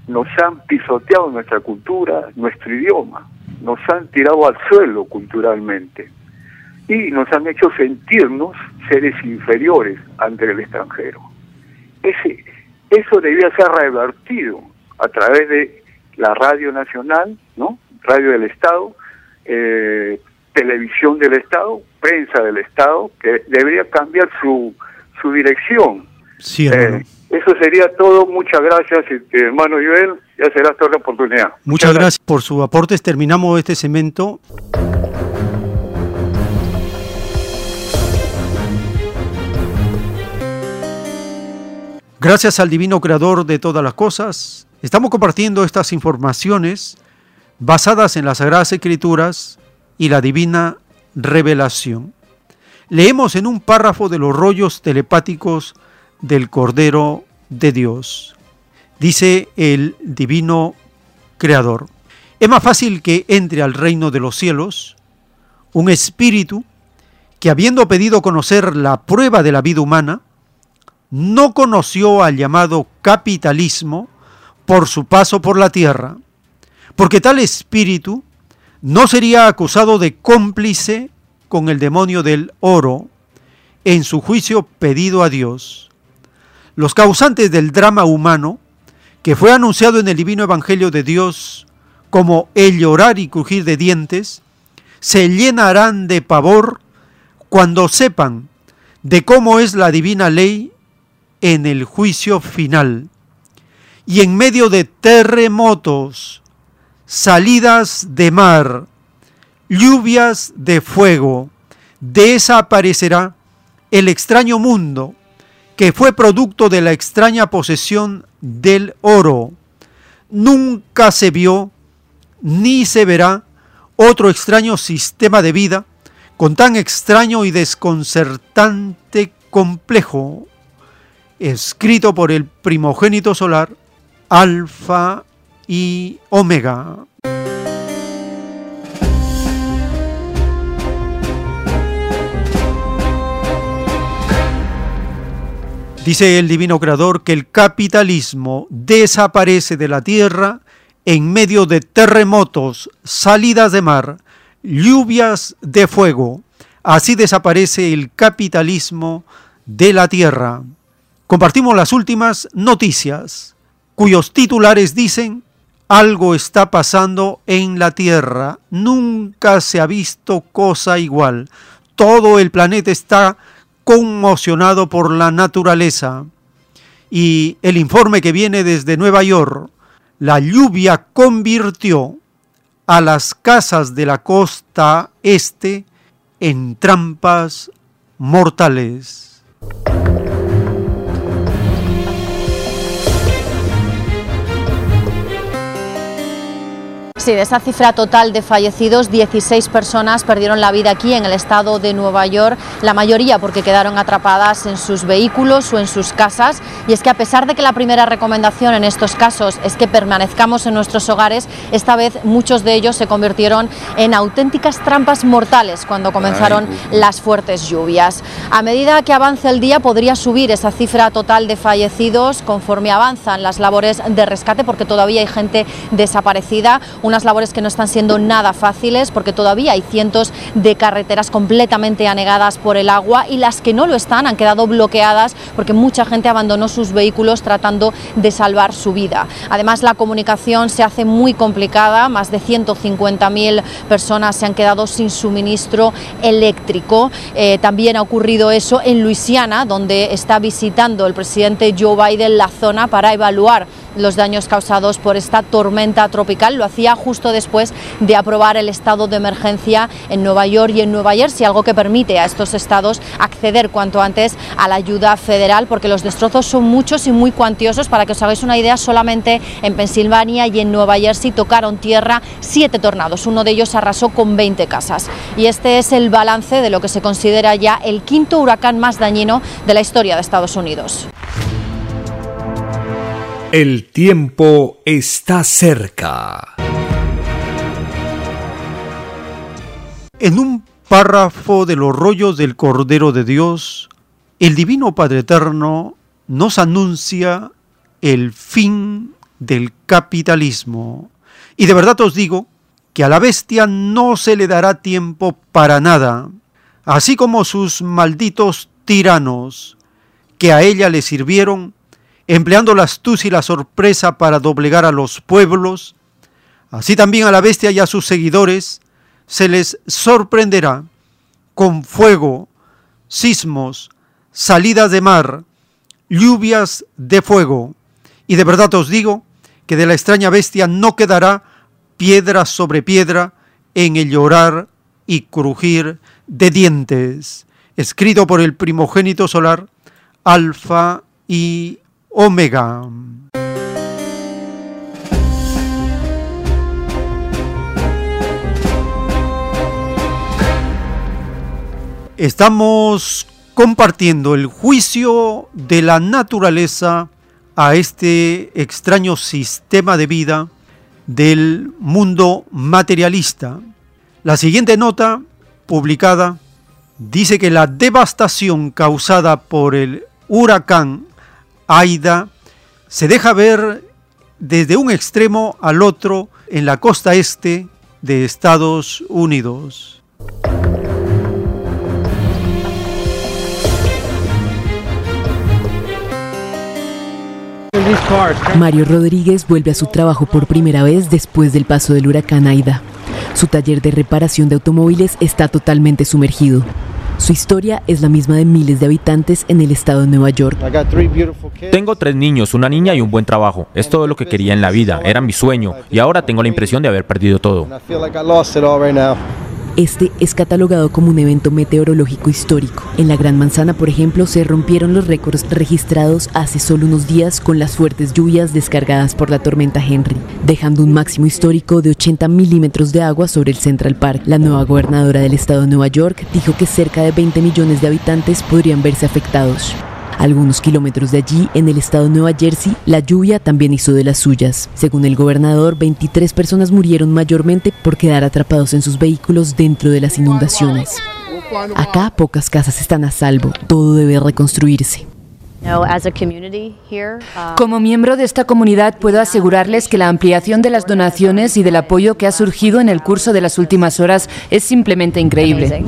Speaker 19: Nos han pisoteado nuestra cultura, nuestro idioma. Nos han tirado al suelo culturalmente. Y nos han hecho sentirnos seres inferiores ante el extranjero. Ese, eso debía ser revertido a través de la radio nacional, ¿no? Radio del Estado, eh, televisión del Estado, prensa del Estado, que debería cambiar su, su dirección.
Speaker 2: Sí,
Speaker 19: Eh, eso sería todo. Muchas gracias, este, hermano Joel. Ya será toda la oportunidad.
Speaker 2: Muchas gracias por sus aportes. Terminamos este segmento. Gracias al divino creador de todas las cosas, estamos compartiendo estas informaciones basadas en las Sagradas Escrituras y la divina revelación. Leemos en un párrafo de los rollos telepáticos del Cordero de Dios. Dice el divino creador. Es más fácil que entre al reino de los cielos un espíritu que habiendo pedido conocer la prueba de la vida humana, no conoció al llamado capitalismo por su paso por la tierra, porque tal espíritu no sería acusado de cómplice con el demonio del oro en su juicio pedido a Dios. Los causantes del drama humano, que fue anunciado en el divino Evangelio de Dios como el llorar y crujir de dientes, se llenarán de pavor cuando sepan de cómo es la divina ley en el juicio final. Y en medio de terremotos, salidas de mar, lluvias de fuego, desaparecerá el extraño mundo que fue producto de la extraña posesión del oro. Nunca se vio ni se verá otro extraño sistema de vida con tan extraño y desconcertante complejo, escrito por el primogénito solar, Alfa y Omega. Dice el divino creador que el capitalismo desaparece de la tierra en medio de terremotos, salidas de mar, lluvias de fuego. Así desaparece el capitalismo de la tierra. Compartimos las últimas noticias, cuyos titulares dicen, algo está pasando en la tierra, nunca se ha visto cosa igual. Todo el planeta está conmocionado por la naturaleza. Y el informe que viene desde Nueva York, la lluvia convirtió a las casas de la costa este en trampas mortales.
Speaker 29: Sí, de esa cifra total de fallecidos, 16 personas perdieron la vida aquí en el estado de Nueva York, la mayoría porque quedaron atrapadas en sus vehículos o en sus casas. Y es que a pesar de que la primera recomendación en estos casos es que permanezcamos en nuestros hogares, esta vez muchos de ellos se convirtieron en auténticas trampas mortales cuando comenzaron las fuertes lluvias. A medida que avance el día podría subir esa cifra total de fallecidos conforme avanzan las labores de rescate porque todavía hay gente desaparecida unas labores que no están siendo nada fáciles porque todavía hay cientos de carreteras completamente anegadas por el agua y las que no lo están han quedado bloqueadas porque mucha gente abandonó sus vehículos tratando de salvar su vida. Además, la comunicación se hace muy complicada, más de 150.000 personas se han quedado sin suministro eléctrico. Eh, también ha ocurrido eso en Luisiana, donde está visitando el presidente Joe Biden la zona para evaluar los daños causados por esta tormenta tropical. Lo hacía justo después de aprobar el estado de emergencia en Nueva York y en Nueva Jersey, algo que permite a estos estados acceder cuanto antes a la ayuda federal, porque los destrozos son muchos y muy cuantiosos. Para que os hagáis una idea, solamente en Pensilvania y en Nueva Jersey tocaron tierra siete tornados. Uno de ellos arrasó con 20 casas. Y este es el balance de lo que se considera ya el quinto huracán más dañino de la historia de Estados Unidos.
Speaker 1: El tiempo está cerca.
Speaker 2: En un párrafo de los rollos del Cordero de Dios, el Divino Padre Eterno nos anuncia el fin del capitalismo. Y de verdad os digo que a la bestia no se le dará tiempo para nada, así como sus malditos tiranos que a ella le sirvieron, empleando la astucia y la sorpresa para doblegar a los pueblos, así también a la bestia y a sus seguidores se les sorprenderá con fuego, sismos, salidas de mar, lluvias de fuego. Y de verdad os digo que de la extraña bestia no quedará piedra sobre piedra en el llorar y crujir de dientes. Escrito por el primogénito solar, Alfa y Omega. Estamos compartiendo el juicio de la naturaleza a este extraño sistema de vida del mundo materialista. La siguiente nota, publicada, dice que la devastación causada por el huracán Aida se deja ver desde un extremo al otro en la costa este de Estados Unidos.
Speaker 30: Mario Rodríguez vuelve a su trabajo por primera vez después del paso del huracán Aida. Su taller de reparación de automóviles está totalmente sumergido. Su historia es la misma de miles de habitantes en el estado de Nueva York.
Speaker 31: Tengo tres niños, una niña y un buen trabajo. Es todo lo que quería en la vida, era mi sueño y ahora tengo la impresión de haber perdido todo.
Speaker 30: Este es catalogado como un evento meteorológico histórico. En la Gran Manzana, por ejemplo, se rompieron los récords registrados hace solo unos días con las fuertes lluvias descargadas por la tormenta Henry, dejando un máximo histórico de 80 milímetros de agua sobre el Central Park. La nueva gobernadora del estado de Nueva York dijo que cerca de 20 millones de habitantes podrían verse afectados. Algunos kilómetros de allí, en el estado de Nueva Jersey, la lluvia también hizo de las suyas. Según el gobernador, 23 personas murieron mayormente por quedar atrapados en sus vehículos dentro de las inundaciones. Acá pocas casas están a salvo, todo debe reconstruirse.
Speaker 32: Como miembro de esta comunidad puedo asegurarles que la ampliación de las donaciones y del apoyo que ha surgido en el curso de las últimas horas es simplemente increíble.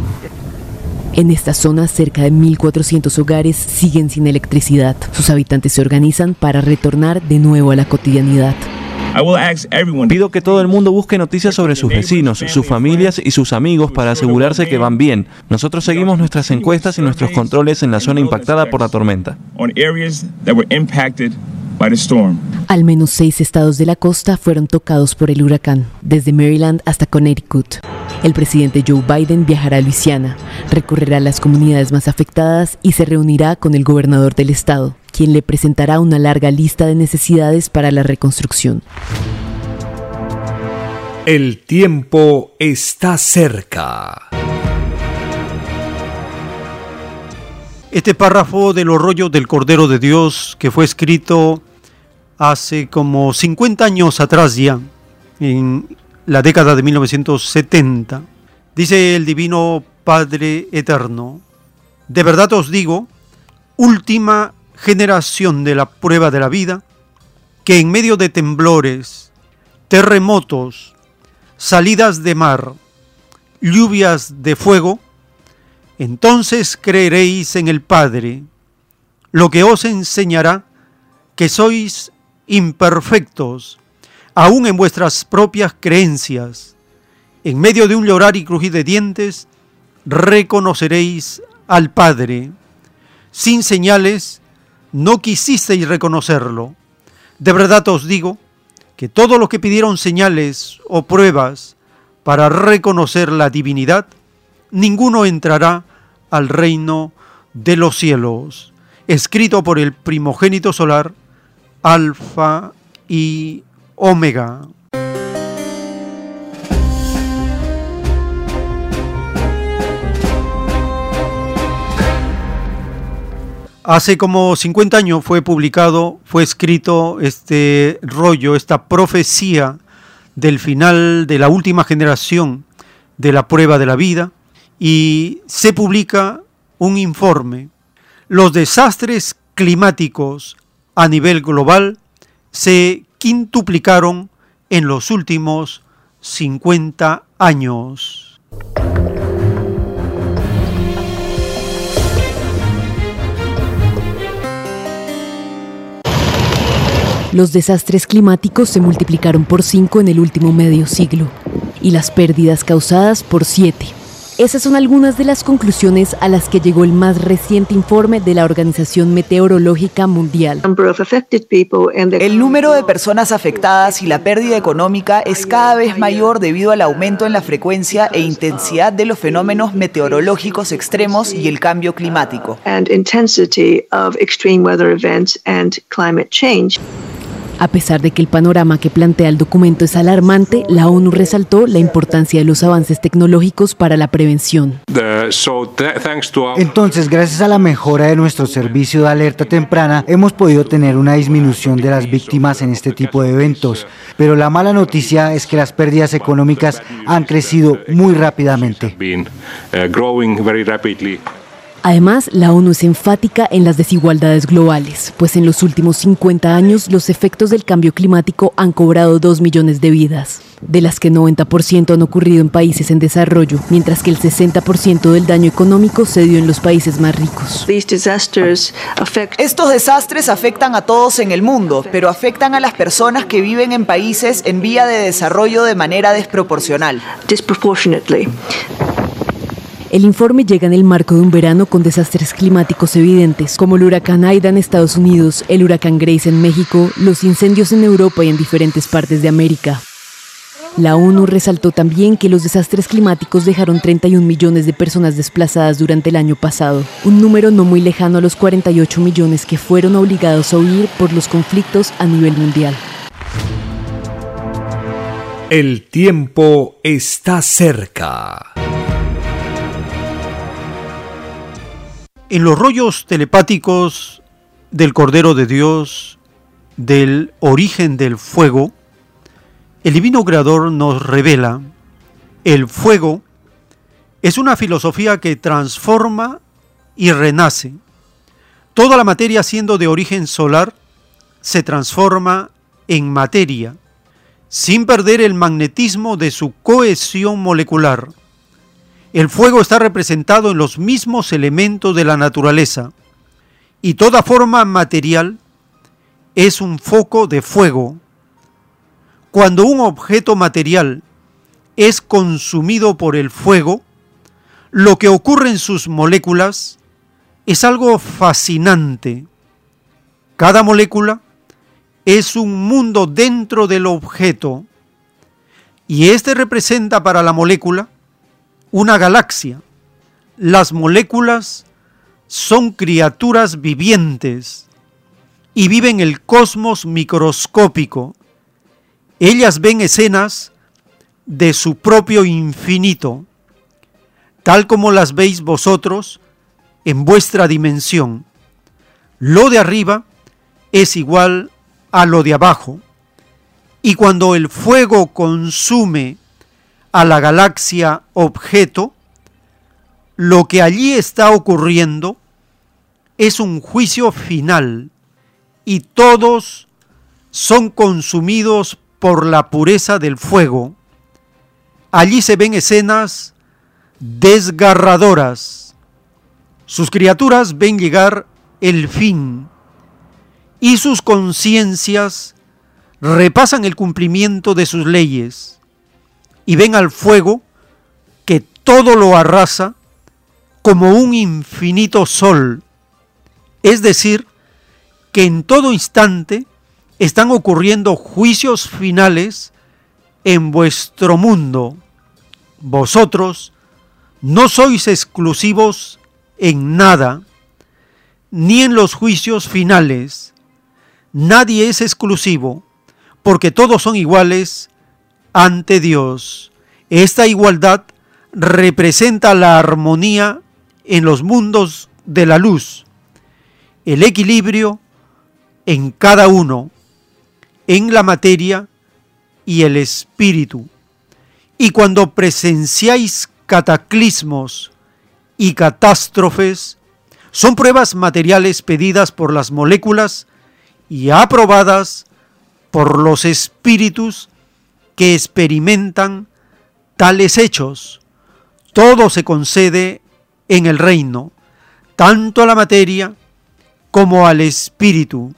Speaker 30: En esta zona, cerca de 1.400 hogares siguen sin electricidad. Sus habitantes se organizan para retornar de nuevo a la cotidianidad.
Speaker 33: Pido que todo el mundo busque noticias sobre sus vecinos, sus familias y sus amigos para asegurarse que van bien. Nosotros seguimos nuestras encuestas y nuestros controles en la zona impactada por la tormenta.
Speaker 30: Al menos seis estados de la costa fueron tocados por el huracán, desde Maryland hasta Connecticut. El presidente Joe Biden viajará a Luisiana, recorrerá las comunidades más afectadas y se reunirá con el gobernador del estado, quien le presentará una larga lista de necesidades para la reconstrucción.
Speaker 1: El tiempo está cerca.
Speaker 2: Este párrafo de los rollos del Cordero de Dios que fue escrito hace como 50 años atrás ya, en la década de 1970. Dice el Divino Padre Eterno, de verdad os digo, última generación de la prueba de la vida, que en medio de temblores, terremotos, salidas de mar, lluvias de fuego, entonces creeréis en el Padre, lo que os enseñará que sois imperfectos, aún en vuestras propias creencias. En medio de un llorar y crujir de dientes, reconoceréis al Padre. Sin señales, no quisisteis reconocerlo. De verdad os digo que todos los que pidieron señales o pruebas para reconocer la divinidad, ninguno entrará al reino de los cielos, escrito por el primogénito solar, Alfa y Omega. Hace como 50 años fue publicado, fue escrito este rollo, esta profecía del final de la última generación de la prueba de la vida y se publica un informe. Los desastres climáticos a nivel global se quintuplicaron en los últimos 50 años.
Speaker 30: Los desastres climáticos se multiplicaron por 5 en el último medio siglo y las pérdidas causadas por 7. Esas son algunas de las conclusiones a las que llegó el más reciente informe de la Organización Meteorológica Mundial.
Speaker 34: El número de personas afectadas y la pérdida económica es cada vez mayor debido al aumento en la frecuencia e intensidad de los fenómenos meteorológicos extremos y el cambio climático.
Speaker 30: A pesar de que el panorama que plantea el documento es alarmante, la ONU resaltó la importancia de los avances tecnológicos para la prevención.
Speaker 35: Entonces, gracias a la mejora de nuestro servicio de alerta temprana, hemos podido tener una disminución de las víctimas en este tipo de eventos. Pero la mala noticia es que las pérdidas económicas han crecido muy rápidamente.
Speaker 30: Además, la ONU es enfática en las desigualdades globales, pues en los últimos 50 años los efectos del cambio climático han cobrado 2 millones de vidas, de las que 90% han ocurrido en países en desarrollo, mientras que el 60% del daño económico se dio en los países más ricos.
Speaker 34: Estos desastres afectan a todos en el mundo, pero afectan a las personas que viven en países en vía de desarrollo de manera desproporcional.
Speaker 30: El informe llega en el marco de un verano con desastres climáticos evidentes, como el huracán Aida en Estados Unidos, el huracán Grace en México, los incendios en Europa y en diferentes partes de América. La ONU resaltó también que los desastres climáticos dejaron 31 millones de personas desplazadas durante el año pasado, un número no muy lejano a los 48 millones que fueron obligados a huir por los conflictos a nivel mundial.
Speaker 1: El tiempo está cerca.
Speaker 2: En los rollos telepáticos del Cordero de Dios, del origen del fuego, el Divino Creador nos revela el fuego es una filosofía que transforma y renace. Toda la materia siendo de origen solar se transforma en materia, sin perder el magnetismo de su cohesión molecular. El fuego está representado en los mismos elementos de la naturaleza y toda forma material es un foco de fuego. Cuando un objeto material es consumido por el fuego, lo que ocurre en sus moléculas es algo fascinante. Cada molécula es un mundo dentro del objeto y este representa para la molécula una galaxia. Las moléculas son criaturas vivientes y viven el cosmos microscópico. Ellas ven escenas de su propio infinito, tal como las veis vosotros en vuestra dimensión. Lo de arriba es igual a lo de abajo. Y cuando el fuego consume a la galaxia objeto, lo que allí está ocurriendo es un juicio final y todos son consumidos por la pureza del fuego. Allí se ven escenas desgarradoras. Sus criaturas ven llegar el fin y sus conciencias repasan el cumplimiento de sus leyes y ven al fuego que todo lo arrasa como un infinito sol, es decir, que en todo instante están ocurriendo juicios finales en vuestro mundo. Vosotros no sois exclusivos en nada, ni en los juicios finales. Nadie es exclusivo, porque todos son iguales ante Dios. Esta igualdad representa la armonía en los mundos de la luz, el equilibrio en cada uno, en la materia y el espíritu. Y cuando presenciáis cataclismos y catástrofes, son pruebas materiales pedidas por las moléculas y aprobadas por los espíritus que experimentan tales hechos. Todo se concede en el reino, tanto a la materia como al espíritu.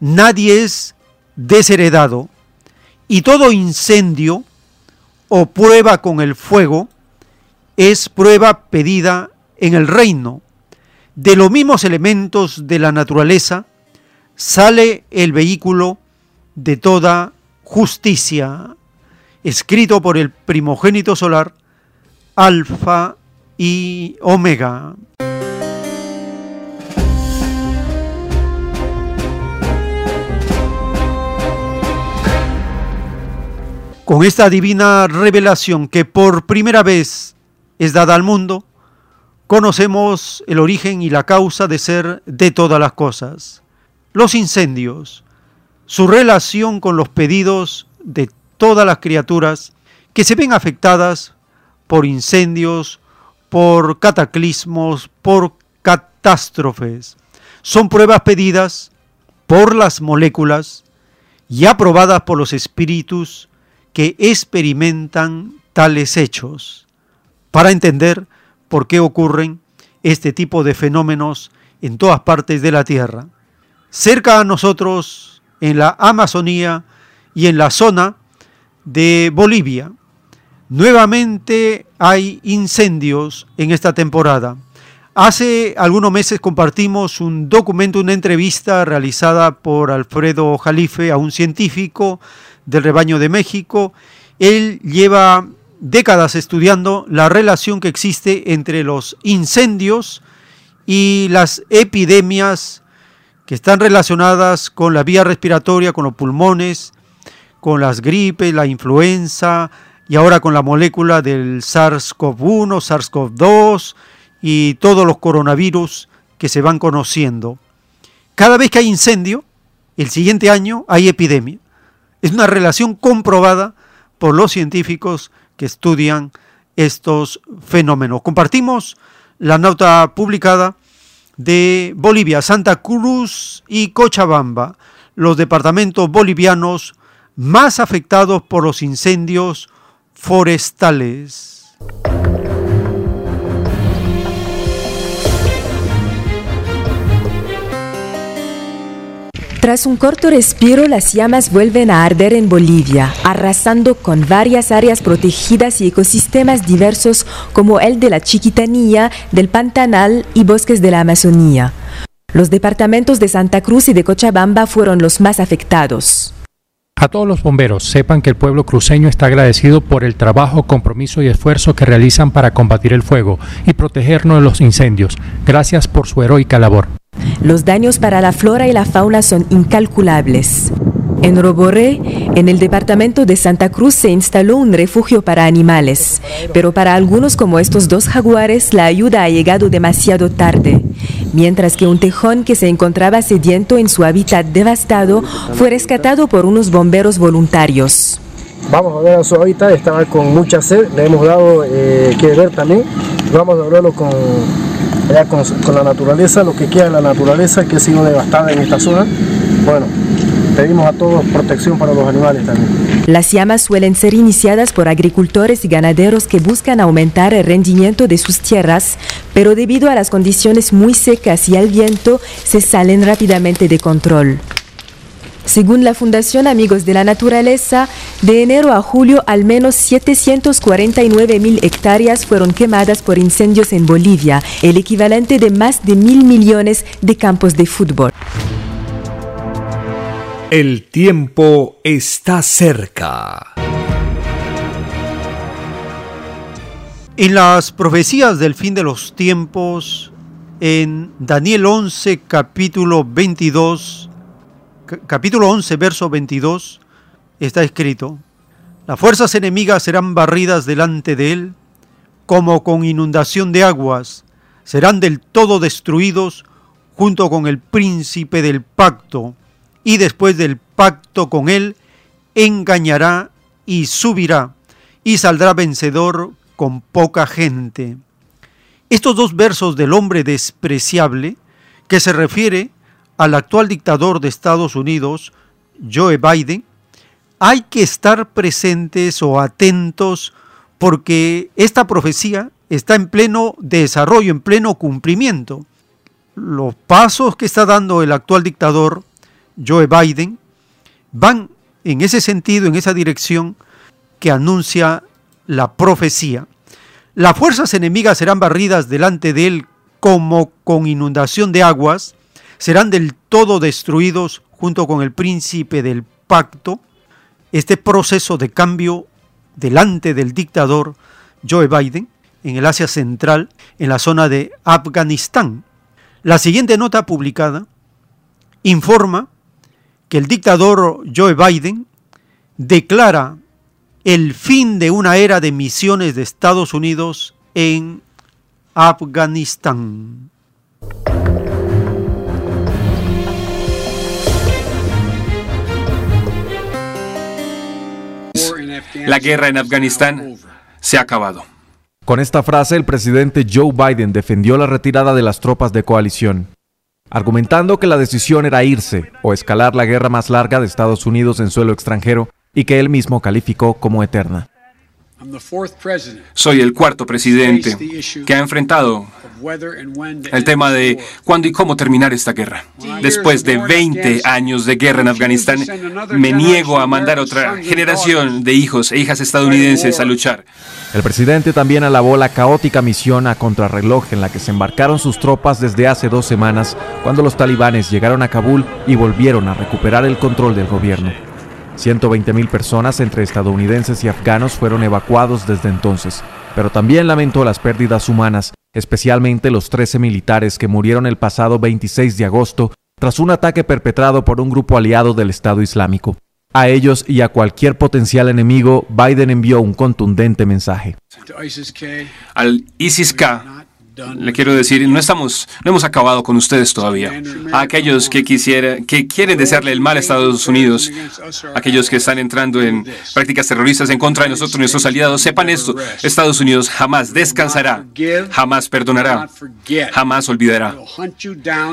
Speaker 2: Nadie es desheredado y todo incendio o prueba con el fuego es prueba pedida en el reino. De los mismos elementos de la naturaleza sale el vehículo de toda justicia, escrito por el primogénito solar, Alfa y Omega. Con esta divina revelación que por primera vez es dada al mundo, conocemos el origen y la causa de ser de todas las cosas. Los incendios, su relación con los pedidos de todas las criaturas que se ven afectadas por incendios, por cataclismos, por catástrofes. Son pruebas pedidas por las moléculas y aprobadas por los espíritus que experimentan tales hechos para entender por qué ocurren este tipo de fenómenos en todas partes de la Tierra. Cerca a nosotros, en la Amazonía y en la zona de Bolivia, nuevamente hay incendios en esta temporada. Hace algunos meses compartimos un documento, una entrevista realizada por Alfredo Jalife a un científico del rebaño de México. Él lleva décadas estudiando la relación que existe entre los incendios y las epidemias que están relacionadas con la vía respiratoria, con los pulmones, con las gripes, la influenza y ahora con la molécula del SARS-CoV-1, SARS-CoV-2 y todos los coronavirus que se van conociendo. Cada vez que hay incendio, el siguiente año hay epidemia. Es una relación comprobada por los científicos que estudian estos fenómenos. Compartimos la nota publicada de Bolivia, Santa Cruz y Cochabamba, los departamentos bolivianos más afectados por los incendios forestales.
Speaker 36: Tras un corto respiro, las llamas vuelven a arder en Bolivia, arrasando con varias áreas protegidas y ecosistemas diversos como el de la Chiquitanía, del Pantanal y bosques de la Amazonía. Los departamentos de Santa Cruz y de Cochabamba fueron los más afectados.
Speaker 37: A todos los bomberos, sepan que el pueblo cruceño está agradecido por el trabajo, compromiso y esfuerzo que realizan para combatir el fuego y protegernos de los incendios. Gracias por su heroica labor.
Speaker 36: Los daños para la flora y la fauna son incalculables. En Roboré, en el departamento de Santa Cruz, se instaló un refugio para animales, pero para algunos como estos dos jaguares la ayuda ha llegado demasiado tarde, mientras que un tejón que se encontraba sediento en su hábitat devastado fue rescatado por unos bomberos voluntarios.
Speaker 38: Vamos a ver a su hábitat, estaba con mucha sed, le hemos dado eh, que beber también, vamos a verlo con, con, con la naturaleza, lo que queda de la naturaleza que ha sido devastada en esta zona. Bueno, pedimos a todos protección para los animales también.
Speaker 36: Las llamas suelen ser iniciadas por agricultores y ganaderos que buscan aumentar el rendimiento de sus tierras, pero debido a las condiciones muy secas y al viento, se salen rápidamente de control. Según la Fundación Amigos de la Naturaleza, de enero a julio al menos 749 mil hectáreas fueron quemadas por incendios en Bolivia, el equivalente de más de mil millones de campos de fútbol.
Speaker 1: El tiempo está cerca.
Speaker 2: En las profecías del fin de los tiempos, en Daniel 11, capítulo 22, capítulo 11, verso 22, está escrito, las fuerzas enemigas serán barridas delante de él, como con inundación de aguas, serán del todo destruidos junto con el príncipe del pacto, y después del pacto con él, engañará y subirá, y saldrá vencedor con poca gente. Estos dos versos del hombre despreciable, que se refiere al actual dictador de Estados Unidos, Joe Biden, hay que estar presentes o atentos porque esta profecía está en pleno desarrollo, en pleno cumplimiento. Los pasos que está dando el actual dictador Joe Biden, van en ese sentido, en esa dirección que anuncia la profecía. Las fuerzas enemigas serán barridas delante de él como con inundación de aguas, serán del todo destruidos junto con el príncipe del pacto. Este proceso de cambio delante del dictador Joe Biden en el Asia Central, en la zona de Afganistán. La siguiente nota publicada informa que el dictador Joe Biden declara el fin de una era de misiones de Estados Unidos en Afganistán.
Speaker 39: La guerra en Afganistán se ha acabado.
Speaker 40: Con esta frase, el presidente Joe Biden defendió la retirada de las tropas de coalición argumentando que la decisión era irse o escalar la guerra más larga de Estados Unidos en suelo extranjero y que él mismo calificó como eterna.
Speaker 39: Soy el cuarto presidente que ha enfrentado el tema de cuándo y cómo terminar esta guerra. Después de 20 años de guerra en Afganistán, me niego a mandar otra generación de hijos e hijas estadounidenses a luchar.
Speaker 40: El presidente también alabó la caótica misión a contrarreloj en la que se embarcaron sus tropas desde hace dos semanas, cuando los talibanes llegaron a Kabul y volvieron a recuperar el control del gobierno. 120.000 personas entre estadounidenses y afganos fueron evacuados desde entonces, pero también lamentó las pérdidas humanas, especialmente los 13 militares que murieron el pasado 26 de agosto tras un ataque perpetrado por un grupo aliado del Estado Islámico. A ellos y a cualquier potencial enemigo, Biden envió un contundente mensaje.
Speaker 39: Al ISIS-K le quiero decir, no estamos, no hemos acabado con ustedes todavía. A aquellos que quisiera, que quieren desearle el mal a Estados Unidos, aquellos que están entrando en prácticas terroristas en contra de nosotros, nuestros aliados, sepan esto: Estados Unidos jamás descansará, jamás perdonará, jamás olvidará.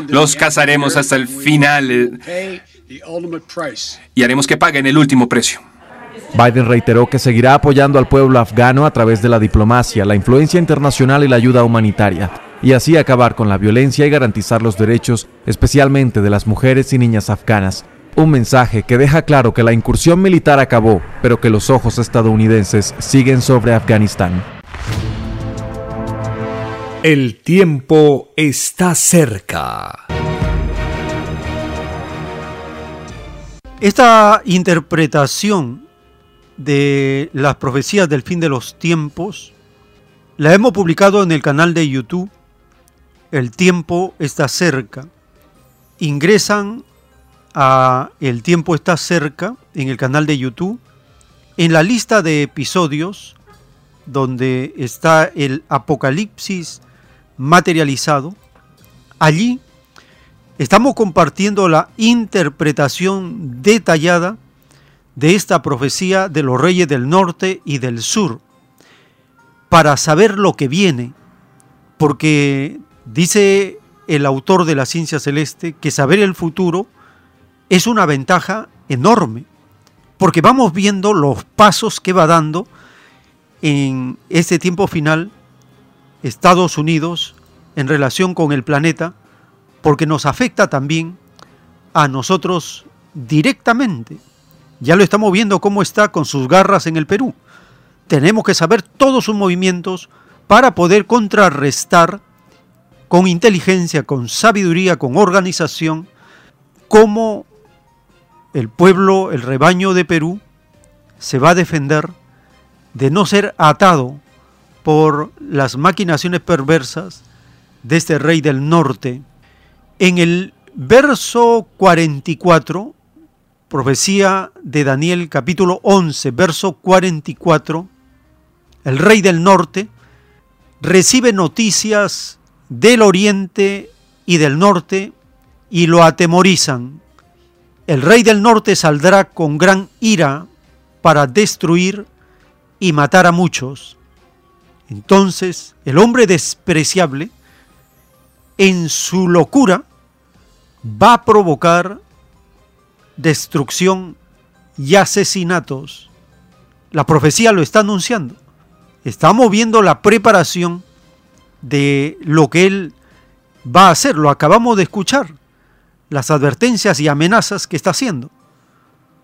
Speaker 39: Los cazaremos hasta el final eh, y haremos que paguen el último precio.
Speaker 40: Biden reiteró que seguirá apoyando al pueblo afgano a través de la diplomacia, la influencia internacional y la ayuda humanitaria, y así acabar con la violencia y garantizar los derechos, especialmente de las mujeres y niñas afganas. Un mensaje que deja claro que la incursión militar acabó, pero que los ojos estadounidenses siguen sobre Afganistán.
Speaker 1: El tiempo está cerca.
Speaker 2: Esta interpretación de las profecías del fin de los tiempos la hemos publicado en el canal de YouTube. El tiempo está cerca. Ingresan a El tiempo está cerca en el canal de YouTube. En la lista de episodios donde está el Apocalipsis materializado, allí estamos compartiendo la interpretación detallada de esta profecía de los reyes del norte y del sur, para saber lo que viene, porque dice el autor de la ciencia celeste que saber el futuro es una ventaja enorme, porque vamos viendo los pasos que va dando en este tiempo final Estados Unidos en relación con el planeta, porque nos afecta también a nosotros directamente. Ya lo estamos viendo cómo está con sus garras en el Perú. Tenemos que saber todos sus movimientos para poder contrarrestar con inteligencia, con sabiduría, con organización, cómo el pueblo, el rebaño de Perú, se va a defender de no ser atado por las maquinaciones perversas de este rey del norte. En el verso 44, profecía de Daniel capítulo 11, verso 44, el rey del norte recibe noticias del oriente y del norte y lo atemorizan. El rey del norte saldrá con gran ira para destruir y matar a muchos. Entonces el hombre despreciable, en su locura, va a provocar destrucción y asesinatos. La profecía lo está anunciando. Estamos viendo la preparación de lo que él va a hacer. Lo acabamos de escuchar. Las advertencias y amenazas que está haciendo.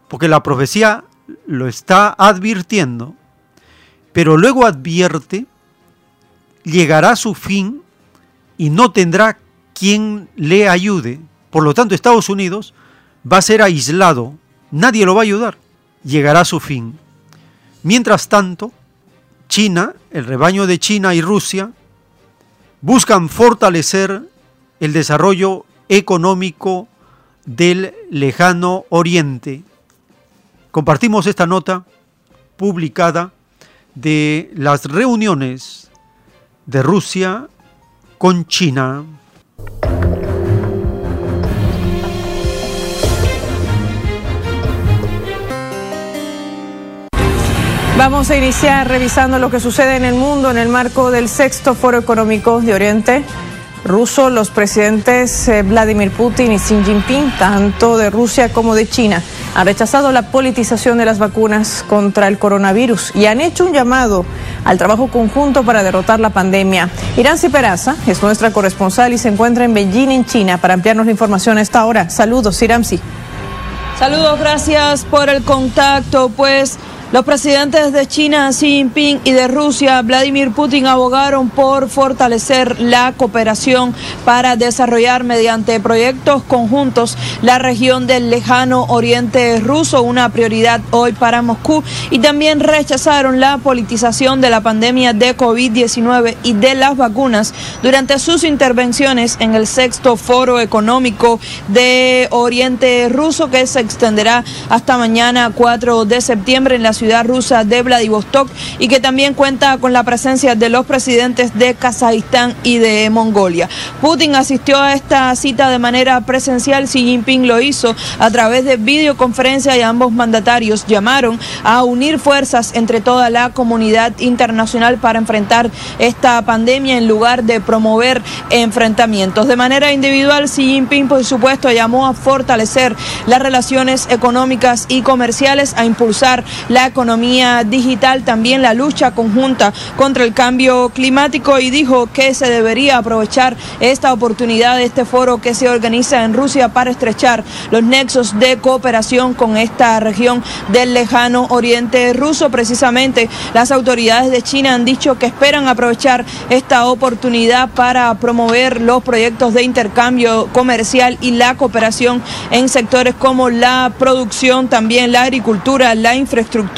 Speaker 2: Porque la profecía lo está advirtiendo. Pero luego advierte, llegará su fin y no tendrá quien le ayude. Por lo tanto, Estados Unidos va a ser aislado. Nadie lo va a ayudar. Llegará a su fin. Mientras tanto, China, el rebaño de China y Rusia, buscan fortalecer el desarrollo económico del lejano oriente. Compartimos esta nota publicada de las reuniones de Rusia con China.
Speaker 41: Vamos a iniciar revisando lo que sucede en el mundo en el marco del sexto Foro Económico de Oriente ruso. Los presidentes eh, Vladimir Putin y Xi Jinping, tanto de Rusia como de China, han rechazado la politización de las vacunas contra el coronavirus y han hecho un llamado al trabajo conjunto para derrotar la pandemia. Iranzi Peraza es nuestra corresponsal y se encuentra en Beijing, en China, para ampliarnos la información a esta hora. Saludos, Iramsi.
Speaker 42: Saludos, gracias por el contacto. Pues los presidentes de China, Xi Jinping, y de Rusia, Vladimir Putin, abogaron por fortalecer la cooperación para desarrollar mediante proyectos conjuntos la región del lejano oriente ruso, una prioridad hoy para Moscú, y también rechazaron la politización de la pandemia de COVID-19 y de las vacunas durante sus intervenciones en el sexto foro económico de Oriente ruso que se extenderá hasta mañana 4 de septiembre en la ciudad rusa de Vladivostok y que también cuenta con la presencia de los presidentes de Kazajistán y de Mongolia. Putin asistió a esta cita de manera presencial, Xi Jinping lo hizo a través de videoconferencia y ambos mandatarios llamaron a unir fuerzas entre toda la comunidad internacional para enfrentar esta pandemia en lugar de promover enfrentamientos. De manera individual, Xi Jinping, por supuesto, llamó a fortalecer las relaciones económicas y comerciales, a impulsar la economía digital, también la lucha conjunta contra el cambio climático y dijo que se debería aprovechar esta oportunidad este foro que se organiza en Rusia para estrechar los nexos de cooperación con esta región del lejano oriente ruso. Precisamente las autoridades de China han dicho que esperan aprovechar esta oportunidad para promover los proyectos de intercambio comercial y la cooperación en sectores como la producción, también la agricultura, la infraestructura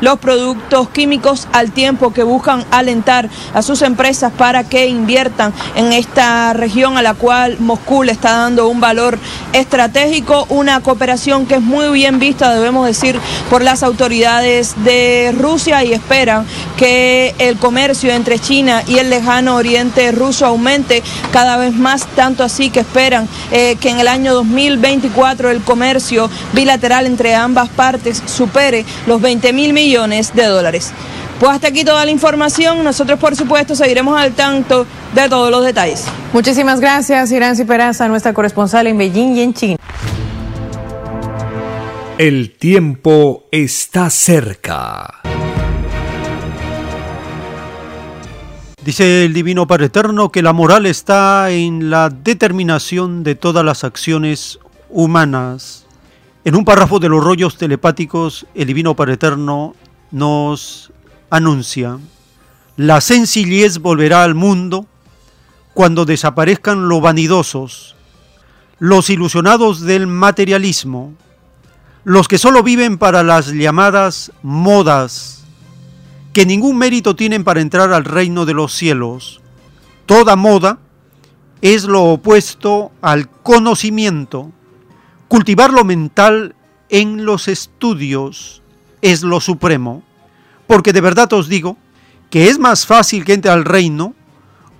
Speaker 42: los productos químicos al tiempo que buscan alentar a sus empresas para que inviertan en esta región a la cual Moscú le está dando un valor estratégico, una cooperación que es muy bien vista, debemos decir, por las autoridades de Rusia y esperan que el comercio entre China y el lejano oriente ruso aumente cada vez más, tanto así que esperan eh, que en el año 2024 el comercio bilateral entre ambas partes supere los 20 mil millones de dólares. Pues hasta aquí toda la información. Nosotros, por supuesto, seguiremos al tanto de todos los detalles.
Speaker 41: Muchísimas gracias, Iranzi Peraza, nuestra corresponsal en Beijing y en China.
Speaker 1: El tiempo está cerca.
Speaker 2: Dice el Divino Padre Eterno que la moral está en la determinación de todas las acciones humanas. En un párrafo de los rollos telepáticos, el Divino Padre Eterno nos anuncia, la sencillez volverá al mundo cuando desaparezcan los vanidosos, los ilusionados del materialismo, los que solo viven para las llamadas modas, que ningún mérito tienen para entrar al reino de los cielos. Toda moda es lo opuesto al conocimiento. Cultivar lo mental en los estudios es lo supremo. Porque de verdad os digo que es más fácil que entre al reino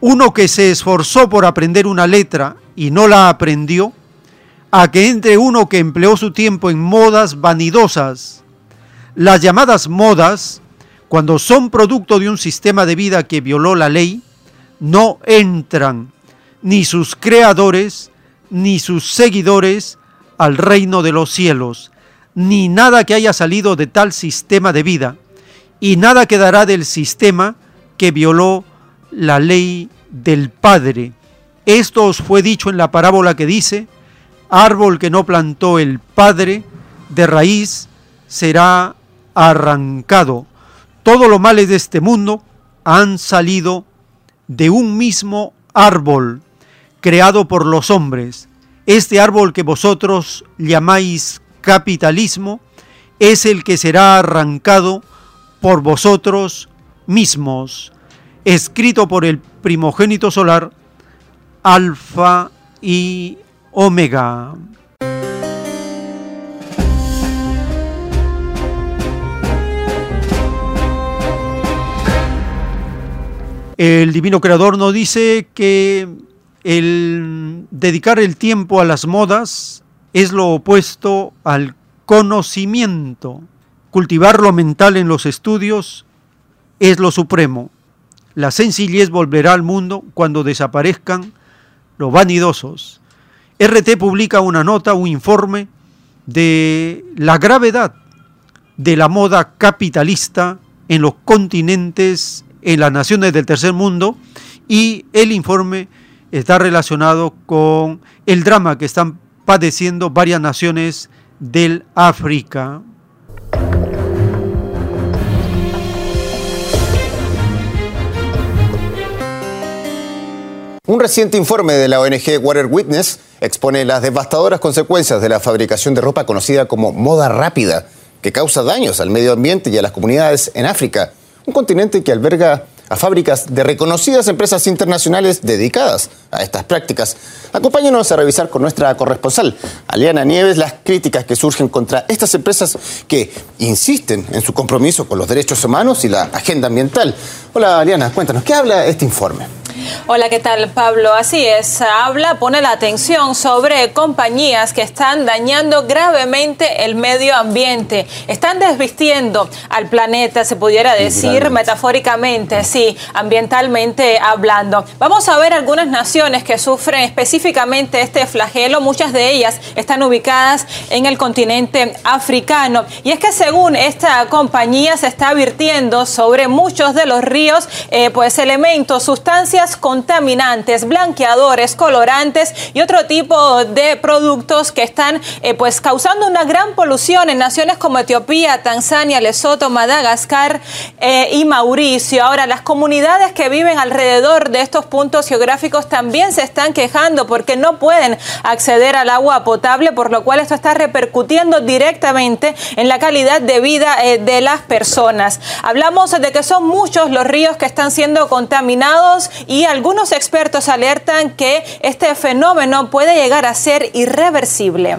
Speaker 2: uno que se esforzó por aprender una letra y no la aprendió, a que entre uno que empleó su tiempo en modas vanidosas. Las llamadas modas, cuando son producto de un sistema de vida que violó la ley, no entran ni sus creadores, ni sus seguidores al reino de los cielos, ni nada que haya salido de tal sistema de vida, y nada quedará del sistema que violó la ley del Padre. Esto os fue dicho en la parábola que dice, árbol que no plantó el Padre, de raíz será arrancado. Todos los males de este mundo han salido de un mismo árbol creado por los hombres. Este árbol que vosotros llamáis capitalismo es el que será arrancado por vosotros mismos, escrito por el primogénito solar, Alfa y Omega. El divino creador nos dice que el dedicar el tiempo a las modas es lo opuesto al conocimiento. Cultivar lo mental en los estudios es lo supremo. La sencillez volverá al mundo cuando desaparezcan los vanidosos. RT publica una nota, un informe de la gravedad de la moda capitalista en los continentes, en las naciones del tercer mundo, y el informe está relacionado con el drama que están padeciendo varias naciones del África.
Speaker 43: Un reciente informe de la ONG Water Witness expone las devastadoras consecuencias de la fabricación de ropa conocida como moda rápida, que causa daños al medio ambiente y a las comunidades en África, un continente que alberga a fábricas de reconocidas empresas internacionales dedicadas a estas prácticas. Acompáñenos a revisar con nuestra corresponsal, Aliana Nieves, las críticas que surgen contra estas empresas que insisten en su compromiso con los derechos humanos y la agenda ambiental. Hola, Aliana, cuéntanos, ¿qué habla este informe?
Speaker 41: Hola, ¿qué tal Pablo? Así es, habla, pone la atención sobre compañías que están dañando gravemente el medio ambiente, están desvistiendo al planeta, se pudiera decir metafóricamente, sí, ambientalmente hablando. Vamos a ver algunas naciones que sufren específicamente este flagelo, muchas de ellas están ubicadas en el continente africano. Y es que según esta compañía se está virtiendo sobre muchos de los ríos, eh, pues elementos, sustancias contaminantes, blanqueadores, colorantes y otro tipo de productos que están eh, pues causando una gran polución en naciones como Etiopía, Tanzania, Lesoto, Madagascar eh, y Mauricio. Ahora, las comunidades que viven alrededor de estos puntos geográficos también se están quejando porque no pueden acceder al agua potable, por lo cual esto está repercutiendo directamente en la calidad de vida eh, de las personas. Hablamos de que son muchos los ríos que están siendo contaminados algunos expertos alertan que este fenómeno puede llegar a ser irreversible.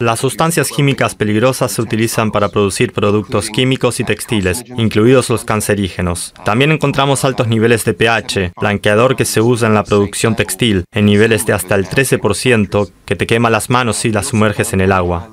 Speaker 44: Las sustancias químicas peligrosas se utilizan para producir productos químicos y textiles, incluidos los cancerígenos. También encontramos altos niveles de pH, blanqueador que se usa en la producción textil, en niveles de hasta el 13%, que te quema las manos si las sumerges en el agua.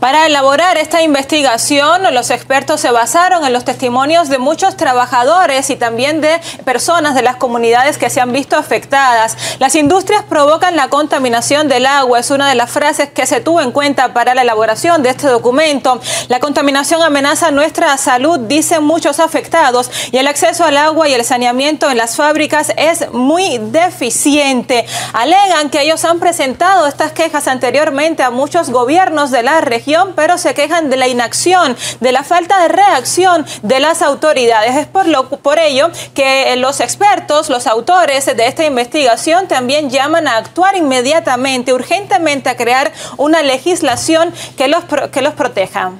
Speaker 41: Para elaborar esta investigación, los expertos se basaron en los testimonios de muchos trabajadores y también de personas de las comunidades que se han visto afectadas. Las industrias provocan la contaminación del agua, es una de las frases que se tuvo en cuenta para la elaboración de este documento. La contaminación amenaza nuestra salud, dicen muchos afectados, y el acceso al agua y el saneamiento en las fábricas es muy deficiente. Alegan que ellos han presentado estas quejas anteriormente a muchos gobiernos de la región, pero se quejan de la inacción, de la falta de reacción de las autoridades. Es por, lo, por ello que los expertos, los autores de esta investigación también llaman a actuar inmediatamente, urgentemente a crear una legislación que los, que los proteja.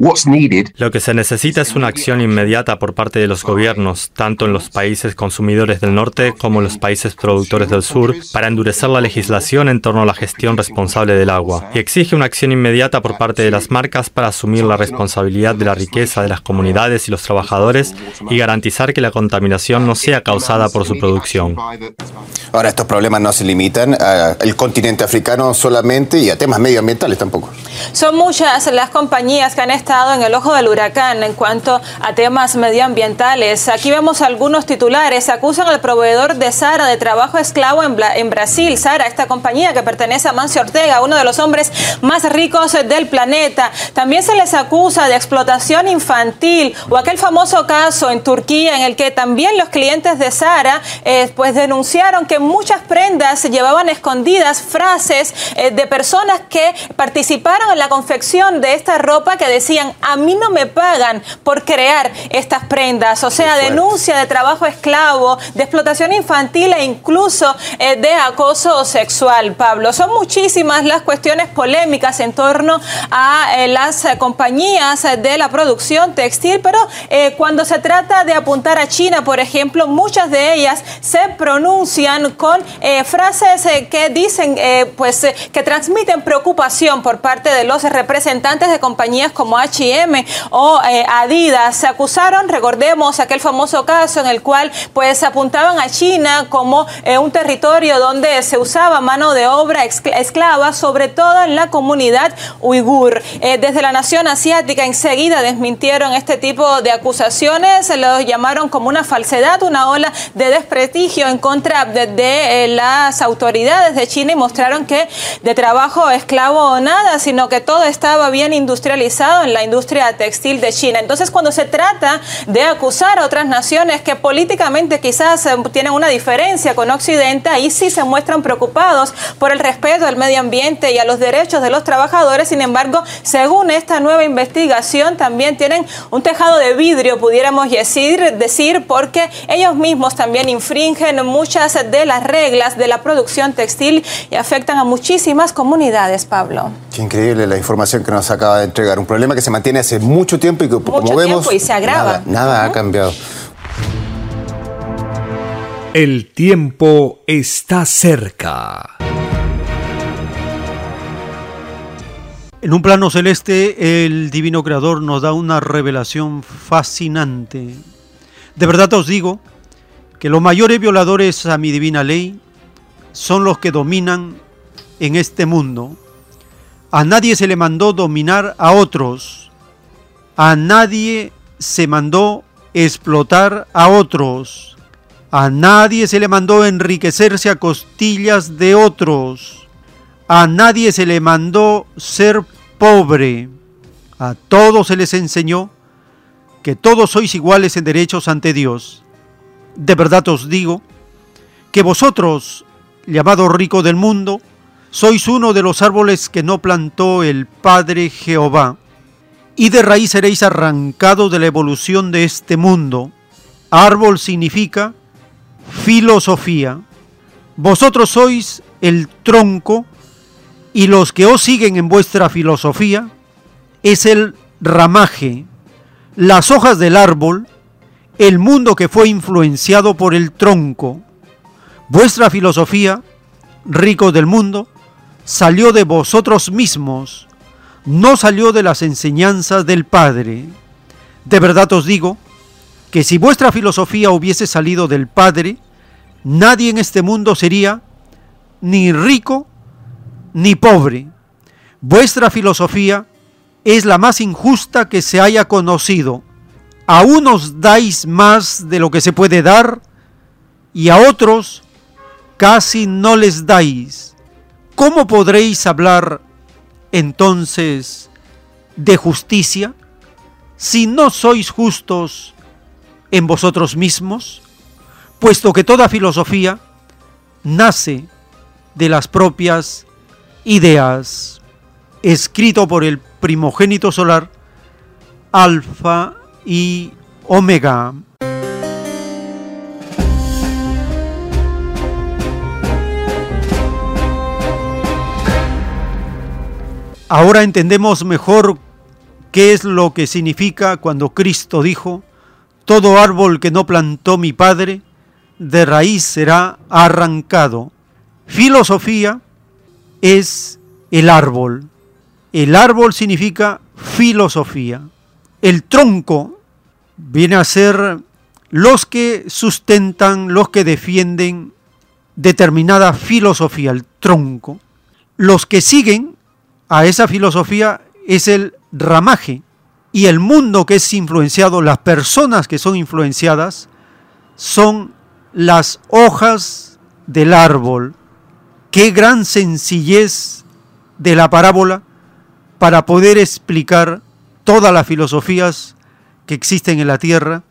Speaker 44: Lo que se necesita es una acción inmediata por parte de los gobiernos, tanto en los países consumidores del norte como en los países productores del sur, para endurecer la legislación en torno a la gestión responsable del agua. Y exige una acción inmediata por parte de las marcas para asumir la responsabilidad de la riqueza de las comunidades y los trabajadores y garantizar que la contaminación no sea causada por su producción.
Speaker 43: Ahora, estos problemas no se limitan al continente africano solamente y a temas medioambientales tampoco.
Speaker 41: Son muchas las compañías que han estado en el ojo del huracán en cuanto a temas medioambientales. Aquí vemos algunos titulares. Acusan al proveedor de Sara de trabajo esclavo en, en Brasil. Sara, esta compañía que pertenece a Mancio Ortega, uno de los hombres más ricos del planeta. También se les acusa de explotación infantil o aquel famoso caso en Turquía en el que también los clientes de Sara eh, pues denunciaron que muchas prendas llevaban escondidas frases eh, de personas que participaron en la confección de esta ropa que decían a mí no me pagan por crear estas prendas. O sea, denuncia de trabajo esclavo, de explotación infantil e incluso eh, de acoso sexual, Pablo. Son muchísimas las cuestiones polémicas en torno a eh, las compañías de la producción textil, pero eh, cuando se trata de apuntar a China, por ejemplo, muchas de ellas se pronuncian con frases que dicen, pues, que transmiten preocupación por parte de los representantes de compañías como H&M o eh, Adidas. Se acusaron, recordemos aquel famoso caso en el cual pues apuntaban a China como eh, un territorio donde se usaba mano de obra esclava, sobre todo en la comunidad uigur. Eh, desde la nación asiática enseguida desmintieron este tipo de acusaciones, se lo llamaron como una falsedad, una ola de desprestigio en contra de, las autoridades de China y mostraron que de trabajo esclavo nada, sino que todo estaba bien industrializado la industria textil de China. Entonces, cuando se trata de acusar a otras naciones que políticamente quizás eh, tienen una diferencia con Occidente, ahí sí se muestran preocupados por el respeto al medio ambiente y a los derechos de los trabajadores. Sin embargo, según esta nueva investigación, también tienen un tejado de vidrio, pudiéramos decir, decir porque ellos mismos también infringen muchas de las reglas de la producción textil y afectan a muchísimas comunidades, Pablo.
Speaker 43: Qué increíble la información que nos acaba de entregar. Un problema que se mantiene hace mucho tiempo y que como vemos
Speaker 41: y se agrava.
Speaker 43: nada, ha cambiado.
Speaker 1: El tiempo está cerca.
Speaker 2: En un plano celeste, el Divino Creador nos da una revelación fascinante. De verdad os digo que los mayores violadores a mi divina ley son los que dominan en este mundo. A nadie se le mandó dominar a otros. A nadie se mandó explotar a otros. A nadie se le mandó enriquecerse a costillas de otros. A nadie se le mandó ser pobre. A todos se les enseñó que todos sois iguales en derechos ante Dios. De verdad os digo que vosotros, llamado rico del mundo, sois uno de los árboles que no plantó el Padre Jehová, y de raíz seréis arrancados de la evolución de este mundo. Árbol significa filosofía. Vosotros sois el tronco y los que os siguen en vuestra filosofía es el ramaje, las hojas del árbol, el mundo que fue influenciado por el tronco. Vuestra filosofía, rico del mundo, salió de vosotros mismos, no salió de las enseñanzas del Padre. De verdad os digo que si vuestra filosofía hubiese salido del Padre, nadie en este mundo sería ni rico ni pobre. Vuestra filosofía es la más injusta que se haya conocido. A unos dais más de lo que se puede dar y a otros casi no les dais. ¿Cómo podréis hablar entonces de justicia si no sois justos en vosotros mismos? Puesto que toda filosofía nace de las propias ideas. Escrito por el primogénito solar, Alfa y Omega. Ahora entendemos mejor qué es lo que significa cuando Cristo dijo, todo árbol que no plantó mi Padre, de raíz será arrancado. Filosofía es el árbol. El árbol significa filosofía. El tronco viene a ser los que sustentan, los que defienden determinada filosofía, el tronco. Los que siguen a esa filosofía es el ramaje y el mundo que es influenciado, las personas que son influenciadas, son las hojas del árbol. Qué gran sencillez de la parábola para poder explicar todas las filosofías que existen en la tierra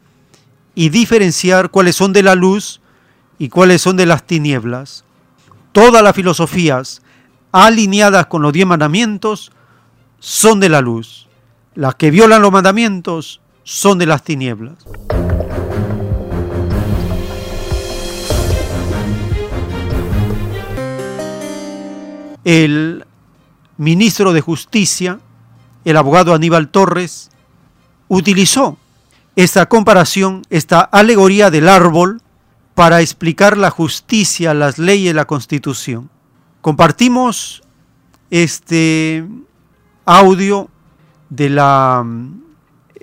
Speaker 2: y diferenciar cuáles son de la luz y cuáles son de las tinieblas. Todas las filosofías alineadas con los diez mandamientos son de la luz. Las que violan los mandamientos son de las tinieblas. El ministro de Justicia, el abogado Aníbal Torres, utilizó esta comparación, esta alegoría del árbol, para explicar la justicia, las leyes, la constitución. Compartimos este audio de la mm,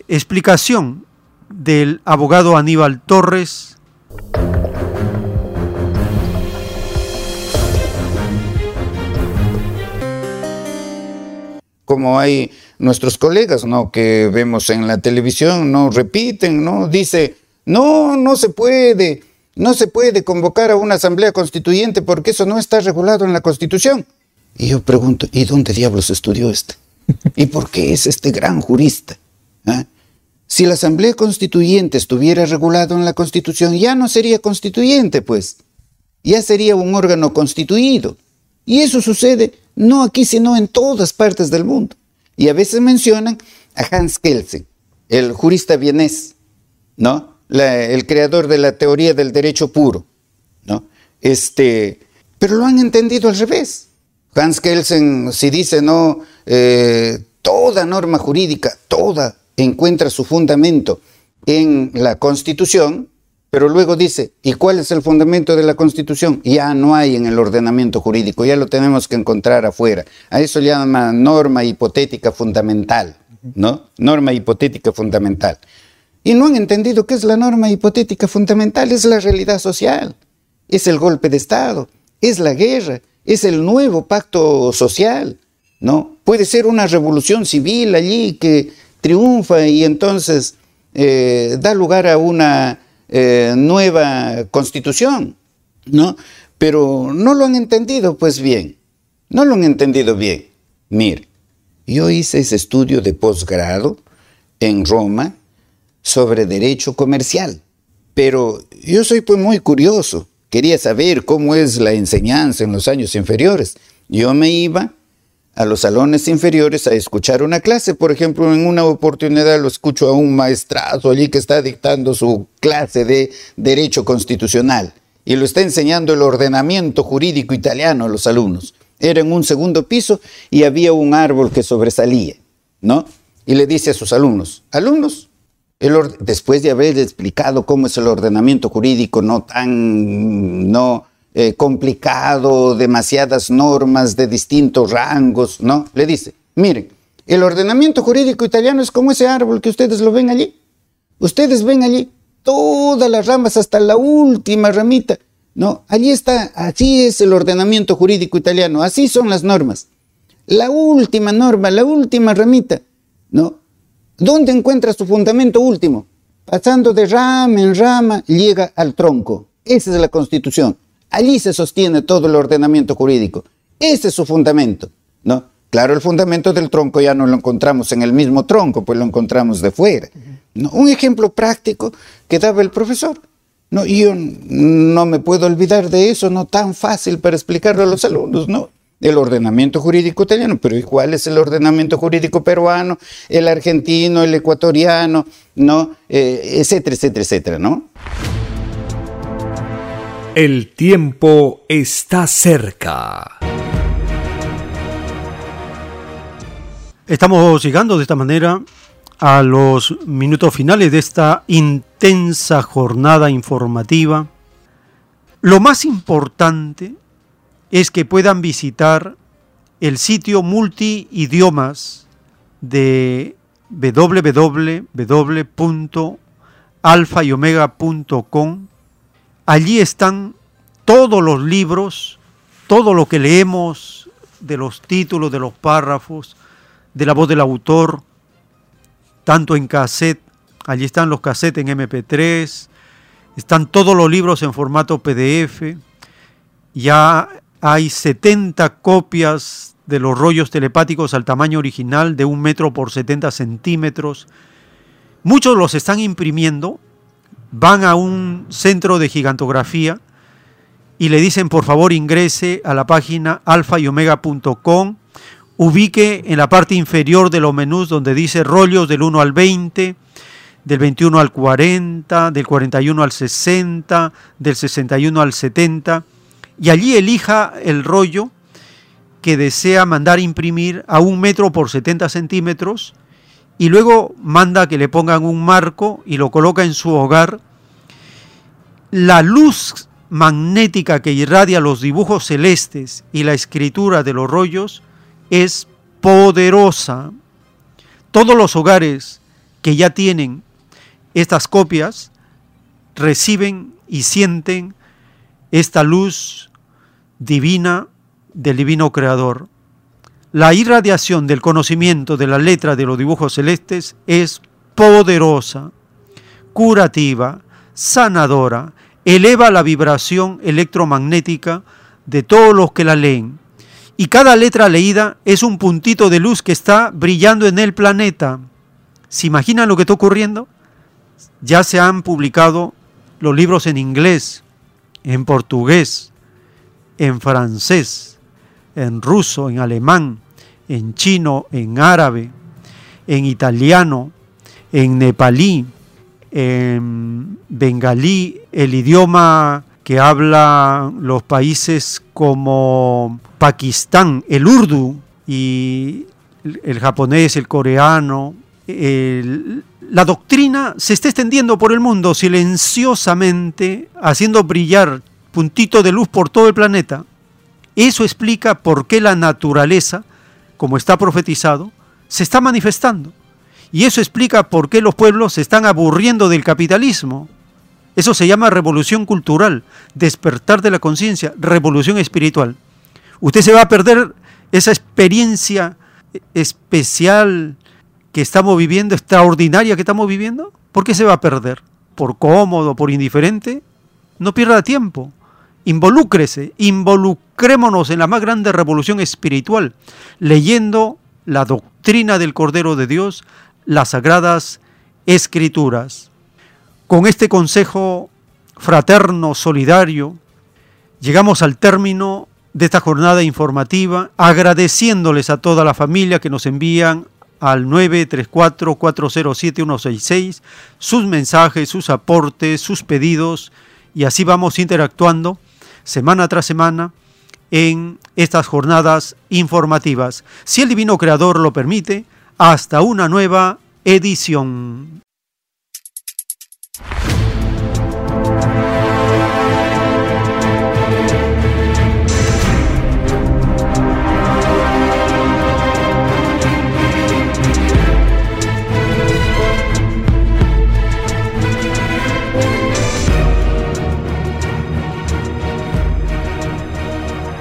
Speaker 2: explicación del abogado Aníbal Torres.
Speaker 45: Como hay nuestros colegas, ¿no? Que vemos en la televisión, ¿no? Repiten, ¿no? Dice, no, no se puede, no se puede convocar a una asamblea constituyente porque eso no está regulado en la Constitución. Y yo pregunto, ¿y dónde diablos estudió este? ¿Y por qué es este gran jurista? ¿Ah? Si la Asamblea Constituyente estuviera regulado en la Constitución, ya no sería constituyente, pues. Ya sería un órgano constituido. Y eso sucede no aquí, sino en todas partes del mundo. Y a veces mencionan a Hans Kelsen, el jurista vienés, ¿no? El creador de la teoría del derecho puro, ¿no? Este, pero lo han entendido al revés. Hans Kelsen, si dice no, eh, toda norma jurídica, toda, encuentra su fundamento en la Constitución, pero luego dice, ¿y cuál es el fundamento de la Constitución? Ya no hay en el ordenamiento jurídico, ya lo tenemos que encontrar afuera. A eso llama norma hipotética fundamental, ¿no? Norma hipotética fundamental. Y no han entendido qué es la norma hipotética fundamental, es la realidad social, es el golpe de Estado, es la guerra, es el nuevo pacto social, ¿no? Puede ser una revolución civil allí que triunfa y entonces eh, da lugar a una eh, nueva constitución, ¿no? Pero no lo han entendido, pues bien, no lo han entendido bien. Mire, yo hice ese estudio de posgrado en Roma sobre derecho comercial, pero yo soy pues muy curioso quería saber cómo es la enseñanza en los años inferiores. Yo me iba a los salones inferiores a escuchar una clase. Por ejemplo, en una oportunidad lo escucho a un maestrazo allí que está dictando su clase de Derecho Constitucional y lo está enseñando el ordenamiento jurídico italiano a los alumnos. Era en un segundo piso y había un árbol que sobresalía, ¿no? Y le dice a sus alumnos, alumnos, después de haber explicado cómo es el ordenamiento jurídico, no tan no, eh, complicado, demasiadas normas de distintos rangos, ¿no? Le dice, miren, el ordenamiento jurídico italiano es como ese árbol que ustedes lo ven allí. Ustedes ven allí todas las ramas hasta la última ramita. No, allí está, así es el ordenamiento jurídico italiano, así son las normas. La última norma, la última ramita, ¿no? ¿Dónde encuentra su fundamento último? Pasando de rama en rama, llega al tronco. Esa es la constitución. Allí se sostiene todo el ordenamiento jurídico. Ese es su fundamento, ¿no? Claro, el fundamento del tronco ya no lo encontramos en el mismo tronco, pues lo encontramos de fuera. Un ejemplo práctico que daba el profesor. No, yo no me puedo olvidar de eso, no tan fácil para explicarlo a los alumnos, ¿no? El ordenamiento jurídico italiano, pero ¿cuál es el ordenamiento jurídico peruano, el argentino, el ecuatoriano, ¿no? Eh, etcétera, etcétera, etcétera, ¿no?
Speaker 1: El tiempo está cerca.
Speaker 2: Estamos llegando de esta manera a los minutos finales de esta intensa jornada informativa. Lo más importante es que puedan visitar el sitio multiidiomas de www.alfayomega.com. Allí están todos los libros, todo lo que leemos de los títulos, de los párrafos, de la voz del autor, tanto en cassette, allí están los cassettes en MP3, están todos los libros en formato PDF, ya hay 70 copias de los rollos telepáticos al tamaño original de un metro por 70 centímetros. Muchos los están imprimiendo, van a un centro de gigantografía y le dicen por favor ingrese a la página alfayomega.com ubique en la parte inferior de los menús donde dice rollos del 1 al 20, del 21 al 40, del 41 al 60, del 61 al 70, y allí elija el rollo que desea mandar imprimir a un metro por 70 centímetros y luego manda que le pongan un marco y lo coloca en su hogar. La luz magnética que irradia los dibujos celestes y la escritura de los rollos es poderosa. Todos los hogares que ya tienen estas copias reciben y sienten esta luz divina del divino creador. La irradiación del conocimiento de la letra de los dibujos celestes es poderosa, curativa, sanadora, eleva la vibración electromagnética de todos los que la leen y cada letra leída es un puntito de luz que está brillando en el planeta. ¿Se imaginan lo que está ocurriendo? Ya se han publicado los libros en inglés, en portugués, en francés, en ruso, en alemán, en chino, en árabe, en italiano, en nepalí, en bengalí, el idioma que habla los países como Pakistán, el urdu y el japonés, el coreano. La doctrina se está extendiendo por el mundo silenciosamente, haciendo brillar puntito de luz por todo el planeta. Eso explica por qué la naturaleza, como está profetizado, se está manifestando. Y eso explica por qué los pueblos se están aburriendo del capitalismo, eso se llama revolución cultural, despertar de la conciencia, revolución espiritual. Usted se va a perder esa experiencia especial que estamos viviendo, extraordinaria que estamos viviendo. ¿Por qué se va a perder? ¿Por cómodo, por indiferente? No pierda tiempo. Involúcrese, involucrémonos en la más grande revolución espiritual, leyendo la doctrina del Cordero de Dios, las sagradas escrituras. Con este consejo fraterno, solidario, llegamos al término de esta jornada informativa, agradeciéndoles a toda la familia que nos envían al 934-407-166 sus mensajes, sus aportes, sus pedidos, y así vamos interactuando semana tras semana en estas jornadas informativas. Si el Divino Creador lo permite, hasta una nueva edición.